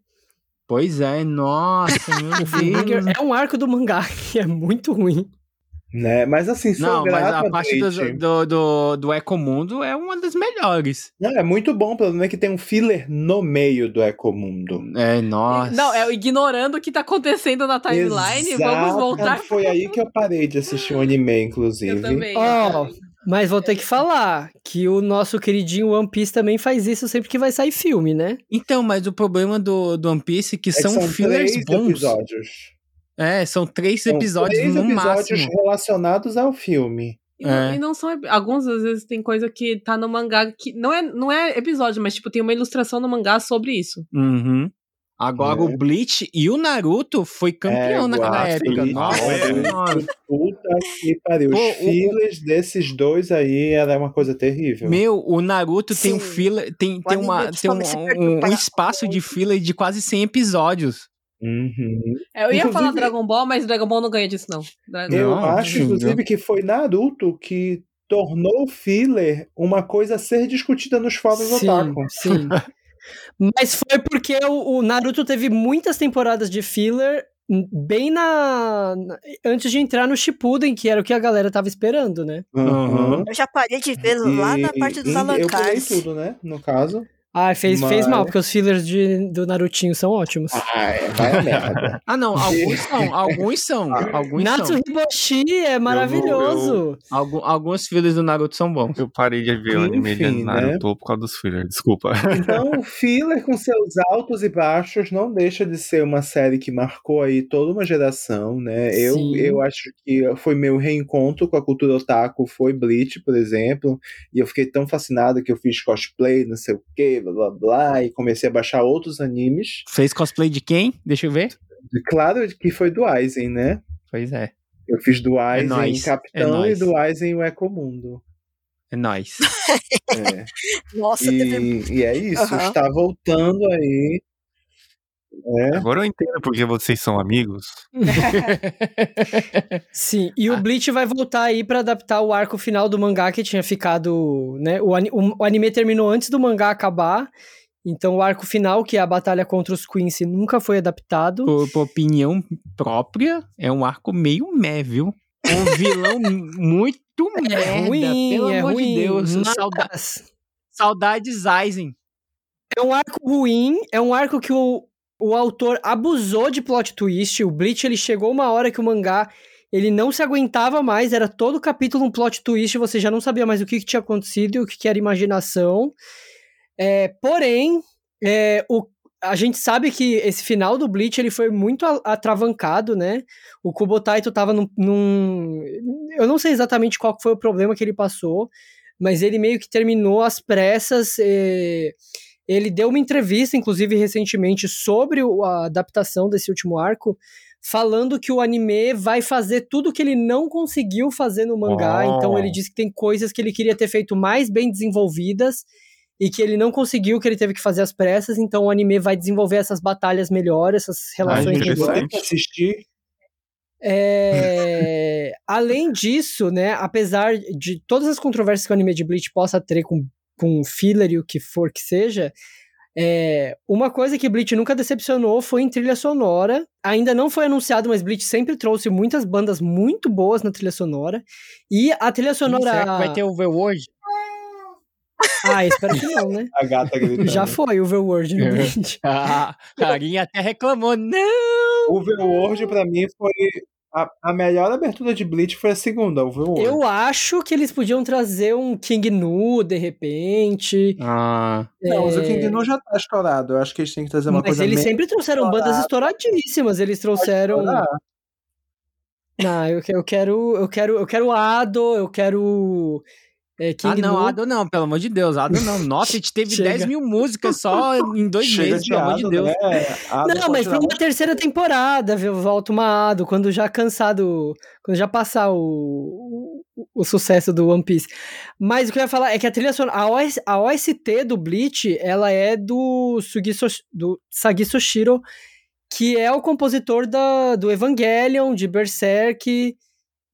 Pois é, nossa, meu [laughs] O Fullbringer Deus. é um arco do mangá [laughs] que é muito ruim. Né? Mas assim, sou Não, mas a parte do, do, do, do Ecomundo é uma das melhores. Não, é muito bom, pelo menos é que tem um filler no meio do Ecomundo. É, nossa. Não, é ignorando o que tá acontecendo na timeline. Vamos Exato. voltar. Foi aí que eu parei de assistir o anime, inclusive. Eu também. Ó, mas vou ter que falar que o nosso queridinho One Piece também faz isso sempre que vai sair filme, né? Então, mas o problema do, do One Piece é que É que são, fillers três bons. episódios. É, são três São episódios três no episódios máximo. relacionados ao filme. E não, É. e não são. Alguns, às vezes, tem coisa que tá no mangá que. Não é, não é episódio, mas, tipo, tem uma ilustração no mangá sobre isso. Uhum. Agora É. o Bleach e o Naruto foi campeão É, naquela época. Nossa, É. nossa. Puta que pariu. Pô, Os o- fillers desses dois aí era uma coisa terrível. Meu, o Naruto tem um Sim. filler, tem, O tem, anime uma, tem um, um- um espaço de filler de quase 100 episódios. Uhum. É, Eu ia falar Inclusive- Dragon Ball, mas Dragon Ball não ganha disso, não. Dragon Eu Não, acho, sim, inclusive, que foi Naruto que tornou o filler uma coisa a ser discutida nos fóruns Sim, otaku. sim. [laughs] Mas foi porque o, o Naruto teve muitas temporadas de filler bem na, na- antes de entrar no Shippuden, que era o que a galera tava esperando, né? Uhum. Eu já parei de ver lá na E- parte dos e Eu pulei tudo, né? No caso. Ah, fez, fez Mas- mal, porque os fillers de, do Narutinho são ótimos. Ah, é, vai a merda. [laughs] Ah, não, alguns são, [laughs] alguns são, alguns Natsu são. Hiboshi é maravilhoso. Algum- alguns filhos do Naruto são bons. Eu parei de ver o anime de né? Naruto por causa dos fillers, desculpa. Então, o [laughs] filler com seus altos e baixos não deixa de ser uma série que marcou aí toda uma geração, né? Eu, Sim. eu acho que foi meu reencontro com a cultura otaku, foi Bleach, por exemplo, e eu fiquei tão fascinado que eu fiz cosplay, não sei o que, blá blá blá, e comecei a baixar outros animes. Fez cosplay de quem? Deixa eu ver. E Claro que foi do Aizen, né? Pois é, Eu fiz do Aizen nóis, Capitão é e do Aizen o Ecomundo. é nóis. É. [laughs] Nossa, teve... E, e é isso, Aham. está voltando aí. É. Agora eu entendo porque vocês são amigos. [laughs] Sim, e o Bleach vai voltar aí pra adaptar o arco final do mangá que tinha ficado, né? O, o- o anime terminou antes do mangá acabar, então o arco final, que é a batalha contra os Quincy, nunca foi adaptado. Por, por opinião própria, é um arco meio meh, viu? Um vilão [laughs] muito merda, É ruim, pelo é amor ruim. de Deus. mas Sauda saudades Aizen. É um arco ruim, é um arco que o, o autor abusou de plot twist. O Bleach, ele chegou uma hora que o mangá, ele não se aguentava mais, era todo capítulo um plot twist, você já não sabia mais o que, que tinha acontecido e o que, que era imaginação. É, porém, é, o, a gente sabe que esse final do Bleach, ele foi muito atravancado, né? O Kubotaito tava num, num... Eu não sei exatamente qual foi o problema que ele passou, mas ele meio que terminou às pressas... é, ele deu uma entrevista, inclusive, recentemente, sobre a adaptação desse último arco, falando que o anime vai fazer tudo que ele não conseguiu fazer no mangá. Oh. Então, ele disse que tem coisas que ele queria ter feito mais bem desenvolvidas e que ele não conseguiu, que ele teve que fazer às pressas. Então, o anime vai desenvolver essas batalhas melhor, essas relações interessante. melhores. Vai assistir. É, Além disso, né, apesar de todas as controvérsias que o anime de Bleach possa ter com, com filler e o que for que seja, é, uma coisa que Bleach nunca decepcionou foi em trilha sonora. Ainda não foi anunciado, mas Bleach sempre trouxe muitas bandas muito boas na trilha sonora. E a trilha sonora. Será que vai ter Overworld? [laughs] Ah, espero que não, né? A gata gritando. Já foi Overworld no Bleach. [laughs] A carinha até reclamou. Não! Overworld, pra mim, foi. A, a melhor abertura de Bleach foi a segunda, Overworld. Eu acho que eles podiam trazer um King Nu, de repente. Ah, Não, mas o É, King Nu já tá estourado. Eu acho que eles têm que trazer uma Mas coisa eles meio sempre trouxeram bandas estouradíssimas. Eles trouxeram. Não, eu, que- eu quero. Eu quero. Eu quero Ado, eu quero. É, ah King não, Nu. Ado não, pelo amor de Deus. Ado não. [laughs] Nossa, a gente teve Chega. 10 mil músicas só em dois Chega meses, de pelo amor de Ado, Deus. Né? Ado Não, mas pra uma terceira temporada, viu? Volta uma Ado, quando já cansado. Quando já passar o, o, o sucesso do One Piece. Mas o que eu ia falar é que a trilha sonora. A, OS, a OST do Bleach, ela é do, Sugiso, do Sagi Soshiro, que é o compositor da, do Evangelion, de Berserk.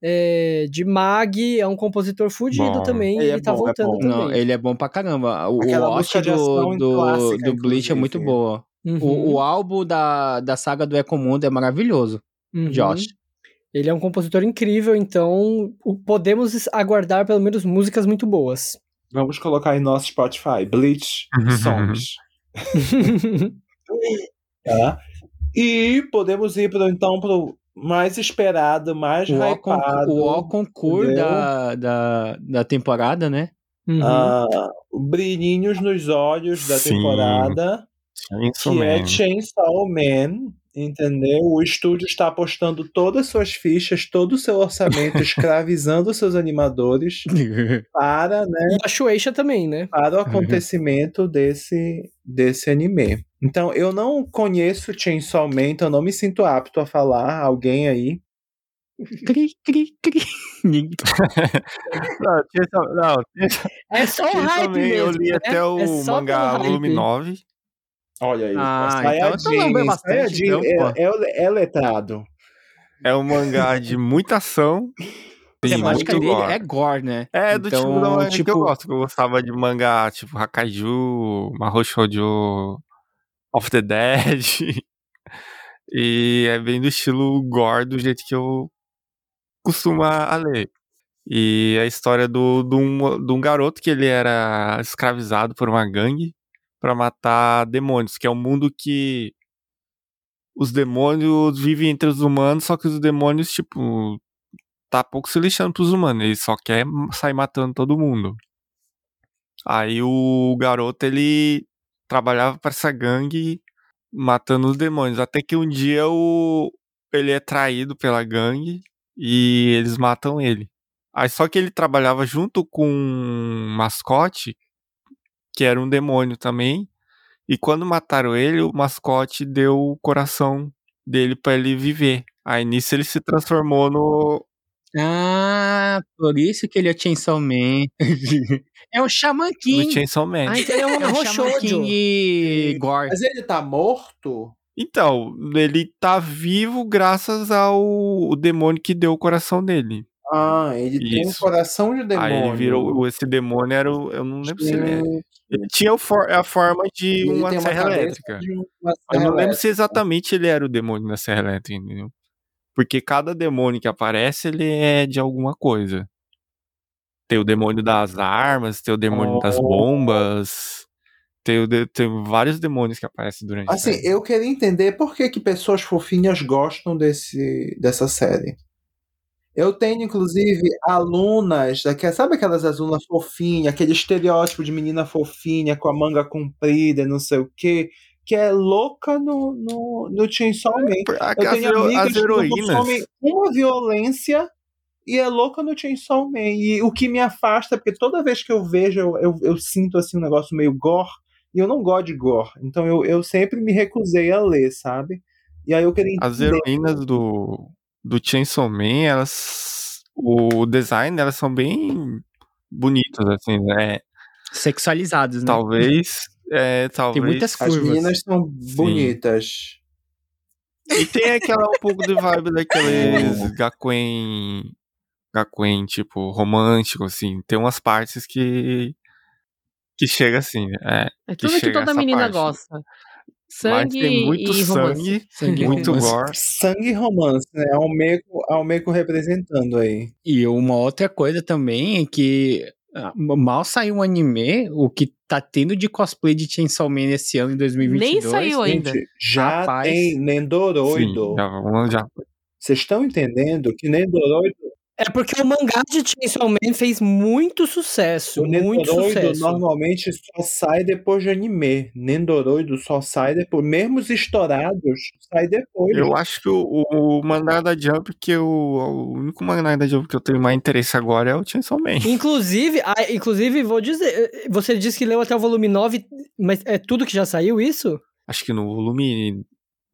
É, de Mag, é um compositor fudido Bom. também, e Ele ele, é tá bom, é voltando bom. também. Não, ele é bom pra caramba. O, ação do, do, clássica, do Bleach é muito boa. Uhum, O, o álbum da, da saga do Ecomundo é maravilhoso. uhum. Josh. Ele é um compositor incrível, então o- podemos aguardar pelo menos músicas muito boas. Vamos colocar em nosso Spotify. Bleach Songs. [laughs] [laughs] tá? E podemos ir pro, então pro mais esperado, mais O hypado. o ó concurso da, da, da temporada, né? Uhum. ah, brilhinhos nos olhos da Sim. temporada, Chainsaw que é Man. Chainsaw Man, entendeu? O estúdio está apostando todas as suas fichas, todo o seu orçamento, [laughs] escravizando seus animadores [laughs] para, né, E a Shueisha também, né? para o acontecimento desse, desse anime. Então, eu não conheço Chainsaw Man, então eu não me sinto apto a falar. Alguém aí? cri, cri, cri. [laughs] Não, Chainsaw- não, É só o hype mesmo, Eu li né? até o É só mangá volume 9. Olha aí. Ah, então eu tô lambendo bastante, Sayajin então, é, é, é letrado. É um mangá de muita ação. A temática dele gore. é gore, né? É, do tipo Então, da manga que tipo- eu gosto. que Eu gostava de mangá tipo Hakaiju, Mahou Shoujo, Of the Dead. [laughs] e é bem do estilo gore, do jeito que eu costumo a ler. E a história do, de, um, de um garoto que ele era escravizado por uma gangue pra matar demônios, que é um mundo que os demônios vivem entre os humanos, só que os demônios, tipo, tá pouco se lixando pros humanos, ele só quer sair matando todo mundo. Aí o garoto, ele trabalhava pra essa gangue matando os demônios, até que um dia o, ele é traído pela gangue e eles matam ele. Aí só que ele trabalhava junto com um mascote, que era um demônio também, e quando mataram ele, o mascote deu o coração dele pra ele viver. Aí nisso ele se transformou no, Ah, por isso que ele é o Chainsaw Man. [laughs] é o Shaman no King. Chainsaw Man. Ah, então ele é um [laughs] É o Shaman. King Gore. Mas ele tá morto? Então, ele tá vivo graças ao o demônio que deu o coração dele. Ah, ele tem um Isso. coração de demônio. Aí ele virou. Esse demônio era o. Eu não lembro se ele é. Ele tinha o for- a forma de ele uma uma serra cabeça elétrica. uma Eu serra não lembro se elétrica. exatamente ele era o demônio da serra elétrica, entendeu? Porque cada demônio que aparece, ele é de alguma coisa. Tem o demônio das armas, tem o demônio das Oh. bombas. Tem, tem vários demônios que aparecem durante a Assim, eu queria entender por que, que pessoas fofinhas gostam desse, dessa série. Eu tenho, inclusive, alunas, daquela, sabe aquelas alunas fofinhas, aquele estereótipo de menina fofinha com a manga comprida, não sei o quê, que é louca no, no, no Chainsaw Man. As, Eu tenho hero- amigas as que heroínas. consomem uma violência e é louca no Chainsaw Man. E o que me afasta, porque toda vez que eu vejo, eu, eu, eu sinto assim um negócio meio gore, e eu não gosto de gore. Então eu, eu sempre me recusei a ler, sabe? E aí eu queria As entender. heroínas do, do Chainsaw Man, elas. O design delas são bem bonitas, assim, né? Sexualizados, né? Talvez. É, talvez. muitas As curvas. meninas são bonitas. E tem aquela um pouco de vibe daqueles Gakuen. Gakuen, tipo, romântico, assim. Tem umas partes que. Que chega assim? É, É que tudo que chega toda menina parte. gosta. Mas Sangue tem muito e romance. sangue, Sangue e muito romance. gore. Sangue e romance, né? Almeco, Almeco representando aí. E uma outra coisa também é que ah, mal saiu um anime, o que tá tendo de cosplay de Chainsaw Man esse ano em 2022. Nem saiu ainda. Gente, já Rapaz. tem Sim, Nendoroido. já, vamos- já. Vocês estão entendendo que Nendoroido, É porque o mangá de Chainsaw Man fez muito sucesso. o Muito sucesso. normalmente só sai depois de anime. Nendoroido só sai depois. Mesmo os estourados, sai depois. Eu acho que o, o, o mangá da Jump, que eu, o único mangá da Jump que eu tenho mais interesse agora é o Chainsaw Man. Inclusive, ah, inclusive, vou dizer, você disse que leu até o volume 9, mas é tudo que já saiu isso? Acho que no volume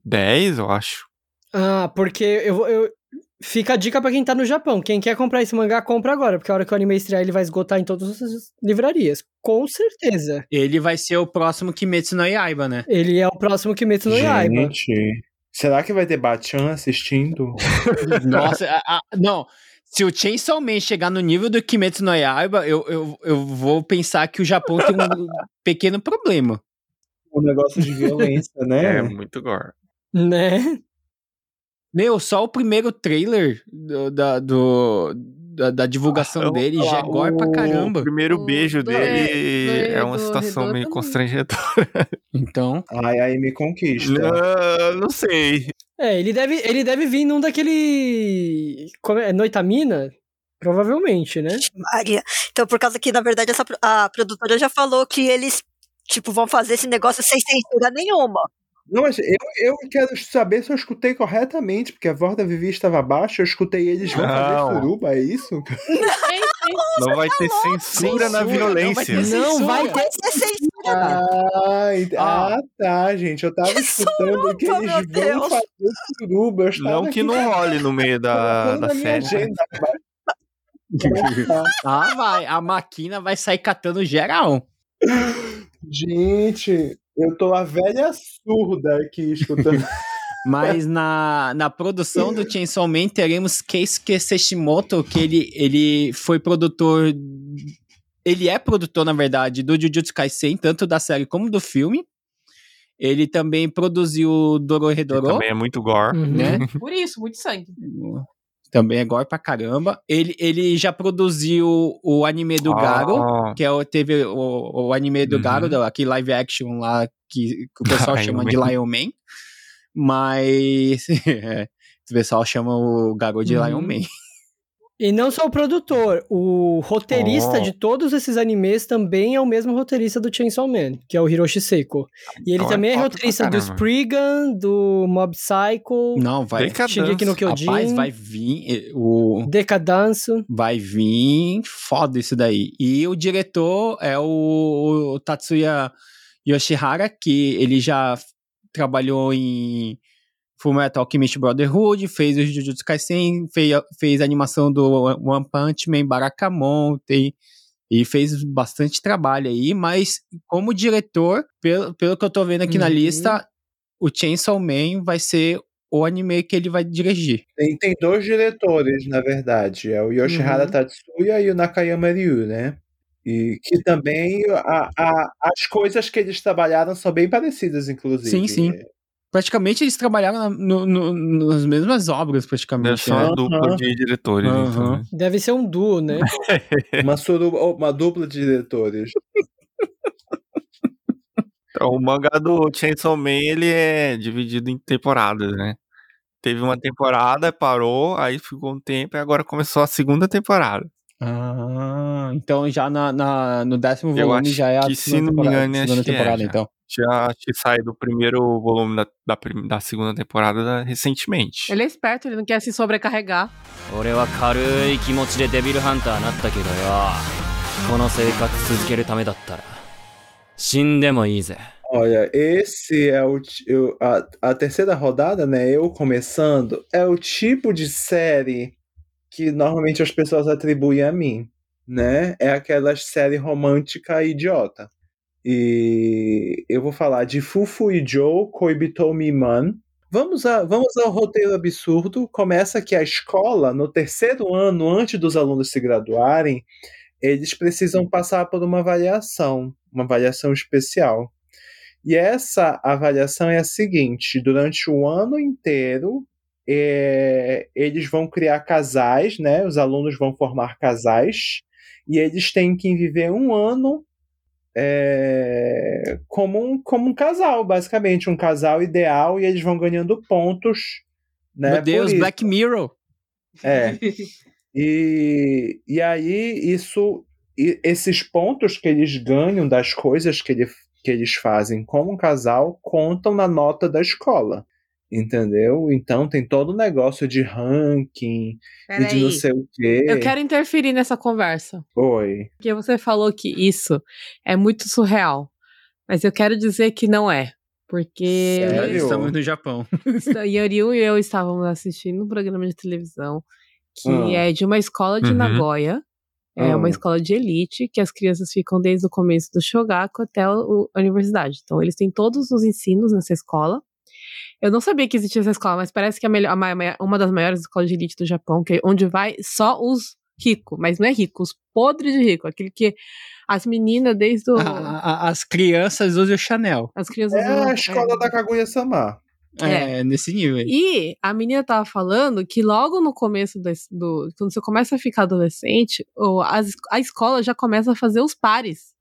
10, eu acho. Ah, porque eu, vou- eu fica a dica pra quem tá no Japão. Quem quer comprar esse mangá, compra agora, porque a hora que o anime estrear ele vai esgotar em todas as livrarias. Com certeza. Ele vai ser o próximo Kimetsu no Yaiba, né? Ele é o próximo Kimetsu no Yaiba. Gente, será que vai ter Bachan assistindo? [laughs] Nossa, a- a- não. Se o Chainsaw Man chegar no nível do Kimetsu no Yaiba, eu, eu, eu vou pensar que o Japão tem um [laughs] pequeno problema. um negócio de violência, É, né? muito gore. Né? Meu, só o primeiro trailer do- da, do, da, da divulgação vou dele já é gore pra O caramba. primeiro O beijo do- dele do- é uma do situação meio também. constrangedora. [laughs] Então, Ai, aí me conquista. Não, não sei. É, ele deve, ele deve vir num daquele. Como é? Noitamina? Provavelmente, né? Maria. Então, por causa que, na verdade, essa, a produtora já falou que eles, tipo, vão fazer esse negócio sem censura nenhuma. Não, mas eu, eu quero saber se eu escutei corretamente, porque a voz da Vivi estava baixa, eu escutei eles vão Não. fazer suruba, é isso? Sim, sim. Não [laughs] vai ter censura na Censura, violência. Não vai ter. Censura. Ah, ah, tá, gente. Eu tava escutando que Suruba, eles meu vão Deus. fazer suruba. Eu Não que aqui não role no meio da, da na série. agenda. [laughs] ah, vai. A máquina vai sair catando geral. Gente, Eu tô a velha surda aqui escutando. [laughs] Mas na, na produção do Chainsaw Man teremos Keisuke Seshimoto, que ele, ele foi produtor. Ele é produtor, na verdade, do Jujutsu Kaisen, tanto da série como do filme. Ele também produziu Dorohedoro, Também é muito gore. Uhum. né? Por isso, muito sangue. Também é gore pra caramba. Ele, ele já produziu o anime do Garo, Ah, que é o, teve o, o anime do Uhum. Garo, aquele live action lá que, que o pessoal [laughs] chama Man. de Lion Man. Mas [laughs] é, o pessoal chama o Garo de Uhum. Lion Man. E não só o produtor, o roteirista Oh. de todos esses animes também é o mesmo roteirista do Chainsaw Man, que é o Hiroshi Seiko. E ele Então é também é, pra roteirista do. Spriggan, do Mob Psycho, Não, vai. Shingeki no Kyojin, Rapaz, vai vir eh, o Decadance. vai vir foda isso daí. E o diretor é o, o Tatsuya Yoshihara, que ele já trabalhou em Fullmetal Alchemist Brotherhood, fez o Jujutsu Kaisen, fez, fez a animação do One Punch Man, Barakamon, tem, e fez bastante trabalho aí, mas como diretor, pelo, pelo que eu tô vendo aqui na Uhum. lista, o Chainsaw Man vai ser o anime que ele vai dirigir. Tem, tem dois diretores, na verdade. É o Yoshihara Uhum. Tatsuya e o Nakayama Ryu, né? E que também a, a- as coisas que eles trabalharam são bem parecidas, inclusive. Sim, sim. Praticamente eles trabalharam na- no- no- nas mesmas obras, Deve praticamente. ser né? uma dupla Aham. de diretores. Aham. então, né? Deve ser um duo, né? [laughs] Uma, suruba- uma dupla de diretores. Então, o mangá do Chainsaw Man, ele é dividido em temporadas, né? Teve uma temporada, parou, aí ficou um tempo e agora começou a segunda temporada. Ah, então já na, na- no décimo Eu volume acho já é a que, se segunda não me temporada, engano, acho segunda que é, temporada já. então tinha saído do primeiro volume da, da, da segunda temporada né, recentemente. Ele é esperto, ele não quer se sobrecarregar. Olha, esse é o. Eu, a, a terceira rodada, né? Eu começando, é o tipo de série que normalmente as pessoas atribuem a mim, né? É aquela série romântica idiota. E eu vou falar de Fufu e Joe Koibitou Man. Vamos, a, vamos ao roteiro absurdo. Começa que a escola, no terceiro ano, antes dos alunos se graduarem, eles precisam passar por uma avaliação, uma avaliação especial. E essa avaliação é a seguinte: durante o ano inteiro, é, eles vão criar casais, né? Os alunos vão formar casais, e eles têm que viver um ano é, como, um, como um casal, basicamente, um casal ideal, e eles vão ganhando pontos. Né, Meu Deus. Black Mirror. É. E, e aí, isso, e esses pontos que eles ganham das coisas que, ele, que eles fazem como um casal contam na nota da escola. Entendeu? Então tem todo o negócio de ranking e de não Peraí. sei o quê. Eu quero interferir nessa conversa. Oi. Porque você falou que isso é muito surreal. Mas eu quero dizer que não é. Porque Sério? Estamos no Japão. Yoriu e eu estávamos assistindo um programa de televisão que Hum. é de uma escola de Uhum. Nagoya. É Hum. uma escola de elite que as crianças ficam desde o começo do Shogaku até a universidade. Então, eles têm todos os ensinos nessa escola. Eu não sabia que existia essa escola, mas parece que é a melhor- uma das maiores escolas de elite do Japão, que é onde vai só os ricos, mas não é rico, os podres de rico, aquele que as meninas desde o, A- a- as crianças usam o Chanel. as crianças É usam- a escola da Kaguya-sama. É, nesse nível aí. E a menina tava falando que logo no começo do, do- quando você começa a ficar adolescente, o- as- a escola já começa a fazer os pares.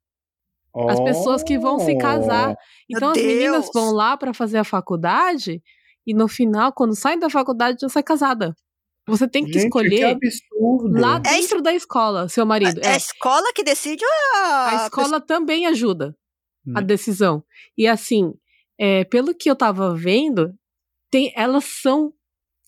As pessoas que vão se casar. Então as meninas Deus! vão lá pra fazer a faculdade e no final, quando saem da faculdade, já sai casada. Você tem que Gente, escolher Que lá É dentro da escola, seu marido. É a É, escola que decide ou é a, a escola também ajuda a Hum. decisão. E assim, é, pelo que eu tava vendo, tem, elas são.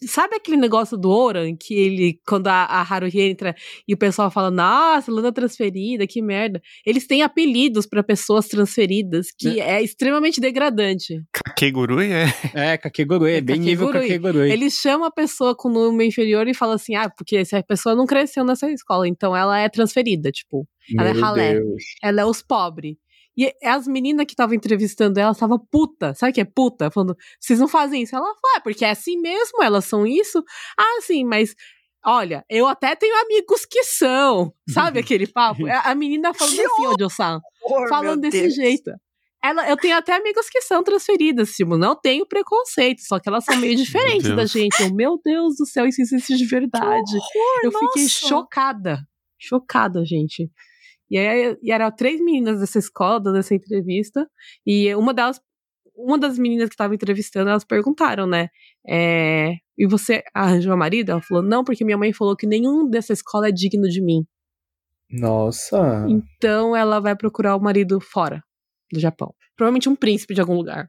Sabe aquele negócio do Oran, que ele, quando a, a Haruhi entra e o pessoal fala, nossa, Luna transferida, que merda. Eles têm apelidos pra pessoas transferidas, que é extremamente degradante. Kakegurui é. É, Kakegurui, é É bem nível Kakegurui. Eles chamam a pessoa com número inferior e falam assim, ah, porque essa pessoa não cresceu nessa escola, então ela é transferida, tipo, ela é Meu ralé. Deus. ela é os pobres. E as meninas que estavam entrevistando ela estavam puta. Sabe o que é puta? Falando, vocês não fazem isso. Ela falou, ah, porque é assim mesmo, elas são isso. Ah, sim, mas olha, eu até tenho amigos que são. [laughs] Sabe aquele papo? A a menina falando assim, Horror, falando desse Deus. jeito. Ela, eu tenho até amigas que são transferidas, tipo, não tenho preconceito, só que elas são meio [laughs] diferentes da gente. Eu, meu Deus do céu, isso existe de verdade. Horror, Eu fiquei nossa. chocada. Chocada, gente. E aí e eram três meninas dessa escola dando essa entrevista. E uma delas, uma das meninas que estava entrevistando, elas perguntaram, né? é, e você arranjou a marido? Ela falou, não, porque minha mãe falou que nenhum dessa escola é digno de mim. Nossa. Então ela vai procurar o marido fora do Japão. Provavelmente um príncipe de algum lugar.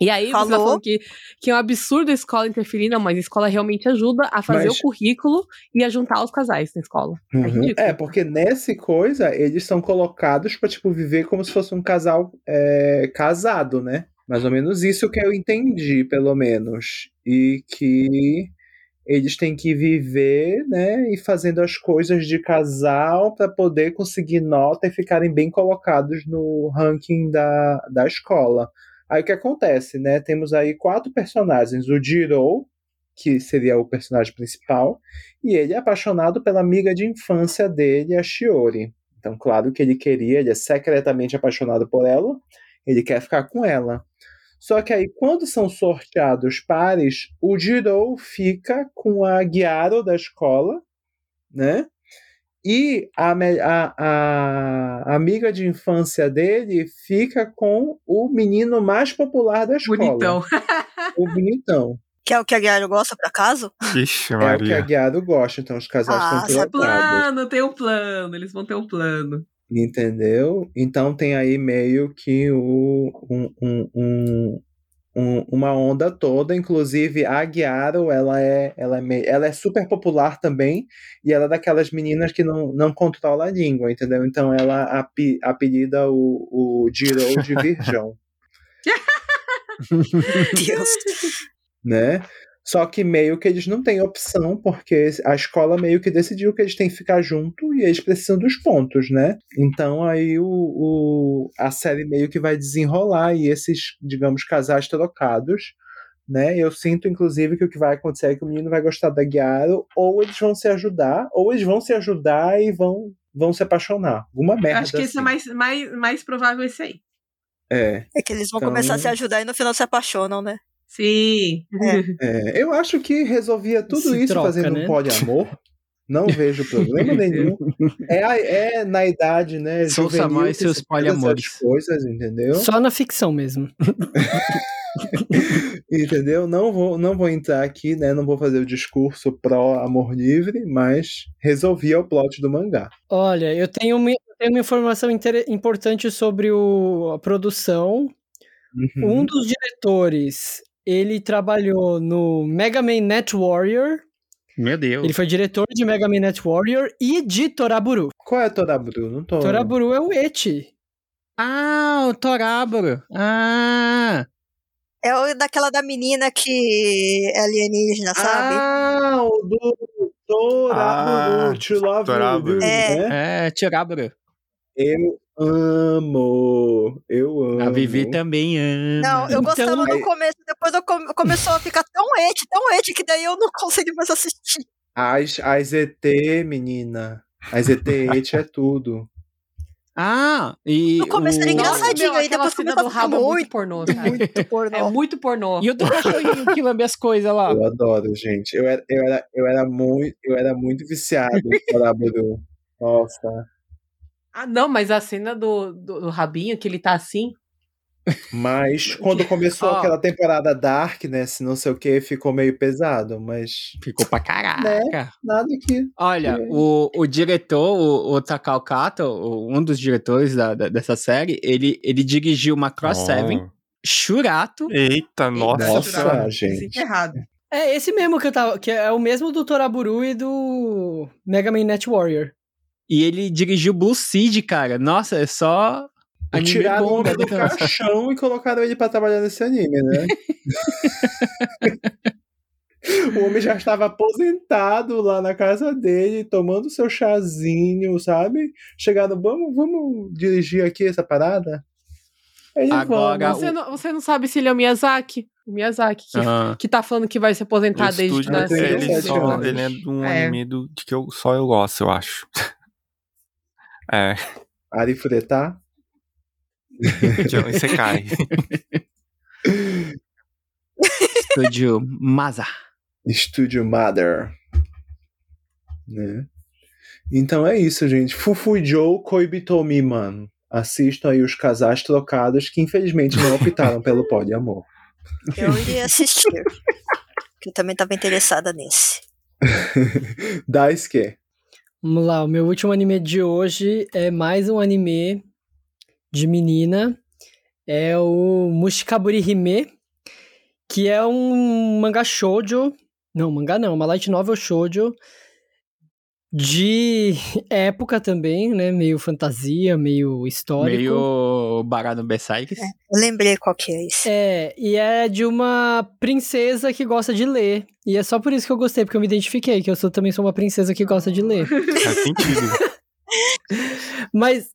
E aí você tá Falou. falando que, que é um absurdo a escola interferir, não, mas a escola realmente ajuda a fazer Mas- o currículo e a juntar os casais na escola. É Uhum. ridículo. É, porque nessa coisa, eles são colocados pra, tipo, viver como se fosse um casal é, casado, né? Mais ou menos isso que eu entendi, pelo menos. E que eles têm que viver, né? E fazendo as coisas de casal pra poder conseguir nota e ficarem bem colocados no ranking da, da escola. Aí o que acontece, né? Temos aí quatro personagens. O Jiro, que seria o personagem principal, e ele é apaixonado pela amiga de infância dele, a Shiori. Então, claro que ele queria, ele é secretamente apaixonado por ela, ele quer ficar com ela. Só que aí, quando são sorteados pares, o Jiro fica com a Gyaro da escola, né? E a, a- a amiga de infância dele fica com o menino mais popular da escola. Bonitão. O bonitão. Que é o que a Guilherme gosta, por acaso? Ixi, É o que a Maria. Gyaro gosta, então os casais Ah, estão trocados. Plano, tem um plano, eles vão ter um plano. Entendeu? Então tem aí meio que o, um, um- um- um- uma onda toda. Inclusive, a Gyaro, ela é, ela, é meio, ela é super popular também. E ela é daquelas meninas que não, não controla a língua, entendeu? Então ela api, apelida o, o Jiro de [laughs] Virgão, [laughs] Deus. né? Só que meio que eles não têm opção, porque a escola meio que decidiu que eles têm que ficar junto e eles precisam dos pontos, né? Então aí o, o- a série meio que vai desenrolar e esses, digamos, casais trocados, né? Eu sinto, inclusive, que o que vai acontecer é que o menino vai gostar da Gyaro, ou eles vão se ajudar, ou eles vão se ajudar e vão, vão se apaixonar. Alguma merda Acho que é assim. mais, mais, mais provável esse aí. É, É que eles vão Então- começar a se ajudar e no final se apaixonam, né? Sim. [laughs] é. Eu acho que resolvia tudo Se isso troca, fazendo né? um poliamor. Não vejo problema [laughs] nenhum. É, é na idade, né? Sou juvenil Samuel e que seus poliamores. coisas, entendeu? Só na ficção mesmo. [laughs] Entendeu? Não vou, não vou entrar aqui, né? Não vou fazer o discurso pró amor livre, mas resolvi é o plot do mangá. Olha, eu tenho uma, eu tenho uma informação inter- importante sobre o, a produção. Uhum. Um dos diretores, ele trabalhou no Mega Man Net Warrior. Meu Deus. Ele foi diretor de Mega Man Net Warrior e de Toraburu. Qual é Toraburu? Não tô. Toraburu é o Eti. Ah, o Toráboro. Ah, É o daquela da menina que é alienígena, sabe? Ah, o do Toraburu, Ah, Toraburu. É. né? é, Toráboro. Eu amo. Eu amo. A Vivi também ama. Não, eu gostava Então- no começo, depois eu come- começou a ficar tão ete, tão ete, que daí eu não consegui mais assistir. As, as ET, menina. As ET é tudo. Ah, e No começo era o... engraçadinho, Meu, aí depois cena começou a do rabo é muito muito, pornô, cara. muito [laughs] pornô. É muito pornô. E o do cachorrinho que lambe as coisas lá. Eu adoro, gente. Eu era, eu era, eu era, muito, eu era muito viciado em Toraburu. Nossa. Ah, não, mas a cena do, do, do rabinho, que ele tá assim. Mas [laughs] quando começou Ó. aquela temporada Dark, né? Se não sei o que, ficou meio pesado. Mas Ficou pra caraca. nada que. Olha, É. o, o diretor, o, o Takao Kato, o- um dos diretores da, da- dessa série, ele, ele dirigiu Macross Oh. 7, Shurato. Eita, nossa. Nossa, gente. Desenterrado. É esse mesmo que eu tava. Que é o mesmo do Toraburu e do Mega Man Net Warrior. E ele dirigiu Blue Seed, cara. Nossa, é só. anime Tiraram o bom, homem né? do caixão e colocaram ele pra trabalhar nesse anime, né? [laughs] O homem já estava aposentado lá na casa dele, tomando seu chazinho, sabe? Chegando, vamos, vamos dirigir aqui essa parada? Ele Agora. Você não, você não sabe se ele é o Miyazaki? O Miyazaki, que, Ah. que tá falando que vai se aposentar O desde que estúdio, nasceu. nasceu. ele, só, anos. ele é de um É. anime do, de que eu, só eu gosto, eu acho. É, Ari Furetá? que [laughs] é um [laughs] Isekai. Estúdio Maza. Estúdio Mother. Né? Então é isso, gente. Fufu Joe Koibitomi, mano. Assistam aí os casais trocados que infelizmente não optaram pelo poliamor. Eu iria assistir. que eu também tava interessada nesse. [laughs] Daisuke. Vamos lá, o meu último anime de hoje é mais um anime de menina. É o Mushikaburi Hime, que é um mangá shoujo. Não, mangá não, uma light novel shoujo de [laughs] época também, né? Meio fantasia, meio histórico. Meio Barado Berserk. Eu lembrei qual que é esse. É, e é de uma princesa que gosta de ler. E é só por isso que eu gostei, porque eu me identifiquei, que eu sou, também sou uma princesa que gosta de ler. Faz sentido. [laughs] Mas,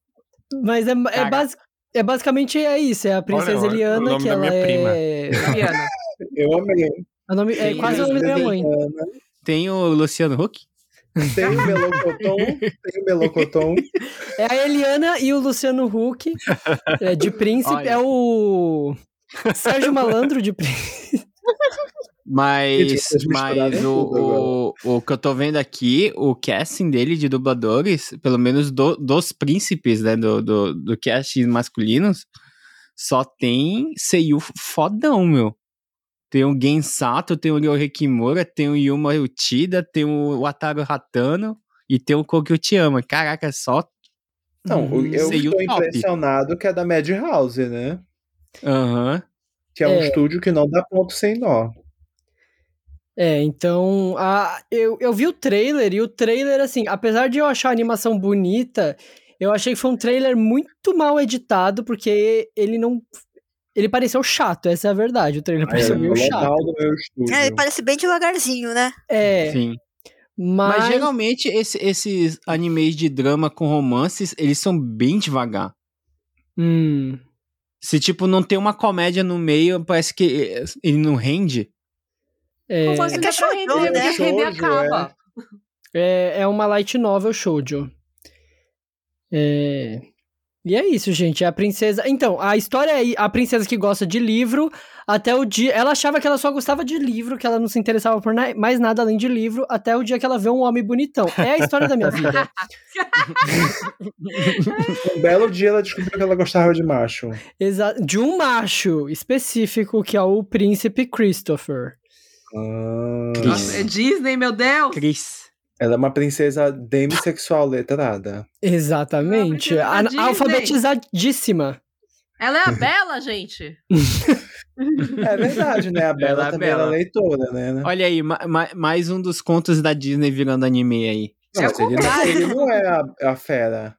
mas é, é, é basicamente é isso, é a princesa Olha, o Eliana, nome que da ela é... Liana. Eu amei. o nome, é quase o nome da minha mãe. Tem o Luciano Huck. Tem o Melocoton, tem o Melocoton. É a Eliana e o Luciano Huck, é, de príncipe, Olha. é o Sérgio Malandro de príncipe. Mas, mas o, o, o que eu tô vendo aqui, o casting dele de dubladores, pelo menos do- dos príncipes, né, do, do, do casting masculinos, só tem Seiyu fodão, meu. Tem o Gensato, tem o Kimura, tem o Yuma Uchida, tem o Wataru Hatano e tem o Koki Uchiyama. Caraca, é só... Não, o- eu estou impressionado que é da Madhouse, né? Aham. Que é um É. estúdio que não dá ponto sem nó. É, então, a, eu, eu vi o trailer, e o trailer, assim, apesar de eu achar a animação bonita, eu achei que foi um trailer muito mal editado, porque ele não... Ele pareceu chato, essa é a verdade, o trailer Aí, pareceu é meio chato. estúdio. É, ele parece bem devagarzinho, né? É, Sim. mas... Mas geralmente esse- esses animes de drama com romances, eles são bem devagar. Hum, Se, tipo, não tem uma comédia no meio, parece que eh, ele não rende. é, É que é shoujo, render, né? porque Shoujo, acaba. é, é uma light novel shoujo. É... E é isso, gente. É a princesa. Então, a história é a princesa que gosta de livro até o dia. Ela achava que ela só gostava de livro, que ela não se interessava por na- mais nada além de livro, até o dia que ela vê um homem bonitão. É a história da minha vida. Um belo dia ela descobriu que ela gostava de macho. Exa de um macho específico, que é o príncipe Christopher. Ah, Nossa, é Disney, meu Deus! Cris. Ela é uma princesa demissexual letrada. Exatamente. Não, é alfabetizadíssima. Ela é a [laughs] Bela, gente. É verdade, né? A Bela Ela é também era leitora, né? Olha aí, ma- ma- mais um dos contos da Disney virando anime aí. Não, É mas o ele, não, ele não é a, a fera.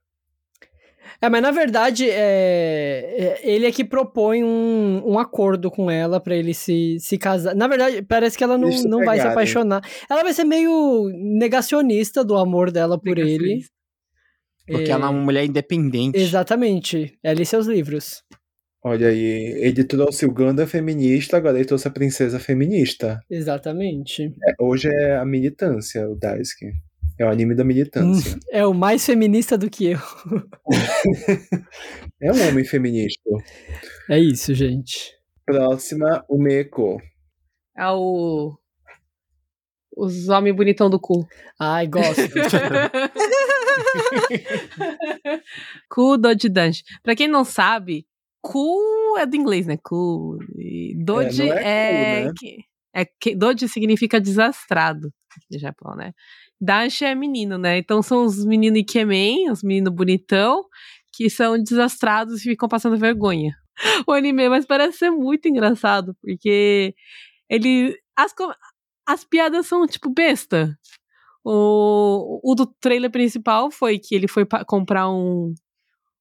É, mas na verdade, é, é- ele é que propõe um, um acordo com ela pra ele se, se casar. Na verdade, parece que ela não, não vai se pegarem. apaixonar. Ela vai ser meio negacionista do amor dela por ele. Porque É, ela é uma mulher independente. Exatamente. Ela e seus livros. Olha aí, ele trouxe o Ganda feminista, agora ele trouxe a princesa feminista. Exatamente. É, hoje é a militância, o Daisuke. É o anime da militância. É o mais feminista do que eu. É um homem feminista. É isso, gente. Próxima, o Meiko. É o. Os homens bonitão do cu. Ai, gosto. [laughs] cu Doji Danji. Pra quem não sabe, cu é do inglês, né? Cu. Doji não é é. cu, né? que- é que, Doji significa desastrado no Japão, né? Danshi é menino, né? Então são os meninos Ikemen, os meninos bonitão, que são desastrados e ficam passando vergonha. [laughs] O anime, mas parece ser muito engraçado, porque ele. As, as piadas são tipo besta. O, o do trailer principal foi que ele foi comprar um,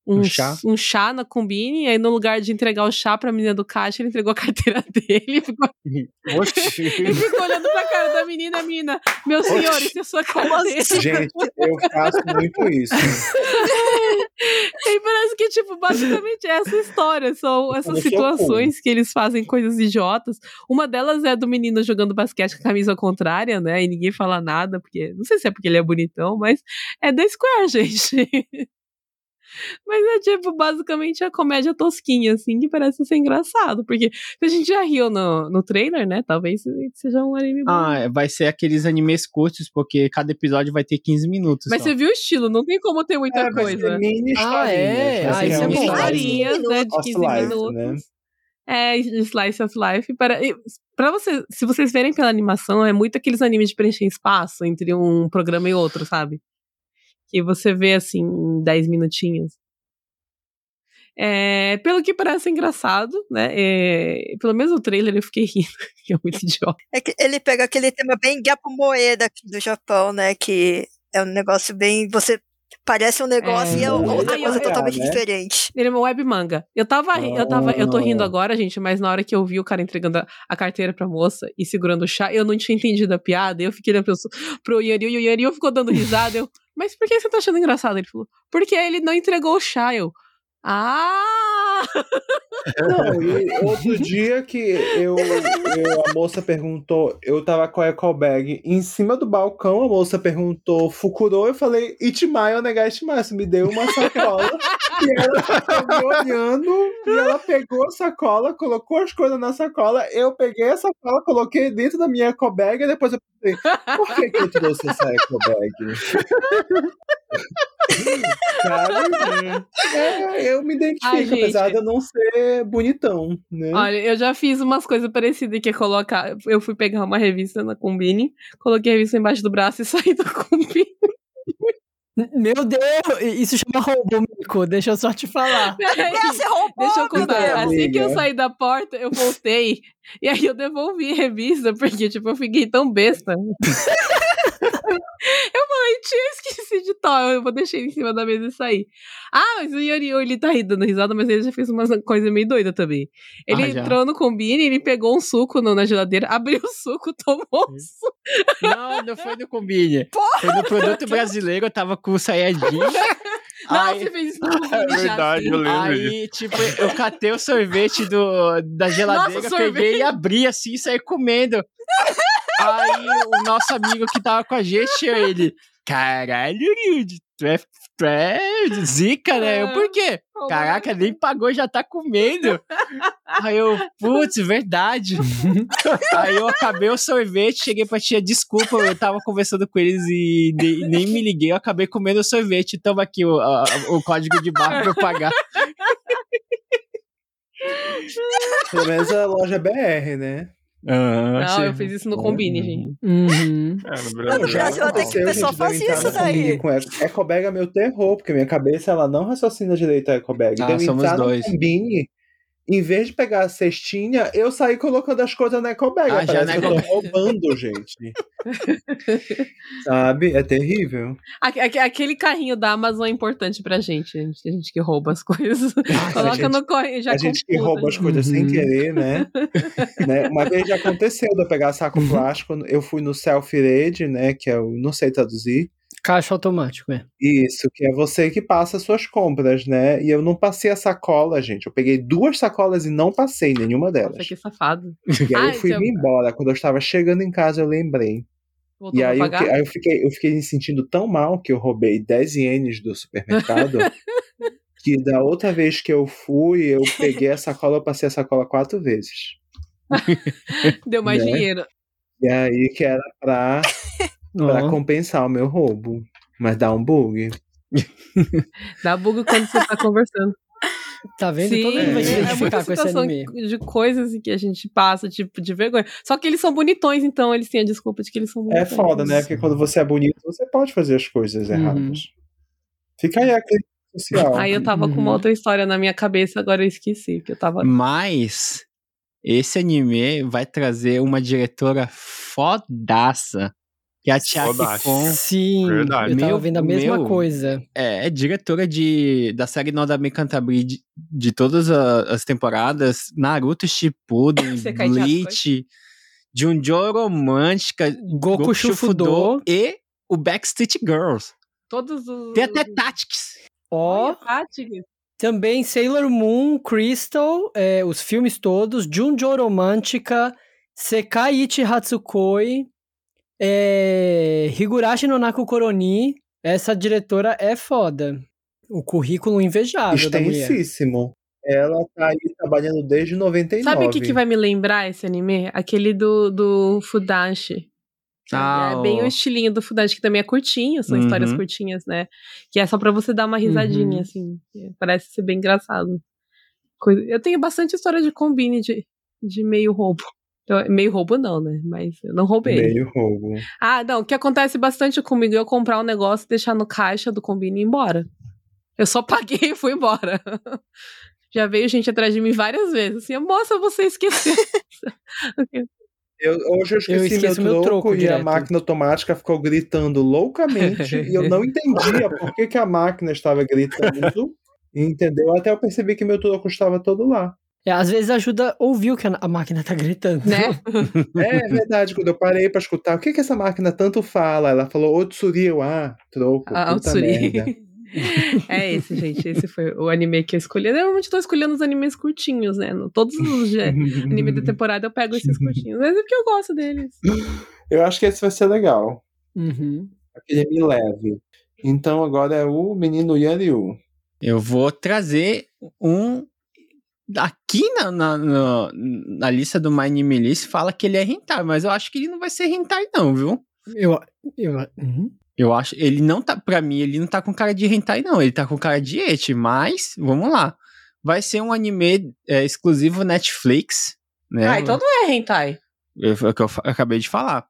um, Um chá? um chá na combine, e aí no lugar de entregar o chá pra menina do caixa, ele entregou a carteira [laughs] dele e ficou, [laughs] Oxi. ele ficou olhando pra cara da menina, a menina, meu senhor, isso é sua carteira. Gente, eu faço muito isso. [laughs] E parece que, tipo, basicamente é essa história. São essas situações que eles fazem coisas idiotas. Uma delas é do menino jogando basquete com a camisa contrária, né? E ninguém fala nada, porque. Não sei se é porque ele é bonitão, mas é da Square, gente. Mas é tipo, basicamente a comédia tosquinha, assim, que parece ser engraçado. Porque se a gente já riu no, no trailer, né? Talvez seja um anime bom. Ah, vai ser aqueles animes curtos, porque cada episódio vai ter 15 minutos. Mas só. você viu o estilo, não tem como ter muita É, vai coisa. ser mini Ah, é? vai Ah, isso é bom. Historinhas, né, de Of 15 life, minutos. né? É, Slice of Life. Para, pra você, se vocês verem pela animação, é muito aqueles animes de preencher espaço entre um programa e outro, sabe? Que você vê assim, em 10 minutinhos. É, pelo que parece engraçado, né? É, pelo menos o trailer eu fiquei [laughs] rindo, que é muito idiota. É que ele pega aquele tema bem Gyapo Moeda aqui do Japão, né? Que é um negócio bem. Você parece um negócio É. e é outra Ai, coisa totalmente né? diferente. Ele é uma web manga. Eu tava, ri- eu tava, eu tô rindo Oh. agora, gente, mas na hora que eu vi o cara entregando a, a carteira pra moça e segurando o chá, eu não tinha entendido a piada. Eu fiquei olhando pro, pro Yuri, e o Yuri ficou dando risada. Eu, mas por que você tá achando engraçado? Ele falou, porque ele não entregou o chá. Eu, ah! [laughs] Não, e outro dia que eu, eu- a moça perguntou, eu tava com a eco bag em cima do balcão, a moça perguntou Fukuro, eu falei Itimai onegai shimasu, me deu uma sacola e ela ficou me olhando e ela pegou a sacola, colocou as coisas na sacola, eu peguei a sacola, coloquei dentro da minha eco bag e depois eu pensei, por que, que eu trouxe essa eco bag? Sabe? É, eu me identifico, Ai, gente. apesar de eu não ser bonitão, né? Olha, eu já fiz umas coisas parecidas que é colocar. Eu fui pegar uma revista na Combine, coloquei a revista embaixo do braço e [laughs] saí da Combine. Meu Deus, isso chama roubo, Mico. Deixa eu só te falar. [laughs] É, você roubou, Deixa eu contar. Assim que eu saí da porta, eu voltei. E aí eu devolvi a revista, porque, tipo, eu fiquei tão besta. [laughs] [laughs] eu falei, tinha esqueci de tal. Eu vou deixar ele em cima da mesa e sair. Ah, mas o Yori, ele tá aí dando risada, mas ele já fez uma coisa meio doida também. Ele Ah, entrou no combine, ele pegou um suco no- na geladeira, [laughs] abriu o suco, tomou o suco. Não, não foi no Combine. [laughs] Foi no produto brasileiro, eu tava com o Sayajin. Não, Aí- você fez isso no combine É já. verdade, assim. eu lembro. Aí, tipo, eu catei o sorvete do, da geladeira, Nossa, peguei sorvete. e abri assim e saí comendo. Aí o nosso amigo que tava com a gente, ele, caralho, tu é, tu é zica, né? Eu, por quê? Caraca, nem pagou, já tá comendo. Aí eu, putz, verdade. Aí eu acabei o sorvete, cheguei pra tia, desculpa, eu tava conversando com eles e nem, nem me liguei, eu acabei comendo o sorvete. Toma aqui o, a- o código de barra pra eu pagar. Pelo menos a loja é BR, né? Não, eu fiz isso no combine, gente. Uhum. É, no No Brasil. Brasil até que o pessoal faz isso daí. Com. Ecobag é meu terror, porque minha cabeça ela não raciocina direito a Ecobag. Ah, Deu somos dois. no combine, em vez de pegar a cestinha, eu saí colocando as coisas na Ecobag. Ah, já na que eu tô roubando, gente. [laughs] Sabe? É terrível. Aque- aque- Aquele carrinho da Amazon é importante pra gente, a gente, a gente que rouba as coisas. Coloca gente- no correio, já a gente que rouba as coisas sem Uhum. querer, né? [laughs] né? Uma vez já aconteceu de eu pegar saco plástico, eu fui no self-read, né? Que eu não sei traduzir. Caixa automático, é. Isso, que é você que passa as suas compras, né? E eu não passei a sacola, gente. Eu peguei duas sacolas e não passei nenhuma delas. Nossa, que safado. E aí Ah, eu fui então- me embora. Quando eu estava chegando em casa, eu lembrei. Voltou E aí eu, aí eu fiquei, eu fiquei me sentindo tão mal que eu roubei 10 ienes do supermercado. [laughs] que da outra vez que eu fui, eu peguei a sacola, eu passei a sacola quatro vezes. [laughs] Deu mais né? dinheiro. E aí que era pra, pra Ó. compensar o meu roubo. Mas dá um bug. [laughs] Dá bug quando você tá conversando. Tá vendo? Todo mundo vai se é muita identificar com esse situação anime. de coisas que a gente passa, tipo, de vergonha. Só que eles são bonitões, então eles têm a desculpa de que eles são É bonitões. foda, né? Porque quando você é bonito, você pode fazer as coisas Uhum. erradas. Fica aí a crítica social. Aí eu tava com uma Uhum. outra história na minha cabeça, agora eu esqueci, que eu tava... Mas esse anime vai trazer uma diretora fodaça Que é a Kodashi. Kon Sim, Verdade. eu tava Meu- vendo a mesma meu- coisa. é, é diretora de, da série Nodame Cantabile de, de todas a- as temporadas. Naruto Shippuden, [coughs] Bleach, Junjo Romântica, Goku Shufudo. e o Backstreet Girls. Todos os. Tem até Tactics. Ó, Tati, também Sailor Moon, Crystal, é, os filmes todos, Junjo Romântica, Sekai Ichi Hatsukoi, é, Higurashi no Naku Koroni. Essa diretora é foda. O currículo invejável da mulher. Extensíssimo. Ela tá aí trabalhando desde 99. Sabe o que, que vai me lembrar esse anime? Aquele do, do Fudashi. Ah, é bem o- estilinho do Fudashi, que também é curtinho, são Uhum. histórias curtinhas, né? Que é só pra você dar uma risadinha, Uhum. assim. Parece ser bem engraçado. Eu tenho bastante história de combine de, de meio roubo. Então, meio roubo não, né? Mas eu não roubei. Meio roubo. Ah, não, o que acontece bastante comigo é eu comprar um negócio, deixar no caixa do combine e ir embora. Eu só [laughs] paguei e fui embora. [laughs] Já veio gente atrás de mim várias vezes. Assim, moça, você esqueceu. [laughs] Eu, hoje eu esqueci esqueço meu meu troco, troco e direto. a máquina automática ficou gritando loucamente e eu não entendia por que, que a máquina estava gritando. Entendeu? Até eu percebi que meu troco estava todo lá. É, às vezes ajuda a ouvir o que a máquina tá gritando. né? [laughs] É verdade, quando eu parei pra escutar, o que que essa máquina tanto fala? Ela falou Otsuri, eu, ah, troco, Ah, puta Otsuri. merda. [laughs] É esse, gente. Esse foi o anime que eu escolhi. Eu normalmente tô escolhendo os animes curtinhos, né? Todos os [laughs] animes da temporada eu pego esses curtinhos. Mas é porque eu gosto deles. Eu acho que esse vai ser legal. Uhum. Aquele me leve. Então agora é o menino Yanryu. Eu vou trazer um. Aqui na, na, na, na lista do Anime List fala que ele é hentai, mas eu acho que ele não vai ser hentai, não, viu? Eu, eu, uhum. Eu acho. Ele não tá. Pra mim, ele não tá com cara de hentai, não. Ele tá com cara de eti, mas vamos lá. Vai ser um anime é, exclusivo Netflix, né? Ah, então não é hentai. Foi o que eu acabei de falar.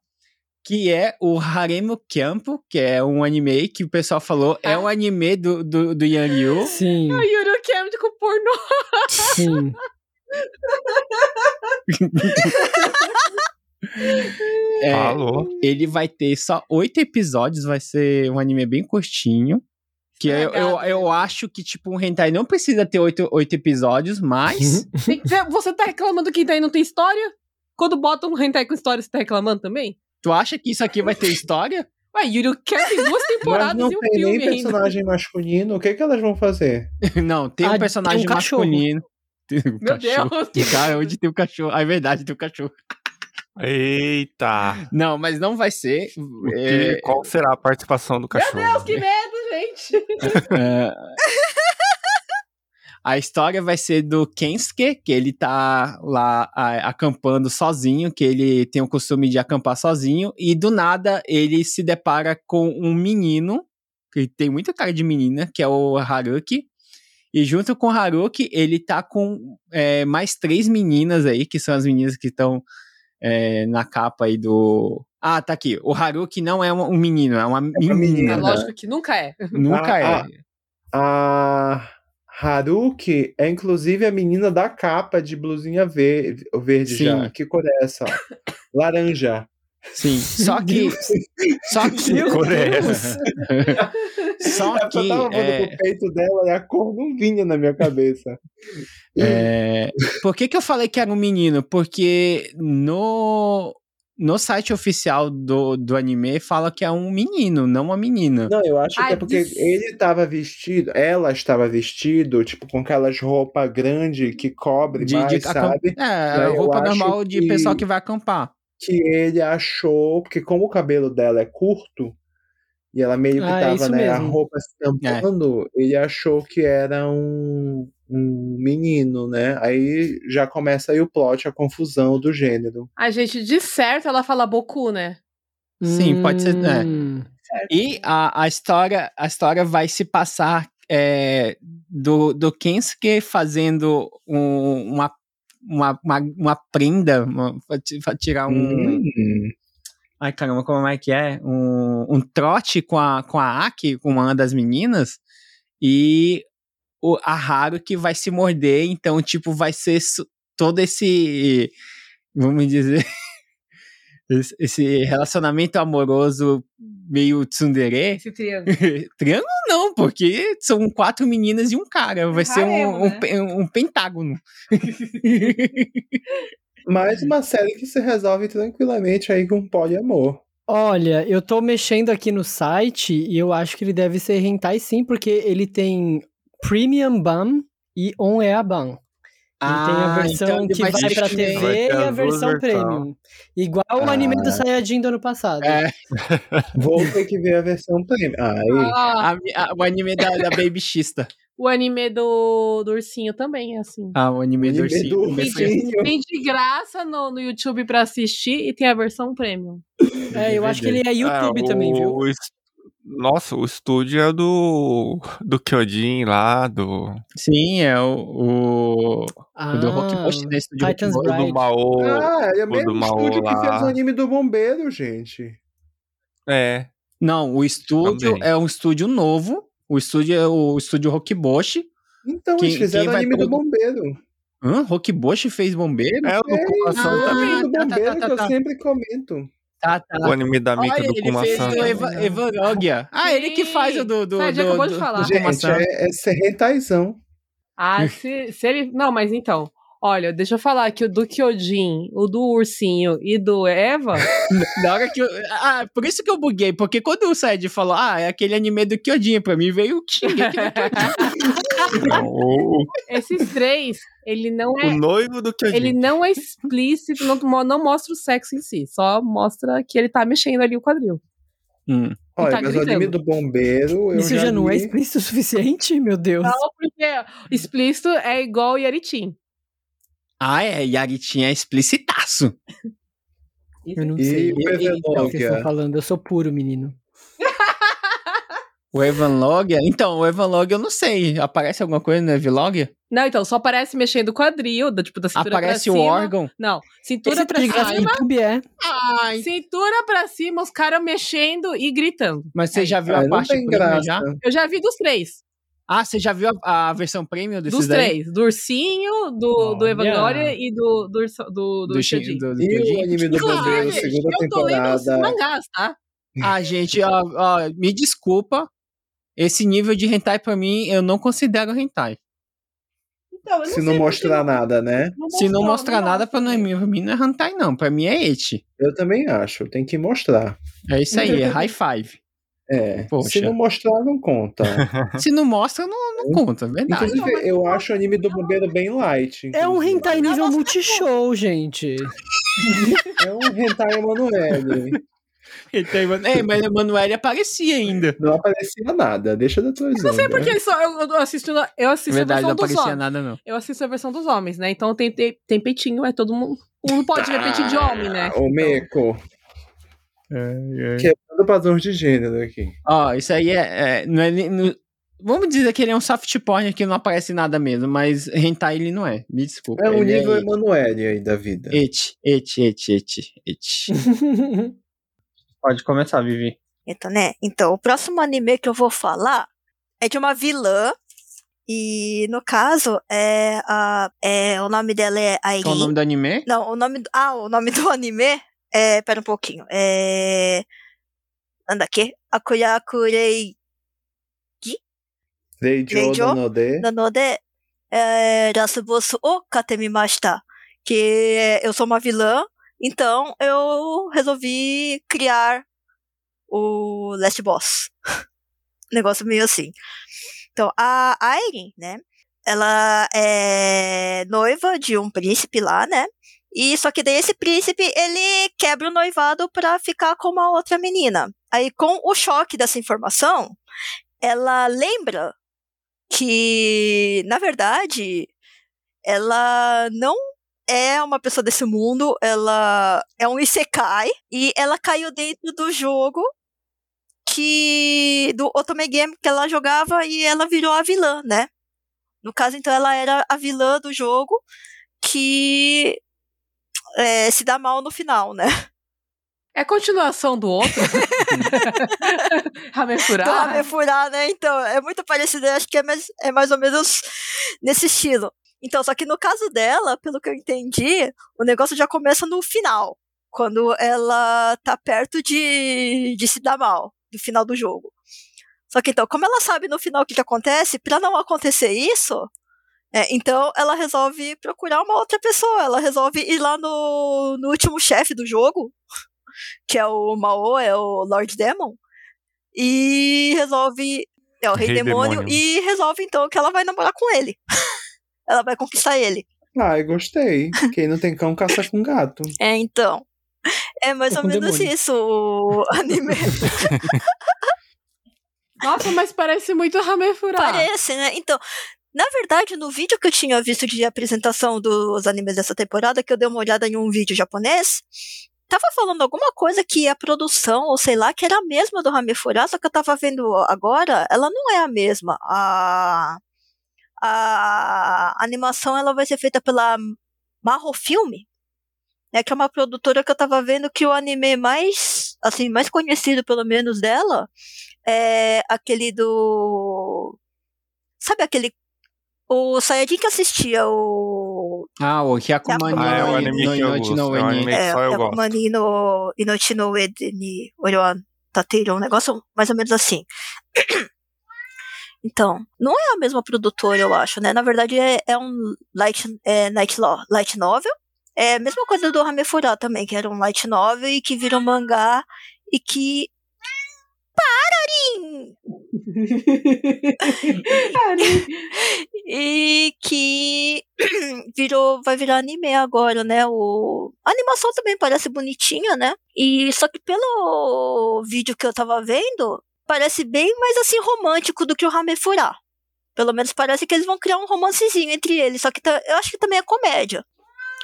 Que é o Haremo Campo, que é um anime que o pessoal falou é Ah. um anime do, do, do Yanryu. Sim, A Yuri Camp com pornô. sim. [laughs] É, Falou. ele vai ter só oito episódios, vai ser um anime bem curtinho. Que eu, eu, Legal. eu acho que, tipo, um hentai não precisa ter oito, oito episódios, mas. [laughs] Você tá reclamando que hentai não tem história? Quando bota um hentai com história, você tá reclamando também? tu acha que isso aqui vai ter história? Ué, Yuri Camp [laughs] tem duas Mas temporadas não e um tem filme nem ainda. personagem masculino. O que, que elas vão fazer? [laughs] não, tem Ah, um tem personagem um cachorro. masculino. [laughs] Tem um Meu cachorro. Deus, que Cara, onde tem o cachorro? Ah, é verdade, tem o cachorro. Eita! Não, mas não vai ser. O É, que- qual será a participação do cachorro? Meu Deus, que medo, gente. É. A história vai ser do Kensuke, que ele tá lá a- acampando sozinho, que ele tem o costume de acampar sozinho, e do nada ele se depara com um menino, que tem muita cara de menina, que é o Haruki. E junto com o Haruki, ele tá com é, mais três meninas aí, que são as meninas que estão é, na capa aí do. Ah, tá aqui. O Haruki não é um menino, é uma uma menina. menina. É lógico que nunca é. Nunca Ah, é. A Haruki é inclusive a menina da capa de blusinha verde, verde Sim. já. Que cor é essa? Laranja. Sim, só que. só que. Meu cor é. Só porque eu que. tava vendo É, pro peito dela e a cor não vinha na minha cabeça. é, por que, que eu falei que era um menino? Porque no, no site oficial do, do anime fala que é um menino, não uma menina. Não, eu acho que é porque des- ele tava vestido, ela estava vestido, tipo, com aquelas roupas grandes que cobre De, mais, de sabe? É, eu roupa normal de que- pessoal que vai acampar. Que ele achou, porque como o cabelo dela é curto, e ela meio que Ah, é tava, né, a mesmo. roupa se tampando, ele achou que era um, um menino, né? Aí já começa aí o plot, a confusão do gênero. A gente, de certo, ela fala Boku, né? Sim, pode ser, é. Hum. E a, a, história, a história vai se passar é, do, do Kensuke fazendo um- uma, uma, uma, uma prenda, uma, tirar um. Hum. Ai, caramba, como é que é? Um, um trote com a, com a Aki, com uma das meninas, e o, a Haru que vai se morder, então, tipo, vai ser todo esse. Vamos dizer. [laughs] esse- relacionamento amoroso meio tsundere. Esse triângulo. [laughs] Triângulo não, porque são quatro meninas e um cara. Vai ser um, haremo, um, né? pe- um pentágono. [laughs] Mais uma série que se resolve tranquilamente aí com poliamor. Olha, eu tô mexendo aqui no site e eu acho que ele deve ser hentai sim, porque ele tem Premium Ban e On Air Ban. Ele tem a Ah, versão então que vai pra. TV Vai e a versão versões. Premium. Igual o anime do Ah. Saiyajin do ano passado. É, [laughs] Vou ter que ver a versão premium. Aí, Ah, a- a- o anime da, da Baby Xista. O anime do, do ursinho também é assim. Ah, o anime do anime ursinho. do foi assim. ursinho. Tem de graça no, no YouTube pra assistir e tem a versão premium. É, eu acho que ele é YouTube Ah, também, viu? o est- Nossa, o estúdio é do. do Kyojin lá, do. Sim, é o, o, Ah, o do Rockbush, né? Estúdio Titans do Bride. Mao. Ah, é o o mesmo do Mao estúdio que lá. fez o anime do Bombeiro, gente. É. Não, o estúdio Também. é um estúdio novo. O estúdio é o estúdio Rockboshi. Então, Quem- eles fizeram o vai anime do Bombeiro. Hã? Rockboshi fez bombeiro? É o do É, Kumasan o também. anime do tá, tá, Bombeiro tá, tá, que eu tá. sempre comento. Tá, tá. O anime da Mika Olha, do ele Kumasan. fez o Eva, Evarogia. Ah, ele que faz o do... do, Sim, do, acabou do, de falar. do Gente, é, é ser rentaizão. Ah, [laughs] se, se ele. Não, mas então. Olha, deixa eu falar que o do Kyojin, o do ursinho e do Eva. [laughs] Na hora que eu... Ah, por isso que eu buguei, porque quando o Said falou, ah, é aquele anime do Kyojin, pra mim veio o Shingeki no Kyojin. [laughs] O, esses três, ele não o é. noivo do Kyojin. Ele não é explícito, não, não mostra o sexo em si, só mostra que ele tá mexendo ali o quadril. Hum. Olha, tá mas o anime gritando. do Bombeiro. Eu Isso já, não é li- explícito o suficiente? Meu Deus. Não, porque explícito é igual o Yaritin. Ah, é, Yaritin é explicitaço. Eu não E sei. o o que vocês estão falando, eu sou puro, menino. O Evanlogia? Então, o Evanlogia eu não sei. Aparece alguma coisa no Evanlogia? Não, então, só aparece mexendo o quadril, da, tipo, da cintura Aparece pra o cima. órgão? Não, cintura Esse pra cima. YouTube é. Ai, Cintura pra cima, os caras mexendo e gritando. mas você já viu a parte graça. já? Eu já vi dos três. Ah, você já viu a, a versão premium desses Dos daí? três. Do ursinho, do, do. Evangelion e do, do, do, do, Do, Shin- do, do E o anime do Bombeiro, segunda eu tô lendo os temporada. mangás, tá? [laughs] Ah, gente, ó, ó, me desculpa. Esse nível de hentai pra mim, eu não considero hentai. Então, eu Se sei não mostrar nada, né? Se não mostrar nada, pra, não, mostra. pra mim não é hentai, não. Pra mim é eti. Eu também acho. Tem que mostrar. É isso aí, é high five. É. Poxa. Se não mostrar, não conta. [laughs] Se não mostra, não, não conta, é verdade. Inclusive, eu acho o anime do Bombeiro bem light. É um inclusive. hentai nível multishow, gente. [laughs] É um hentai Emanuele. [laughs] Então, é, mas Emanuele aparecia ainda. Não aparecia nada. Deixa da tua Não sei porque só eu, eu assisto, eu assisto verdade, a não versão dos aparecia homens. nada, não. Eu assisto a versão dos homens, né? Então tem, tem, tem peitinho, é todo mundo. Não pode ver peitinho de homem, né? Ô, Meco. Quebrando padrões de gênero aqui. Ó, isso aí é. é, não é não- vamos dizer que ele é um soft porn que não aparece nada mesmo, mas hentai ele não é. Me desculpa. É um ele nível é Emanuele aí da vida. et, et, et, et, et. Pode começar, Vivi. Então, né? Então, o próximo anime que eu vou falar é de uma vilã. E no caso, é, a, é o nome dela é Airin. Qual o nome do anime? Não, o nome do, ah, o nome do anime é, pera um pouquinho. É Anda aqui. Akuyakurei Reijo Reijo Nanode. なので、é, ラスボスを買ってみました。Que eu sou uma vilã, então eu resolvi criar o Last Boss. [laughs] Negócio meio assim. Então, a Airin, né? Ela é noiva de um príncipe lá, né? E só que daí esse príncipe, ele quebra o noivado pra ficar com uma outra menina. Aí, com o choque dessa informação, ela lembra que, na verdade, ela não é uma pessoa desse mundo, ela é um isekai e ela caiu dentro do jogo que do Otome Game que ela jogava e ela virou a vilã, né? No caso, então, ela era a vilã do jogo que é, se dá mal no final, né? É continuação do outro? [laughs] Ramefurá? do Ramefurá, né? Então, é muito parecido, eu acho que é mais, é mais ou menos nesse estilo. Então, só que no caso dela, pelo que eu entendi, o negócio já começa no final. Quando ela tá perto de, de se dar mal, no final do jogo. Só que então, como ela sabe no final o que, que acontece, para não acontecer isso, é, então ela resolve procurar uma outra pessoa. Ela resolve ir lá no, no último chefe do jogo, que é o Mao, é o Lord Demon, e resolve. É o Rei, Rei Demônio, Demônio. e resolve então que ela vai namorar com ele. [laughs] ela vai conquistar ele. Ai, gostei. Quem não tem cão caça com gato. É, então. É mais Ou menos demônio. isso o [laughs] anime. Nossa, mas parece muito Hamefura. Parece, né? Então, na verdade, no vídeo que eu tinha visto de apresentação dos animes dessa temporada, que eu dei uma olhada em um vídeo japonês, tava falando alguma coisa que a produção, ou sei lá, que era a mesma do Hamefura, só que eu tava vendo agora, ela não é a mesma. A, a animação ela vai ser feita pela Marro Filme, né, que é uma produtora que eu tava vendo que o anime mais, assim, mais conhecido pelo menos dela é aquele do sabe aquele o Sayajin que assistia o Ah, o Hyakumani Ah, é o anime no que eu Inochi gosto, no é o Eni. anime- que só eu gosto. Yakumani no Inochi no Uede ni Orewa Tateiro, um negócio mais ou menos assim. Então, não é a mesma produtora, eu acho, né? Na verdade, é, é um light, é, light, light novel. É a mesma coisa do Hamefura também, que era um light novel e que virou mangá e que. Pararim! [laughs] e que [clears throat] virou, vai virar anime agora, né? O, a animação também parece bonitinha, né? E só que pelo vídeo que eu tava vendo, parece bem mais assim romântico do que o Hamefura. Pelo menos parece que eles vão criar um romancezinho entre eles, só que tá- eu acho que também é comédia.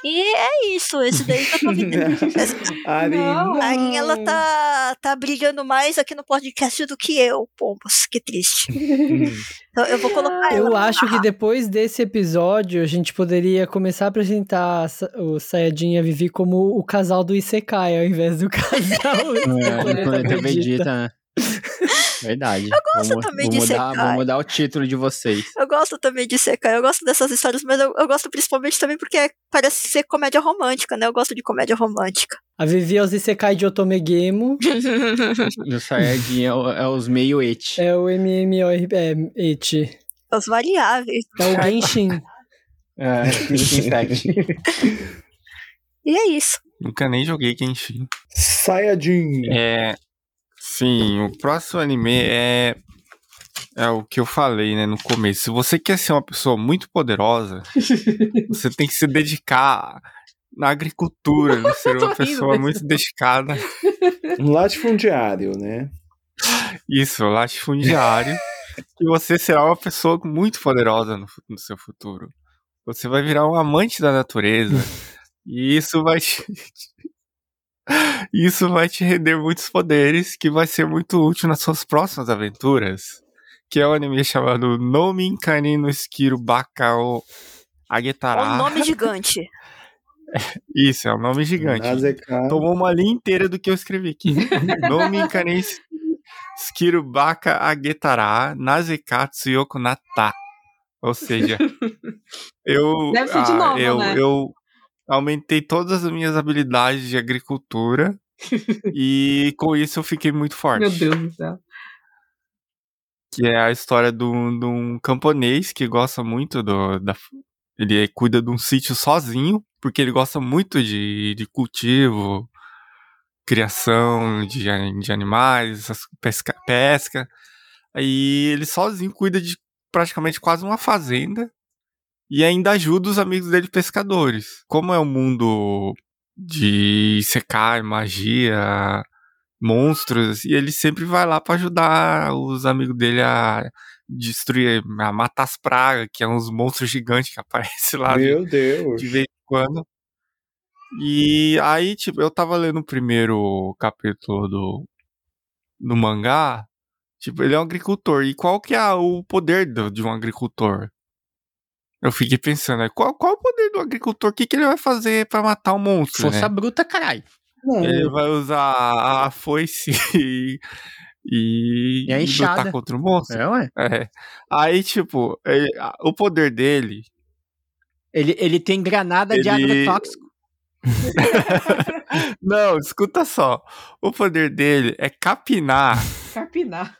E é isso, esse daí que eu tô vendo. [laughs] Ari, Não. não. A Arin, ela tá, tá brilhando mais aqui no podcast do que eu, pombos, que triste. Então, eu vou colocar. Eu acho que depois desse episódio a gente poderia começar a apresentar o Sayajin e a Vivi como o casal do Isekai ao invés do [laughs] casal do É, do Planeta Planeta Vegeta. Vegeta, né? [laughs] Verdade. Eu gosto vamos, também vamos de mudar, Isekai. vamos mudar o título de vocês. Eu gosto também de Sekai, eu gosto dessas histórias, mas eu, eu gosto principalmente também porque é- parece ser comédia romântica, né? Eu gosto de comédia romântica. A Vivi é os Isekai de Otomegemo, [laughs] O Saiyajin é, é os meio et. é o MMORPG, Os variáveis. é o Genshin. É, Genshin. [laughs] E é isso. Nunca nem joguei Genshin. Sayajin. É. Sim, o próximo anime é. É o que eu falei, né, no começo. Se você quer ser uma pessoa muito poderosa, [laughs] você tem que se dedicar na agricultura, né, [laughs] ser uma rindo, pessoa mas- muito dedicada. [laughs] Um latifundiário, né? Isso, latifundiário. e você será uma pessoa muito poderosa no, no seu futuro. Você vai virar um amante da natureza. e isso vai te. [laughs] Isso vai te render muitos poderes que vai ser muito útil nas suas próximas aventuras. Que é o anime chamado Nomin Kani no Skiro Bakao É Agetara. um nome gigante. [laughs] Isso, é um nome gigante. Tomou uma linha inteira do que eu escrevi aqui. [laughs] Nome kanei Skirubaka Agetara Nazekatsu Yoko Nata. Ou seja, eu, Deve ser de novo, eu, né? eu aumentei todas as minhas habilidades de agricultura [laughs] e com isso eu fiquei muito forte. Meu Deus do céu. Que é a história de um, camponês que gosta muito do, da. Ele cuida de um sítio sozinho, porque ele gosta muito de, de cultivo, criação de, de animais, pesca, pesca. Aí ele sozinho cuida de praticamente quase uma fazenda e ainda ajuda os amigos dele pescadores. Como é um mundo de secar, magia, monstros, e ele sempre vai lá pra ajudar os amigos dele a destruir, a matar as pragas, que é uns monstros gigantes que [laughs] aparecem lá de, Meu Deus. de vez em quando. E aí, tipo, eu tava lendo o primeiro capítulo do, do mangá. Tipo, ele é um agricultor. E qual que é o poder do- de um agricultor? Eu fiquei pensando, né, qual, qual o poder do agricultor? O que, que ele vai fazer pra matar um monstro? Força né? bruta, caralho. Ele vai usar a foice e. [laughs] E, E a enxada. lutar contra o monstro. É, ué. É. Aí, tipo, ele- o poder dele Ele, ele tem granada de Ele- agrotóxico. [laughs] Não, escuta só. O poder dele é capinar, Capinar.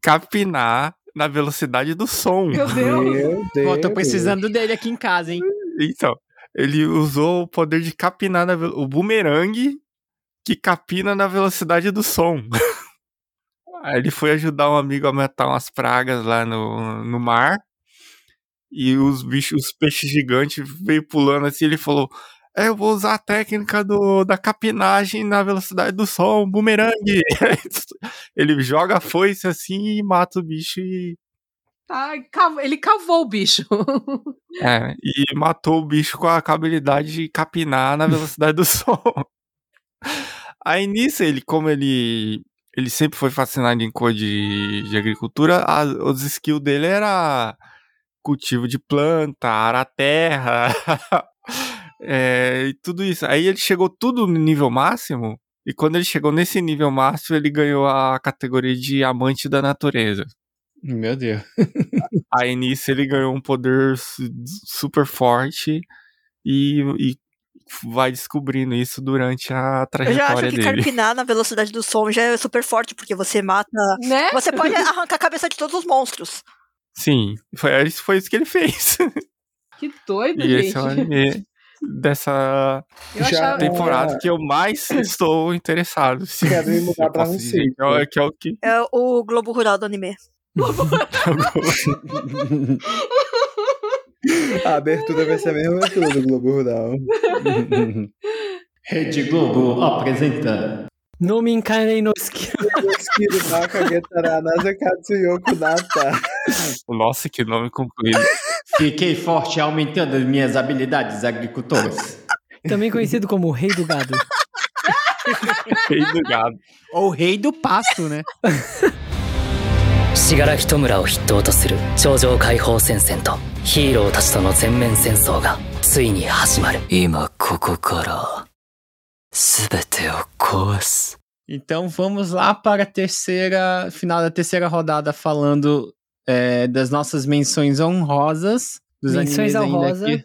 capinar na velocidade do som. Meu Deus. Meu Deus. Tô precisando dele aqui em casa, hein? Então, ele usou o poder de capinar na, o bumerangue que capina na velocidade do som. [laughs] Aí ele foi ajudar um amigo a matar umas pragas lá no, no mar. E os bichos, os peixes gigantes veio pulando assim, ele falou: "É, eu vou usar a técnica do, da capinagem na velocidade do som, bumerangue. [laughs] ele joga a foice assim e mata o bicho e Ai, cav- ele cavou o bicho. [laughs] É, e matou o bicho com a habilidade de capinar na velocidade do [laughs] som. Aí nisso, ele, como ele, ele sempre foi fascinado em coisa de, de agricultura, a- os skills dele era cultivo de planta, arar a terra, é, e tudo isso. Aí ele chegou tudo no nível máximo, e quando ele chegou nesse nível máximo, ele ganhou a categoria de amante da natureza. Meu Deus. Aí nisso ele ganhou um poder su- super forte e, e vai descobrindo isso durante a Eu já acho trajetória que dele. carpinar na velocidade do som já é super forte, porque você mata. né? Você pode arrancar a cabeça de todos os monstros. Sim, foi, isso- foi isso que ele fez. Que doido, e gente. esse é o anime dessa Já temporada que eu mais [laughs] estou interessado. Se, Quero me mudar pra um que é o- que é o que É o Globo Rural do anime. [laughs] A abertura vai ser a mesma abertura do Globo Rural. [laughs] Rede Globo apresenta. No Minkanei no Katsuyoku Nata. Nossa, que nome comprido. Fiquei forte aumentando as minhas habilidades agricultoras. Também conhecido como o Rei do Gado. [laughs] Rei do gado. Ou rei do pasto, né? 死柄木弔を筆頭とする頂上解放戦線とヒーローたちとの全面戦争がついに始まる今ここから全てを壊す Então vamos lá para a terceira, final da terceira rodada falando é, das nossas menções honrosas. Dos Menções animes ainda que,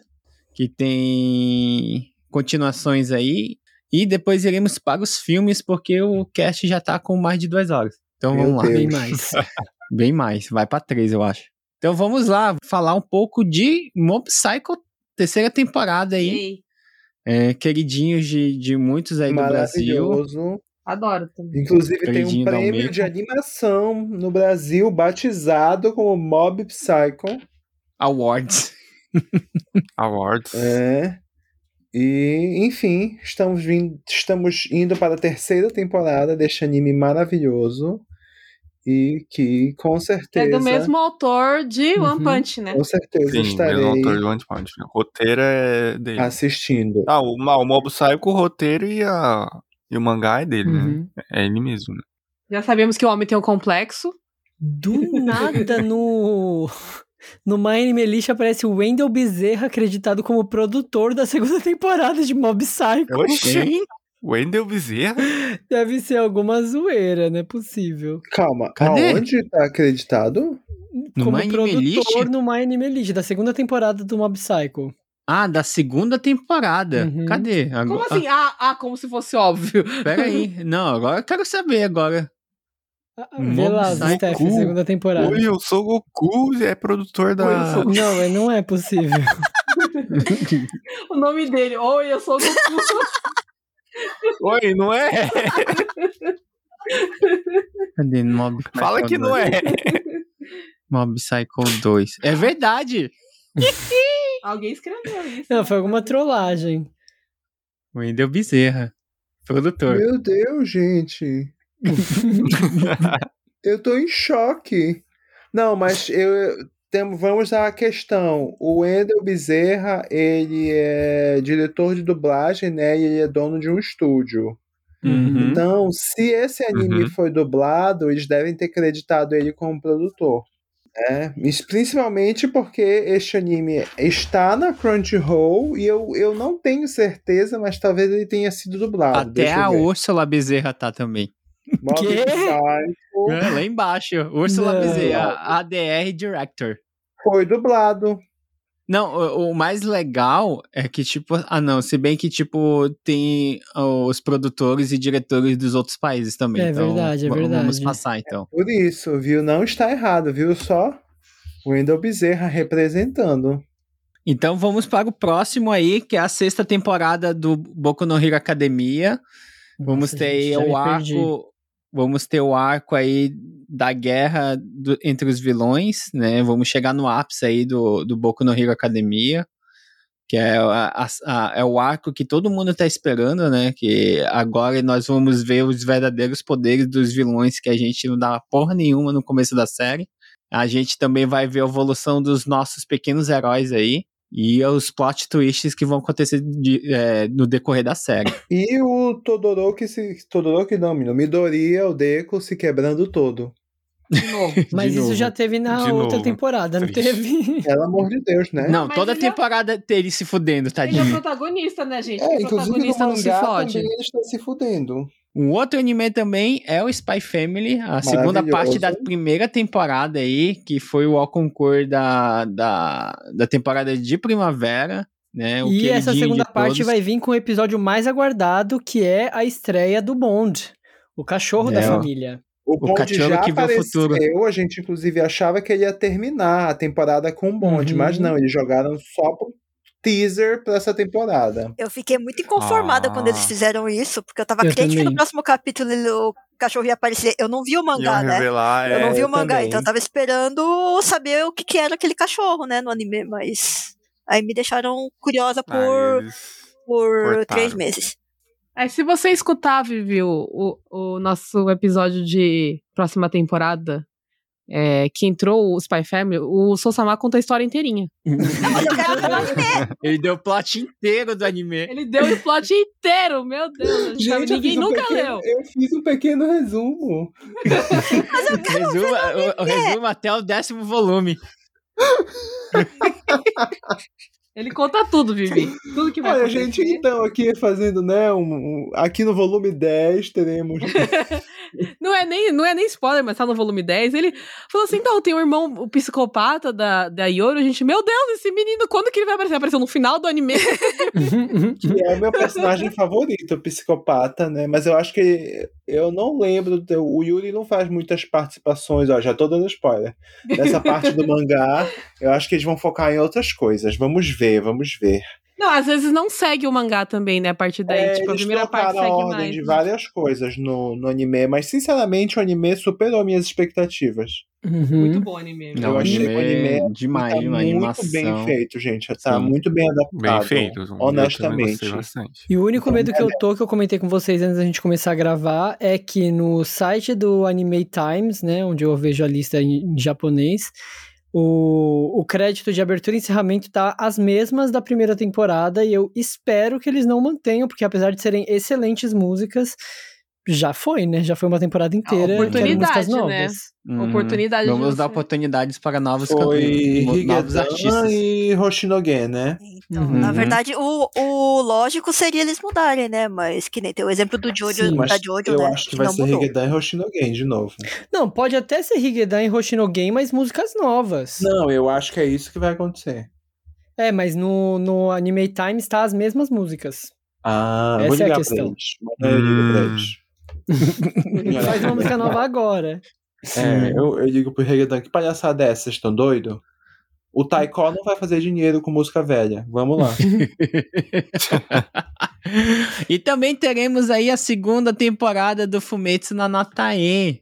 que tem continuações aí. E depois iremos para os filmes, porque o cast já tá com mais de duas horas. Então Meu vamos lá. Deus. Bem mais. [laughs] Bem mais, vai pra três, eu acho. Então vamos lá, falar um pouco de Mob Psycho, terceira temporada aí. É, queridinhos de, de muitos aí do Brasil. Adoro também. Inclusive tem um prêmio de animação no Brasil batizado como Mob Psycho. Awards. [laughs] Awards. É. E, enfim, estamos, vindo, estamos indo para a terceira temporada deste anime maravilhoso. E que com É certeza. do mesmo autor de One Uhum. Punch, né? Com certeza Sim, estarei mesmo autor do One Punch. O roteiro é dele. assistindo. Ah, o, o Mob Psycho, o roteiro e, a, e o mangá é dele, né? Uhum. É ele mesmo, né? Já sabemos que o homem tem um complexo. Do nada no. [laughs] No My Anime List aparece o Wendell Bezerra acreditado como produtor da segunda temporada de Mob Psycho. Oxi! [laughs] Wendel Bezerra? Deve ser alguma zoeira, não é possível. Calma, Cadê? aonde tá acreditado? No como My Anime produtor List? no My Anime List, da segunda temporada do Mob Psycho. Ah, da segunda temporada. Uhum. Cadê? Como Agora, assim? Ah, ah, como se fosse óbvio. Ah, pera aí. [laughs] Não, agora eu quero saber agora. Ah, Vê Mob lá. Steph, segunda temporada. Oi, eu sou o Goku, é produtor da. Oi, [laughs] Não, mas não é possível. [laughs] O nome dele. Oi, eu sou o Goku. Oi, não é? Cadê? Mob Psycho Fala que não 2. é. Mob Psycho 2. É verdade! Alguém escreveu isso. Não, foi alguma trollagem. Wendel Bezerra. Produtor. Meu Deus, gente. [laughs] eu tô em choque. Não, mas eu tem, vamos à questão. O Wendel Bezerra, ele é diretor de dublagem, né? E ele é dono de um estúdio. Uhum. Então, se esse anime Uhum. foi dublado, eles devem ter creditado ele como produtor. Né? Principalmente porque este anime está na Crunchyroll e eu, eu não tenho certeza, mas talvez ele tenha sido dublado. Até a ver. Úrsula Bezerra tá também. Mob? Psycho É, lá embaixo. Úrsula Não. Bezerra, ADR Director. foi dublado. Não, o, o mais legal é que, tipo, ah, não, se bem que, tipo, tem os produtores e diretores dos outros países também. É então, verdade, é v- Vamos verdade. passar, então. Por isso, viu? Não está errado, viu? Só o Wendel Bezerra representando. Então vamos para o próximo aí, que é a sexta temporada do Boku no Hero Academia. Vamos Nossa, ter aí gente, já o arco. Vamos ter o arco aí da guerra do- entre os vilões, né? Vamos chegar no ápice aí do, do Boku no Hero Academia. Que é, a- a- é o arco que todo mundo tá esperando, né? Que agora nós vamos ver os verdadeiros poderes dos vilões que a gente não dá porra nenhuma no começo da série. A gente também vai ver a evolução dos nossos pequenos heróis aí. E os plot twists que vão acontecer de- é, no decorrer da série. [laughs] E o Todoroki se. Todoroki não, menino. Midoriya, o Deco se quebrando todo. De novo. [laughs] Mas De isso novo. já teve na De outra novo. temporada, não Triste. teve? [laughs] Pelo amor de Deus, né? Não, Mas toda é- temporada tem ele se fudendo, Ele é o tadinho. protagonista, né, gente? É, o inclusive no protagonista não se fode. também ele está se fudendo. Um outro anime também é o Spy Family, a segunda parte da primeira temporada aí, que foi o concurso da, da, da temporada de primavera, né? O E essa segunda parte todos. vai vir com o episódio mais aguardado, que é a estreia do Bond, o cachorro da É, ó. família. O Bond cachorro já que vê o apareceu, futuro. a gente inclusive achava que ele ia terminar a temporada com o Bond, Uhum. mas não, eles jogaram só pro teaser pra essa temporada. Eu fiquei muito inconformada Ah. quando eles fizeram isso, porque eu tava Eu crente que também. no próximo capítulo o cachorro ia aparecer. Eu não vi o mangá, né? revelar, Eu é, não vi o mangá, também. então eu tava esperando saber o que, que era aquele cachorro, né, no anime, mas aí me deixaram curiosa ah, por, por cortaram. três meses. Aí, se você escutar, Vivi, o, o, o nosso episódio de próxima temporada, é, que entrou o Spy Family, o Sousama conta a história inteirinha. [laughs] Mas eu quero ver anime. Ele deu o plot inteiro do anime. Ele deu o plot inteiro, meu Deus. eu ninguém um nunca pequeno- leu. Eu fiz um pequeno resumo. Resumo, o, o resumo até o décimo volume. Ele conta tudo, Vivi. Tudo que vai Olha, acontecer. gente, então aqui fazendo, né, um, um- aqui no volume 10 teremos [laughs] Não é, nem, não é nem spoiler, mas tá no volume 10. Ele falou assim: então, tem um irmão, o psicopata da, da Yoro. A gente, meu Deus, esse menino, quando que ele vai aparecer? Apareceu no final do anime. [laughs] que é o meu personagem favorito, o psicopata, né? Mas eu acho que eu não lembro. O Yuri não faz muitas participações, ó, já tô dando spoiler. Dessa parte do mangá, eu acho que eles vão focar em outras coisas. Vamos ver, vamos ver. Não, às vezes não segue o mangá também, né? A partir daí. É, tipo, a primeira parte trocaram a segue ordem mais. de várias coisas no, no anime, mas sinceramente o anime superou minhas expectativas. Uhum. Muito bom o anime. Não, eu achei que o anime é tá demais, uma muito animação. bem feito, gente. Tá Sim. muito bem adaptado. Bem também Honestamente. E o único Então, medo que eu tô, que eu comentei com vocês antes da gente começar a gravar, é que no site do Anime Times, né, onde eu vejo a lista em, em japonês, o, o crédito de abertura e encerramento tá as mesmas da primeira temporada e eu espero que eles não mantenham, porque apesar de serem excelentes músicas, já foi, né? Já foi uma temporada inteira. que músicas oportunidade, né? novas. Uhum. Oportunidade de Vamos dar oportunidades para novos Foi cantores, novos artistas. e Hoshinogen, né? Então, Uhum. na verdade, o, o lógico seria eles mudarem, né? Mas que nem tem o exemplo do Jojo, Sim, da Jojo, eu né? acho que vai não ser mudou. Higedan e Hoshinogen de novo. Não, pode até ser Higedan e Hoshinogen, mas músicas novas. Não, eu acho que é isso que vai acontecer. É, mas no, no Anime Times tá as mesmas músicas. Ah, Essa vou é a ligar questão. pra eles. Mas eu ligo pra Hum. eles. Faz uma música nova agora. É, eu, eu digo pro Higedan, que palhaçada é essa? Vocês estão doidos? O Taiko não vai fazer dinheiro com música velha. Vamos lá. [laughs] e também teremos aí a segunda temporada do Fumetsu na Natae.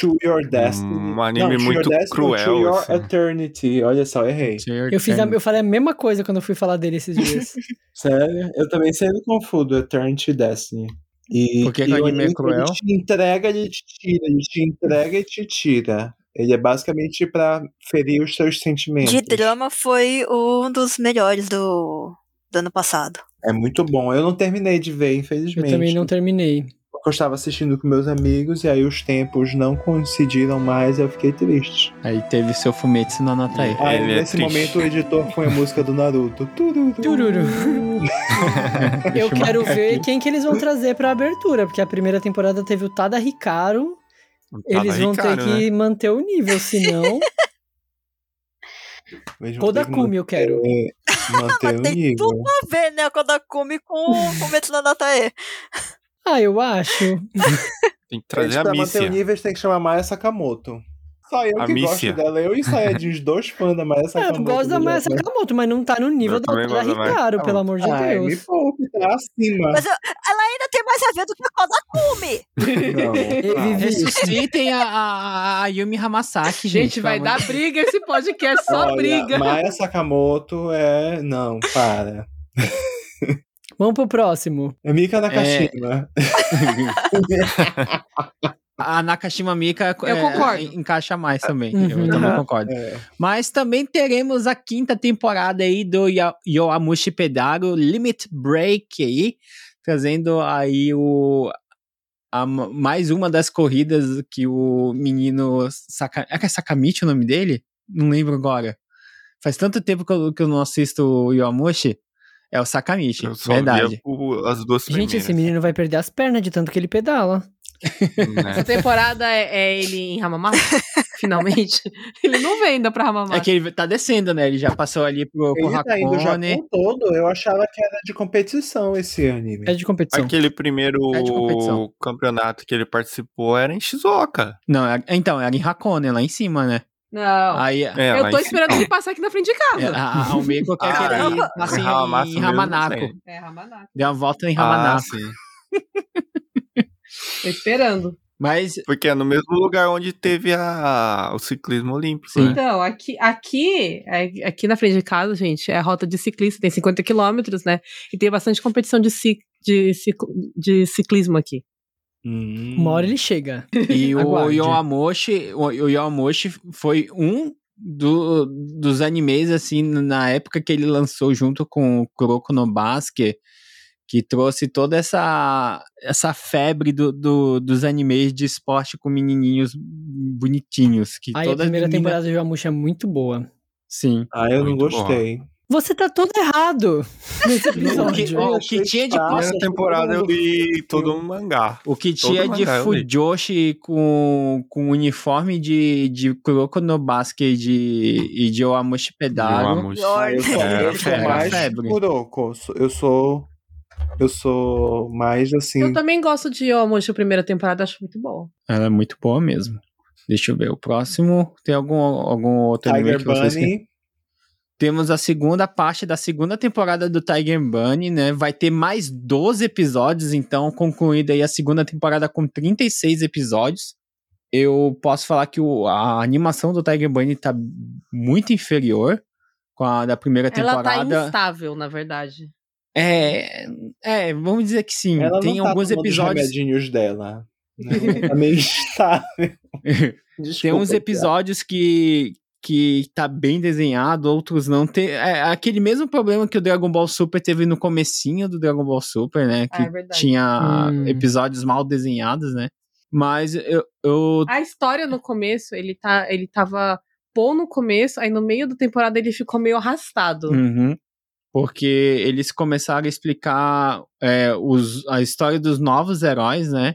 To Your Destiny. Um anime Não, To muito Your Destiny, cruel, To Your assim. Eternity. Olha só, errei. Eu, fiz a- eu falei a mesma coisa quando eu fui falar dele esses dias. [laughs] Sério? Eu também sempre confundo Eternity e Destiny. E, Por que que e o anime é Ele cruel? te entrega, ele te tira. Ele te entrega e te tira. Ele é basicamente pra ferir os seus sentimentos. De drama foi um dos melhores do, do ano passado. É muito bom. Eu não terminei de ver, Eu infelizmente. também não terminei. Eu estava assistindo com meus amigos e aí os tempos não coincidiram mais e eu fiquei triste. Aí teve seu Fumetsu na Natae. Aí Ele é nesse triste. momento o editor põe a música do Naruto. [laughs] Tururu. Tururu. [laughs] Eu quero ver quem que eles vão trazer pra abertura, porque a primeira temporada teve o Tada. Tá Eles vão Ricardo, ter que manter o nível, senão. [laughs] Kodakumi eu quero. manter- tem tudo a ver, né? Quando a Kumi com o Metsu no Natae. Ah, eu acho. [laughs] Tem que trazer Eles, a pra manter Mícia. o nível, têm que chamar Maya Sakamoto. Só eu A que Mícia. gosto dela. Eu e Sayajins, dois fãs da Maya É, Sakamoto. eu gosto da do Maya. Sakamoto, mas não tá no nível Eu da, Ricardo, pelo amor de Ai, me Deus. poupe, tá acima. Mas eu- ela ainda tem mais a ver do que a não. Vivi. Ressuscitem a, a, a Yumi Hamasaki, gente. Gente, vai dar briga esse podcast, só Olha, briga. Maya Sakamoto é. Não, para. [laughs] Vamos pro próximo. É Mika Nakashima. [laughs] A Nakashima Mika Eu é, concordo. encaixa mais também. Uhum. Eu também concordo. É. Mas também teremos a quinta temporada aí do Yoamushi Pedaro Limit Break aí, trazendo aí o a mais uma das corridas que o menino Saka, é que é Sakamichi o nome dele? Não lembro agora. Faz tanto tempo que eu, que eu não assisto o Yoamushi. É o Sakamichi, Eu só verdade. o- as duas Gente, primeiras. esse menino vai perder as pernas de tanto que ele pedala. né? Essa temporada é, é ele em Hamamata? [laughs] Finalmente. Ele não vem ainda pra Hamamata. É que ele tá descendo, né? Ele já passou ali pro, pro Ele tá indo Hakone. Japão todo. Eu achava que era de competição esse anime. É de competição. Aquele primeiro É competição. campeonato que ele participou era em Shizuoka. Não, é- então, era em Hakone, lá em cima, né? Não. Aí, É, eu tô esperando ele passar aqui na frente de É, casa. a, a Almeida quer Ah, que ele é. passe em, em sei. É, Hamamata. Deu uma volta em Ah, Ramanako. sim. Tô esperando. Mas, Porque é no mesmo lugar onde teve a, o ciclismo olímpico. Sim. Né? Então, aqui, aqui, é- aqui na frente de casa, gente, é a rota de ciclista, tem 50 quilômetros, né? E tem bastante competição de, ci, de, ciclo- de ciclismo aqui. Hum. Uma hora ele chega. e [laughs] o. Yoamoshi, o, Yoamoshi foi um do- dos animes, assim, na época que ele lançou junto com o Kuroko no Basket, que trouxe toda essa, essa febre do, do- dos animes de esporte com menininhos bonitinhos. Que Aí a toda primeira menina- temporada de Yamusha é muito boa. Sim. Ah, eu não Muito bom. gostei. Você tá todo errado nesse O que, o que tinha de Ah, Nessa Nossa, temporada eu todo li todo um mangá. O que Todo tinha de eu li. Fujoshi com, com uniforme de, de Kuroko no Basket de, e de Oamushi. Ah, eu sou, É, eu sou mais. Kuroko. Eu sou. Eu sou mais assim. Eu também gosto de Yomushi, a primeira temporada, acho muito bom. Ela é muito boa mesmo. Deixa eu ver. O próximo. Tem algum, algum outro anime Tiger que vocês querem? Bunny. Temos a segunda parte da segunda temporada do Tiger Bunny, né? Vai ter mais 12 episódios, então concluída aí a segunda temporada com 36 episódios. Eu posso falar que o- a animação do Tiger Bunny tá muito inferior com a da primeira Ela tá temporada. instável, na verdade. É, é, vamos dizer que sim. Ela Tem não tá alguns os episódios. remedinhos dela. né? Ela tá meio [laughs] instável. [laughs] Desculpa, Tem uns episódios que, que tá bem desenhado, outros não. Tem, é aquele mesmo problema que o Dragon Ball Super teve no comecinho do Dragon Ball Super, né? Que Ah, é verdade. tinha Hum. episódios mal desenhados, né? Mas eu, eu A história no começo, ele, tá, ele tava bom no começo, aí no meio da temporada ele ficou meio arrastado. Uhum. Porque eles começaram a explicar é, os, a história dos novos heróis, né?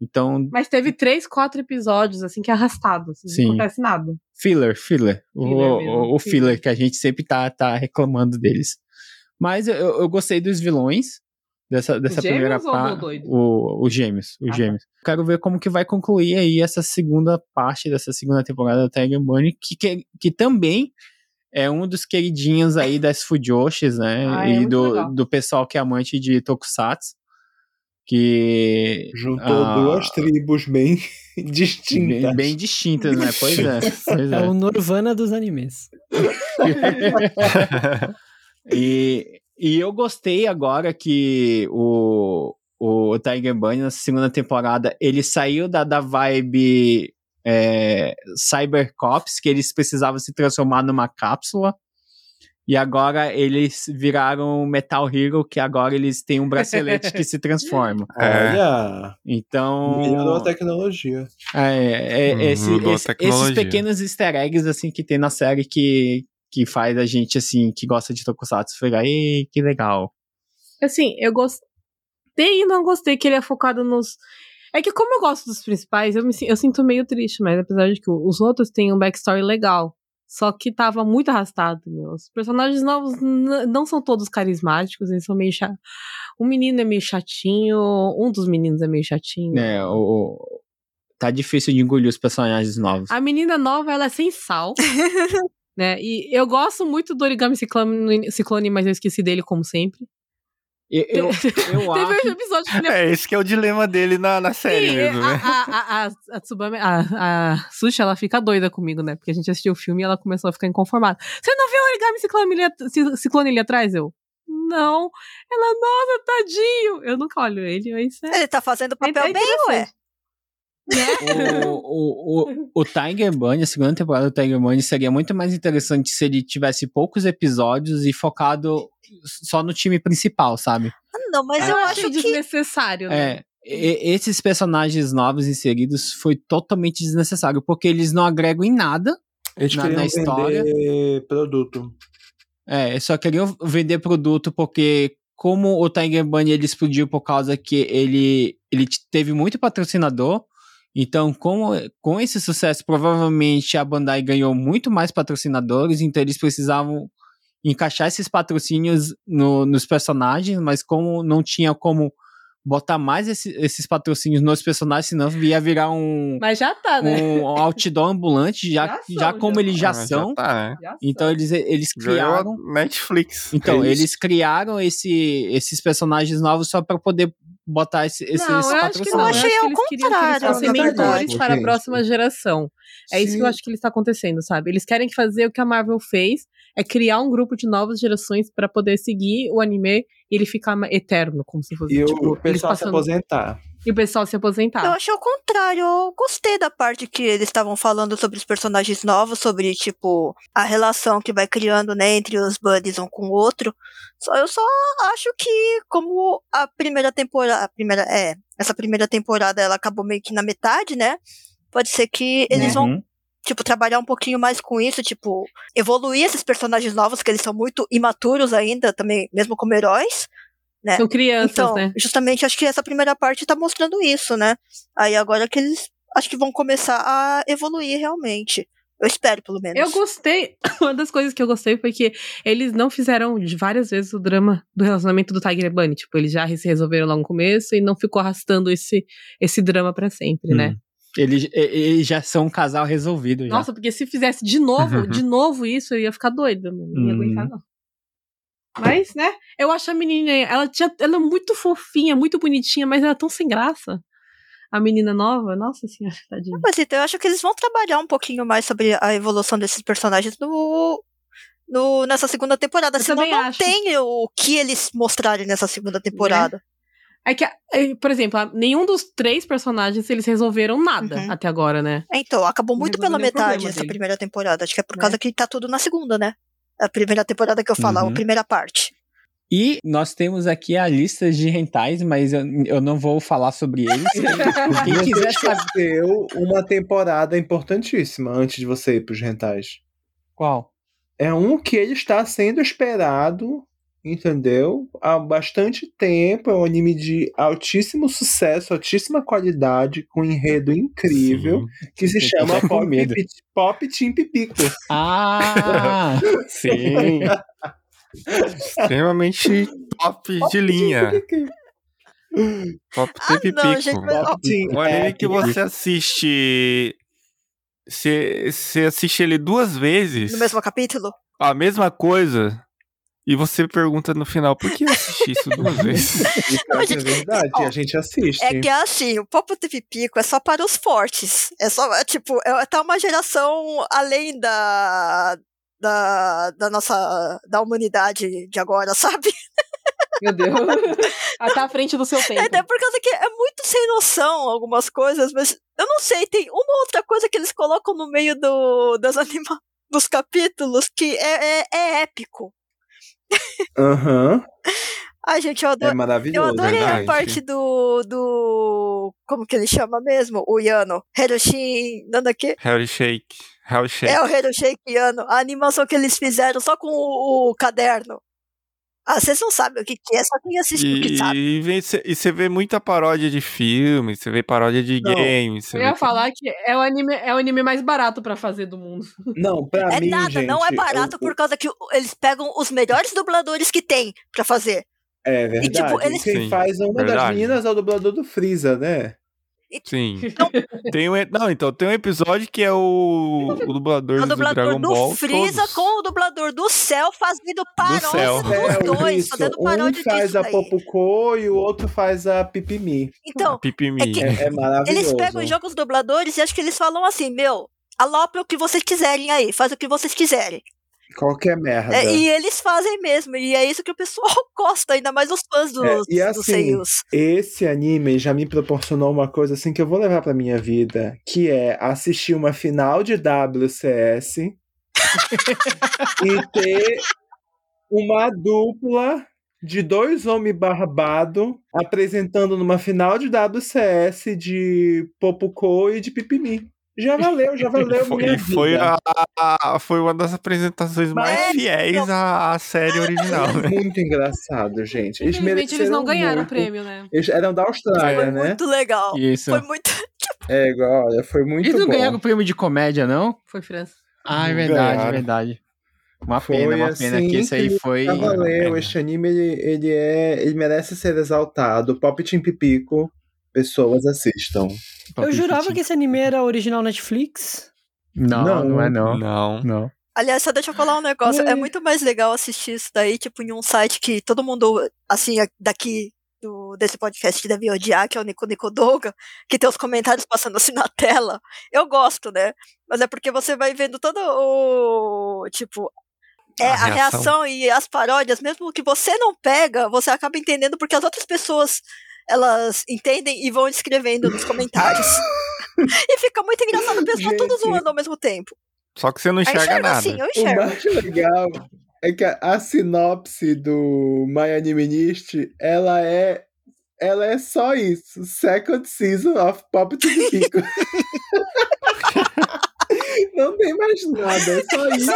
Então, Mas teve três, quatro episódios, assim, que é arrastado. Assim, Sim. Não acontece nada. filler, filler. O, Filler mesmo, o, o filler. filler que a gente sempre tá, tá reclamando deles. Mas eu, eu gostei dos vilões dessa, dessa gêmeos primeira parte. doido? O, os gêmeos, os Ah, tá. gêmeos. Quero ver como que vai concluir aí essa segunda parte dessa segunda temporada da Tiger Bunny, que, que, que também é um dos queridinhos aí das Fujoshis, né? Ah, é e do, legal. do pessoal que é amante de Tokusatsu. Que. Juntou Ah. duas tribos bem [laughs] Bem, distintas. bem distintas, né? Pois é. [laughs] Pois É é. o Norvana dos animes. [laughs] e, e eu gostei agora que o, o Tiger Bunny, na segunda temporada, ele saiu da, da vibe é, Cybercops, que eles precisavam se transformar numa cápsula. E agora eles viraram Metal Hero, que agora eles têm um bracelete que se transforma. [laughs] É. Olha, Então. melhorou a tecnologia. É, é, Uhum, esse- esse- esses tecnologia. pequenos easter eggs, assim, que tem na série que, que faz a gente, assim, que gosta de Tokusatsu, ficar, ei, que legal. Assim, eu gostei e não gostei que ele é focado nos. É que, como eu gosto dos principais, eu, me, eu sinto meio triste, mas apesar de que os outros têm um backstory legal. Só que tava muito arrastado, meu. Os personagens novos não são todos carismáticos, eles são meio chatos. O menino é meio chatinho, um dos meninos é meio chatinho. É, o, o- tá difícil de engolir os personagens novos. A menina nova, ela é sem sal. [laughs] né? E eu gosto muito do Origami Ciclone, Ciclone, mas eu esqueci dele como sempre. Eu, eu, [laughs] eu Teve um acho. episódio que ele É, esse que é o dilema dele na, na série Sim, mesmo, a, né? a, a, a, a Tsubame, a, a Sushi, ela fica doida comigo, né? Porque a gente assistiu o filme e ela começou a ficar inconformada. Você não viu o origami ciclone ali, ciclone atrás? Eu, não. Ela, nossa, tadinho. Eu nunca olho ele, mas é. Ele tá fazendo o papel é bem, ué. Interessante. O, o, o, o Tiger Bunny, a segunda temporada do Tiger Bunny seria muito mais interessante se ele tivesse poucos episódios e focado só no time principal, sabe? Ah, Não, mas eu acho que. desnecessário, né? É. e- Esses personagens novos inseridos foi totalmente desnecessário, porque eles não agregam em nada Eles na, queriam na história. vender produto. É, só queriam vender produto porque como o Tiger Bunny ele explodiu por causa que ele, ele teve muito patrocinador, então como, com esse sucesso provavelmente a Bandai ganhou muito mais patrocinadores, então eles precisavam encaixar esses patrocínios no- nos personagens, mas como não tinha como botar mais esse- esses patrocínios nos personagens, senão ia virar um, Mas já tá, né? um outdoor ambulante, já, Já já, são, como já. eles já Ah, já são. tá, né? Já Então são. eles, eles Ganhou a criaram. Netflix. Então, É eles criaram esse, esses personagens novos só para poder botar esse, esses não, eu acho que não. Eu achei acho que ao eles queriam que eles contrário, fossem mentores para a próxima geração. É isso que eu Sim. acho que está acontecendo, sabe? Eles querem fazer o que a Marvel fez, é criar um grupo de novas gerações para poder seguir o anime e ele ficar eterno, como se fosse E tipo, o pessoal se passando- aposentar. E o pessoal se aposentar. Eu achei o contrário. Eu gostei da parte que eles estavam falando sobre os personagens novos, sobre, tipo, a relação que vai criando, né, entre os buddies um com o outro. Só, eu só acho que, como a primeira temporada. A primeira, é, essa primeira temporada ela acabou meio que na metade, né? Pode ser que eles vão Uhum. tipo, trabalhar um pouquinho mais com isso, tipo, evoluir esses personagens novos, que eles são muito imaturos ainda, também, mesmo como heróis. Né? São crianças, então, né? justamente acho que essa primeira parte tá mostrando isso, né? Aí agora que eles acho que vão começar a evoluir realmente. Eu espero, pelo menos. Eu gostei. [coughs] Uma das coisas que eu gostei foi que eles não fizeram de várias vezes o drama do relacionamento do Tiger e Bunny. Tipo, eles já se resolveram lá no começo e não ficou arrastando esse, esse drama pra sempre, né? Hum. Eles, e- eles já são um casal resolvido já. Nossa, porque se fizesse de novo, de novo isso, eu ia ficar doida, mano. Não ia Hum. aguentar, não. Mas, né, eu acho a menina, ela, tinha, ela é muito fofinha, muito bonitinha, mas ela é tão sem graça. A menina nova, nossa senhora, [laughs] tadinha. Mas então eu acho que eles vão trabalhar um pouquinho mais sobre a evolução desses personagens no, no nessa segunda temporada. Eu Senão não acho. tem o que eles mostrarem nessa segunda temporada. É que, é, por exemplo, nenhum dos três personagens eles resolveram nada Uhum. até agora, né? Então, acabou muito pela metade essa dele. primeira temporada. Acho que é por Né? causa que tá tudo na segunda, né? A primeira temporada que eu falo, Uhum. a primeira parte. E nós temos aqui a lista de rentais, mas eu, eu não vou falar sobre eles. [laughs] Quem quiser saber esqueceu uma temporada importantíssima antes de você ir pros rentais. qual. É um que ele está sendo esperado, entendeu? Há bastante tempo. É um anime de altíssimo sucesso, altíssima qualidade, com um enredo incrível, que se chama Pop, Pop Team Pipico. Ah, [laughs] sim. Extremamente top de linha. Top Ah, Tape não, Pico. gente, mas- ó, Sim, O anime é, que você assiste. Você assiste ele duas vezes. No mesmo capítulo? A mesma coisa. E você pergunta no final, por que eu assisti isso duas [laughs] vezes? Isso é [laughs] gente, verdade, ó, a gente assiste. É que é assim, o Popo TV Pico é só para os fortes. É só, é, tipo, é, tá uma geração além da, da, da nossa, da humanidade de agora, [laughs] sabe? Meu Deus. Ela tá à frente do seu tempo. É, até por causa que é muito sem noção algumas coisas, mas eu não sei, tem uma outra coisa que eles colocam no meio do, das anima dos capítulos que é, é, é épico. Aham. Ai, gente, eu É adoro. Eu maravilhoso. adorei a verdade. parte do, do. Como que ele chama mesmo? O Yano. Hiroshin. Nada que. Harry Shake. É o Hiroshiki Yano. A animação que eles fizeram só com o, o caderno. Ah, vocês não sabem o que, que é, só quem assiste o que sabe. E, e você vê muita paródia de filme, você vê paródia de Não. games. Eu ia falar que é o anime, é o anime mais barato pra fazer do mundo. Não, pra É mim, nada, gente, não é barato eu- por causa que eles pegam os melhores dubladores que tem pra fazer. É verdade. tipo, eles- Quem Sim, faz uma das verdade. meninas é o dublador do Freeza, né? Sim. Tem um, não, então, tem um episódio que é o, o dublador, o do dublador Dragon do Ball. Freeza todos. com o dublador do Céu fazendo paródia Céu. dos É, dois, isso. fazendo Um paródia faz disso a. Popocô e o outro faz a Pipimi. Então, Pipimi. é que- É, é maravilhoso. eles pegam e jogam os dubladores e acho que eles falam assim, meu, alopra o que vocês quiserem aí, faz o que vocês quiserem. Qualquer merda. É, e eles fazem mesmo, e é isso que o pessoal [laughs] gosta, ainda mais os fãs dos, É, e assim. Esse anime já me proporcionou uma coisa assim que eu vou levar pra minha vida, que é assistir uma final de WCS [laughs] e ter uma dupla de dois homens barbados apresentando numa final de WCS de Popocô e de Pipimi. Já valeu, já valeu Foi, minha e foi, vida. a, a- foi uma das apresentações mais Mas- fiéis à, à série original, né? Muito engraçado, gente. Eles Infelizmente eles não ganharam o muito. prêmio, né? Eles eram da Austrália, Foi né? muito legal. Isso. Foi muito. [laughs] É, igual, olha, foi muito Eles não bom. ganharam o prêmio de comédia, não? Foi França. Ah, é verdade, é ganharam. verdade. Uma Foi pena, uma pena assim que esse aí foi. Já valeu, este anime ele, ele é, ele merece ser exaltado. Pop Team Pipico, pessoas assistam. Eu jurava que esse anime era original Netflix. Não, não, Não. é não. Não. Não. Aliás, só deixa eu falar um negócio. É Oi. muito mais legal assistir isso daí, tipo, em um site que todo mundo, assim, daqui do, desse podcast deve odiar, que é o Nico Nico Doga, que tem os comentários passando assim na tela. Eu gosto, né? Mas é porque você vai vendo todo o. Tipo. É, A a, reação. reação. e as paródias, mesmo que você não pega, você acaba entendendo porque as outras pessoas elas entendem e vão escrevendo nos comentários. [laughs] e fica muito engraçado, o pessoal tudo Gente. zoando ao mesmo tempo. Só que você não enxerga enxergo nada. assim, eu O enxergo. mais legal é que a, a sinopse do My Animinist, ela é ela é só isso. Second season of Pop Team Pipico. [laughs] Não tem mais nada, é só [laughs] isso.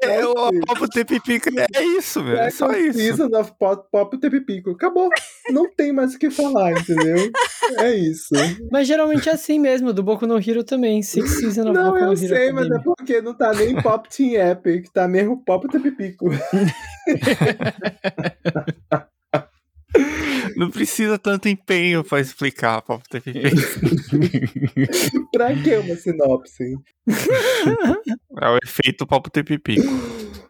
que É, o tem. Papo Tepipica é isso, velho. É só isso. Season of Pop, Pop Team Pipico. Acabou. Não tem mais o que falar, entendeu? É isso. Mas geralmente é assim mesmo, do Boku no Hero também. Six Season of Não, Boku no eu Hero sei, mas é porque não tá nem Pop Team Epic, tá mesmo Pop Team Pipico. [laughs] Não precisa tanto empenho pra explicar Papo Tepipica. [laughs] pra que uma sinopse? [laughs] É o efeito Papo Tepipico.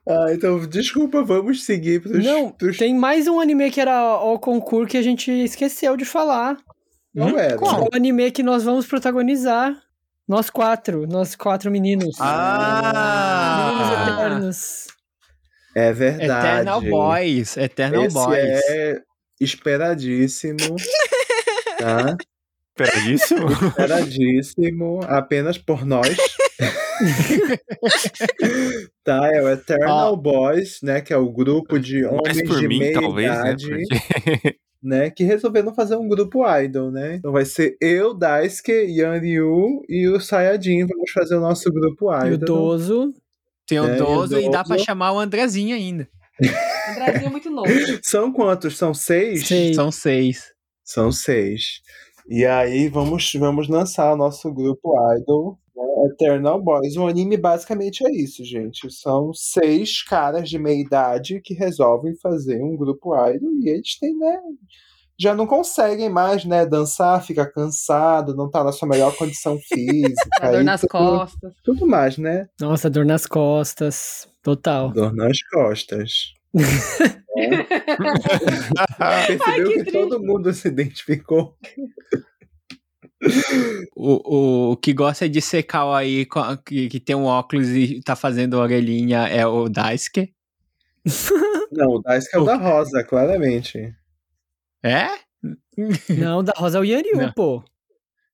Ah, então, desculpa, vamos seguir pros. Não, pros... tem mais um anime que era o concurso que a gente esqueceu de falar. Não era. Que é o anime que nós vamos protagonizar. Nós quatro, nós quatro meninos. Ah! Meninos eternos. É verdade. Eternal Boys. Eternal Esse Boys. é esperadíssimo. [laughs] tá? Esperadíssimo. Esperadíssimo. Apenas por nós. [laughs] tá, é o Eternal Boys, né? Que é o grupo de homens por de mim, meia talvez, né? idade. Porque... [laughs] né, que resolveram fazer um grupo idol, né? Então vai ser eu, Daisuke, Yan Ryu e o Sayajin. Vamos fazer o nosso grupo E o idol. Dozo. Tem o É, e o 12 e dá pra Dozo. chamar o Andrezinho ainda. Andrezinho é muito novo. [laughs] São quantos? São seis? Seis. São seis. São seis. E aí vamos, vamos lançar o nosso grupo idol, né, Eternal Boys. O anime basicamente é isso, gente. São seis caras de meia idade que resolvem fazer um grupo idol e eles têm, né? Já não conseguem mais, né, dançar, fica cansado, não tá na sua melhor condição [laughs] física. A dor nas tudo, costas. Tudo mais, né? Nossa, dor nas costas. Total. Dor nas costas. [laughs] Percebeu que que, todo mundo se identificou? O, o, o que gosta de ser kawaii, que, que tem um óculos e tá fazendo orelhinha é o Daisuke. Não, o Daisuke é o da Rosa, claramente. É? Não, da Rosa é o Yanryu, Não. pô.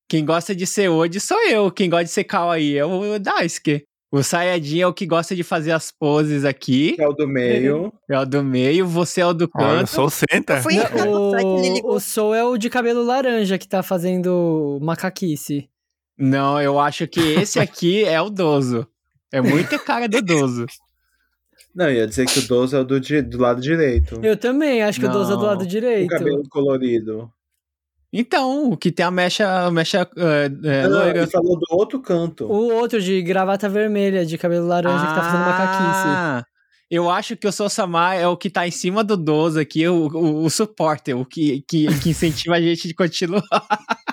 Quem gosta de ser Odi sou eu. Quem gosta de ser kawaii é o Daisuke. O Sayajin é o que gosta de fazer as poses aqui. É o do meio. É o do meio, você é o do Olha, eu canto. sou o Center. Ele O, o Soul é o de cabelo laranja que tá fazendo macaquice. Não, eu acho que esse [laughs] aqui é o Dozo. É muita cara do Dozo. Não, eu ia dizer que o 12 é o do, do lado direito. Eu também, acho que o 12 é do Não. lado O direito. cabelo colorido. Então, o que tem a mecha, a mecha é, é, Ah, não, loira. ele falou do outro canto. O outro de gravata vermelha, de cabelo laranja, que tá fazendo macaquice. Ah, Eu acho que o Sousama é o que tá em cima do 12 aqui, o, o, o suporte, o que, que, que incentiva a gente de continuar. [laughs]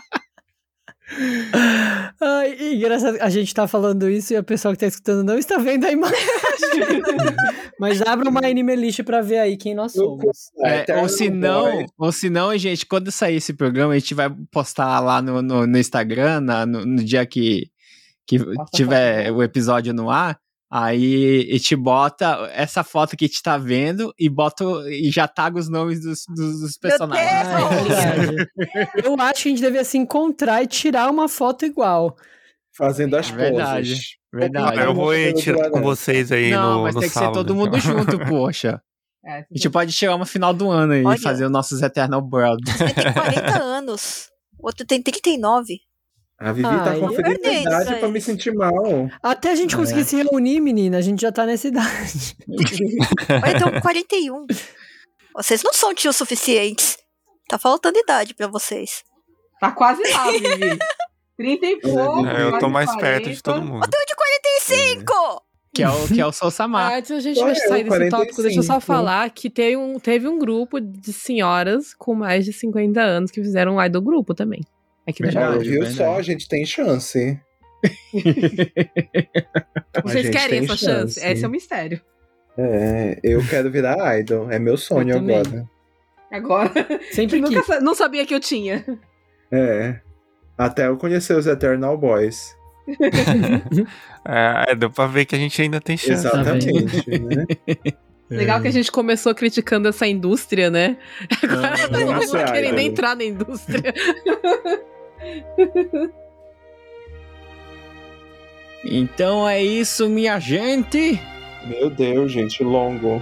Ai, e engraçado, a gente tá falando isso e a pessoa que tá escutando não está vendo a imagem. [laughs] Mas abra uma anime list pra ver aí quem nós somos. É, Eternal ou se não, ou se não, gente, quando sair esse programa, a gente vai postar lá no, no, no Instagram, na- no, no dia que, que tiver o episódio no ar. Aí a gente bota essa foto que a gente tá vendo e bota e já taga os nomes dos, dos, dos personagens. É. [laughs] Eu acho que a gente devia se encontrar e tirar uma foto igual. Fazendo as Verdade, poses. verdade. Eu vou ir tirar com vocês aí Não, no, mas no tem que sábado. ser todo mundo então. junto, [laughs] poxa. É, A gente pode chegar uma final do ano aí Olha. e fazer os nossos Eternal Brothers. Ele tem 40 [laughs] anos. O outro tem 39. A Vivi tá Ai, conferindo a verdade, idade pra me sentir mal. Até a gente conseguir se reunir, menina, a gente já tá nessa idade. [laughs] Olha, então 41. Vocês não são tios suficientes. Tá faltando idade pra vocês. Tá quase lá, Vivi. 30 e [laughs] pouco. É, eu tô mais 40. perto de todo mundo. Eu tenho de 45! Que é o, que é o. Ah, Antes a gente vai sair desse tópico, deixa eu só 45. falar que teve um, teve um grupo de senhoras com mais de 50 anos que fizeram um idol grupo também. Aqui Verdade, Japão. viu verdade. só? A gente tem chance. [laughs] Vocês querem essa chance? Esse é o mistério. É, eu quero virar idol. É meu sonho agora. Agora. [laughs] Sempre Nunca que. sa- não sabia que eu tinha. É. Até eu conhecer os Eternal Boys. [laughs] É, é, deu pra ver que a gente ainda tem chance. Exatamente, né? Legal que a gente começou criticando essa indústria, né? Agora Ah, todo mundo querendo entrar na indústria. [laughs] Então é isso, minha gente. Meu Deus, gente, longo.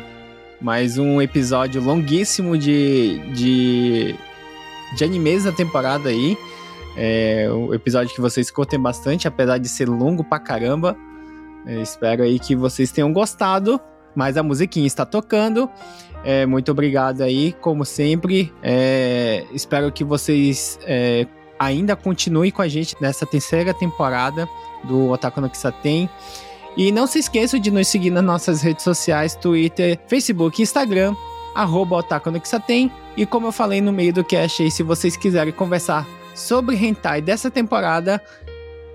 Mais um episódio longuíssimo de, de, de animes da temporada aí. É um episódio que vocês curtem bastante, apesar de ser longo pra caramba. É, espero aí que vocês tenham gostado. Mas a musiquinha está tocando. É, muito obrigado aí, como sempre. É, espero que vocês é, ainda continuem com a gente nessa terceira temporada do Otaku no Kisaten. E não se esqueçam de nos seguir nas nossas redes sociais, Twitter, Facebook e Instagram, arroba Otaku no Kisaten. E como eu falei no meio do cast aí, se vocês quiserem conversar sobre hentai dessa temporada,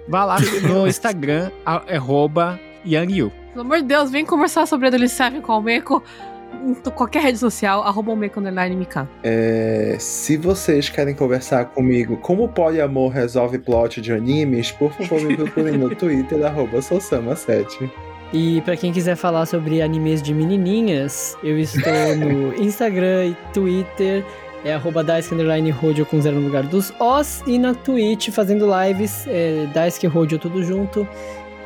vá lá no [laughs] Instagram, arroba YangYu. Pelo amor de Deus, vem conversar sobre a Adolescente com o Meco em qualquer rede social, arroba MK. É, se vocês querem conversar comigo como o poliamor resolve plot de animes, por favor me procurem no [laughs] Twitter, arroba Sousama7. E pra quem quiser falar sobre animes de menininhas, eu estou no [laughs] Instagram e Twitter, é arroba Daisuke Rodio com zero no lugar dos Os, e na Twitch fazendo lives, é, Daisuke Rodio tudo junto,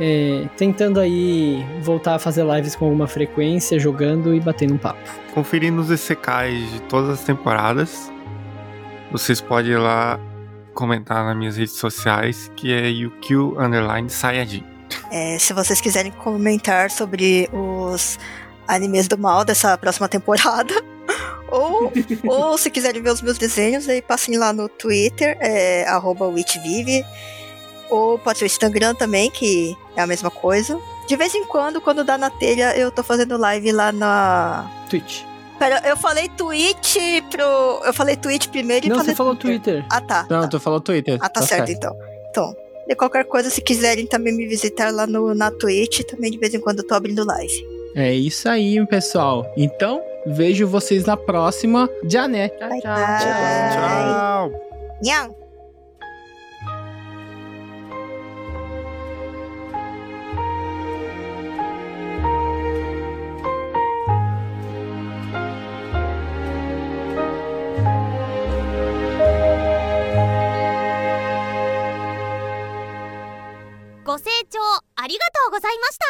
é, tentando aí voltar a fazer lives com alguma frequência, jogando e batendo um papo. Conferindo os ECKs de todas as temporadas. Vocês podem ir lá comentar nas minhas redes sociais, que é UQ Underline Sayajin. É, se vocês quiserem comentar sobre os animes do mal dessa próxima temporada, [laughs] ou, ou se quiserem ver os meus desenhos, aí passem lá no Twitter, é, arroba witchvive, ou pode ser o Instagram também, que é a mesma coisa. De vez em quando, quando dá na telha, eu tô fazendo live lá na. Twitch. Pera, eu falei Twitch pro. Eu falei Twitch primeiro e Não, falei você falou Twitter. Ah, tá. Não, tu falou Twitter. Ah, tá, certo, então. Então, de qualquer coisa, se quiserem também me visitar lá no, na Twitch, também de vez em quando eu tô abrindo live. É isso aí, pessoal. Então, vejo vocês na próxima. Já né? Tchau, Bye, tchau. bye. Tchau! ご清聴ありがとうございました。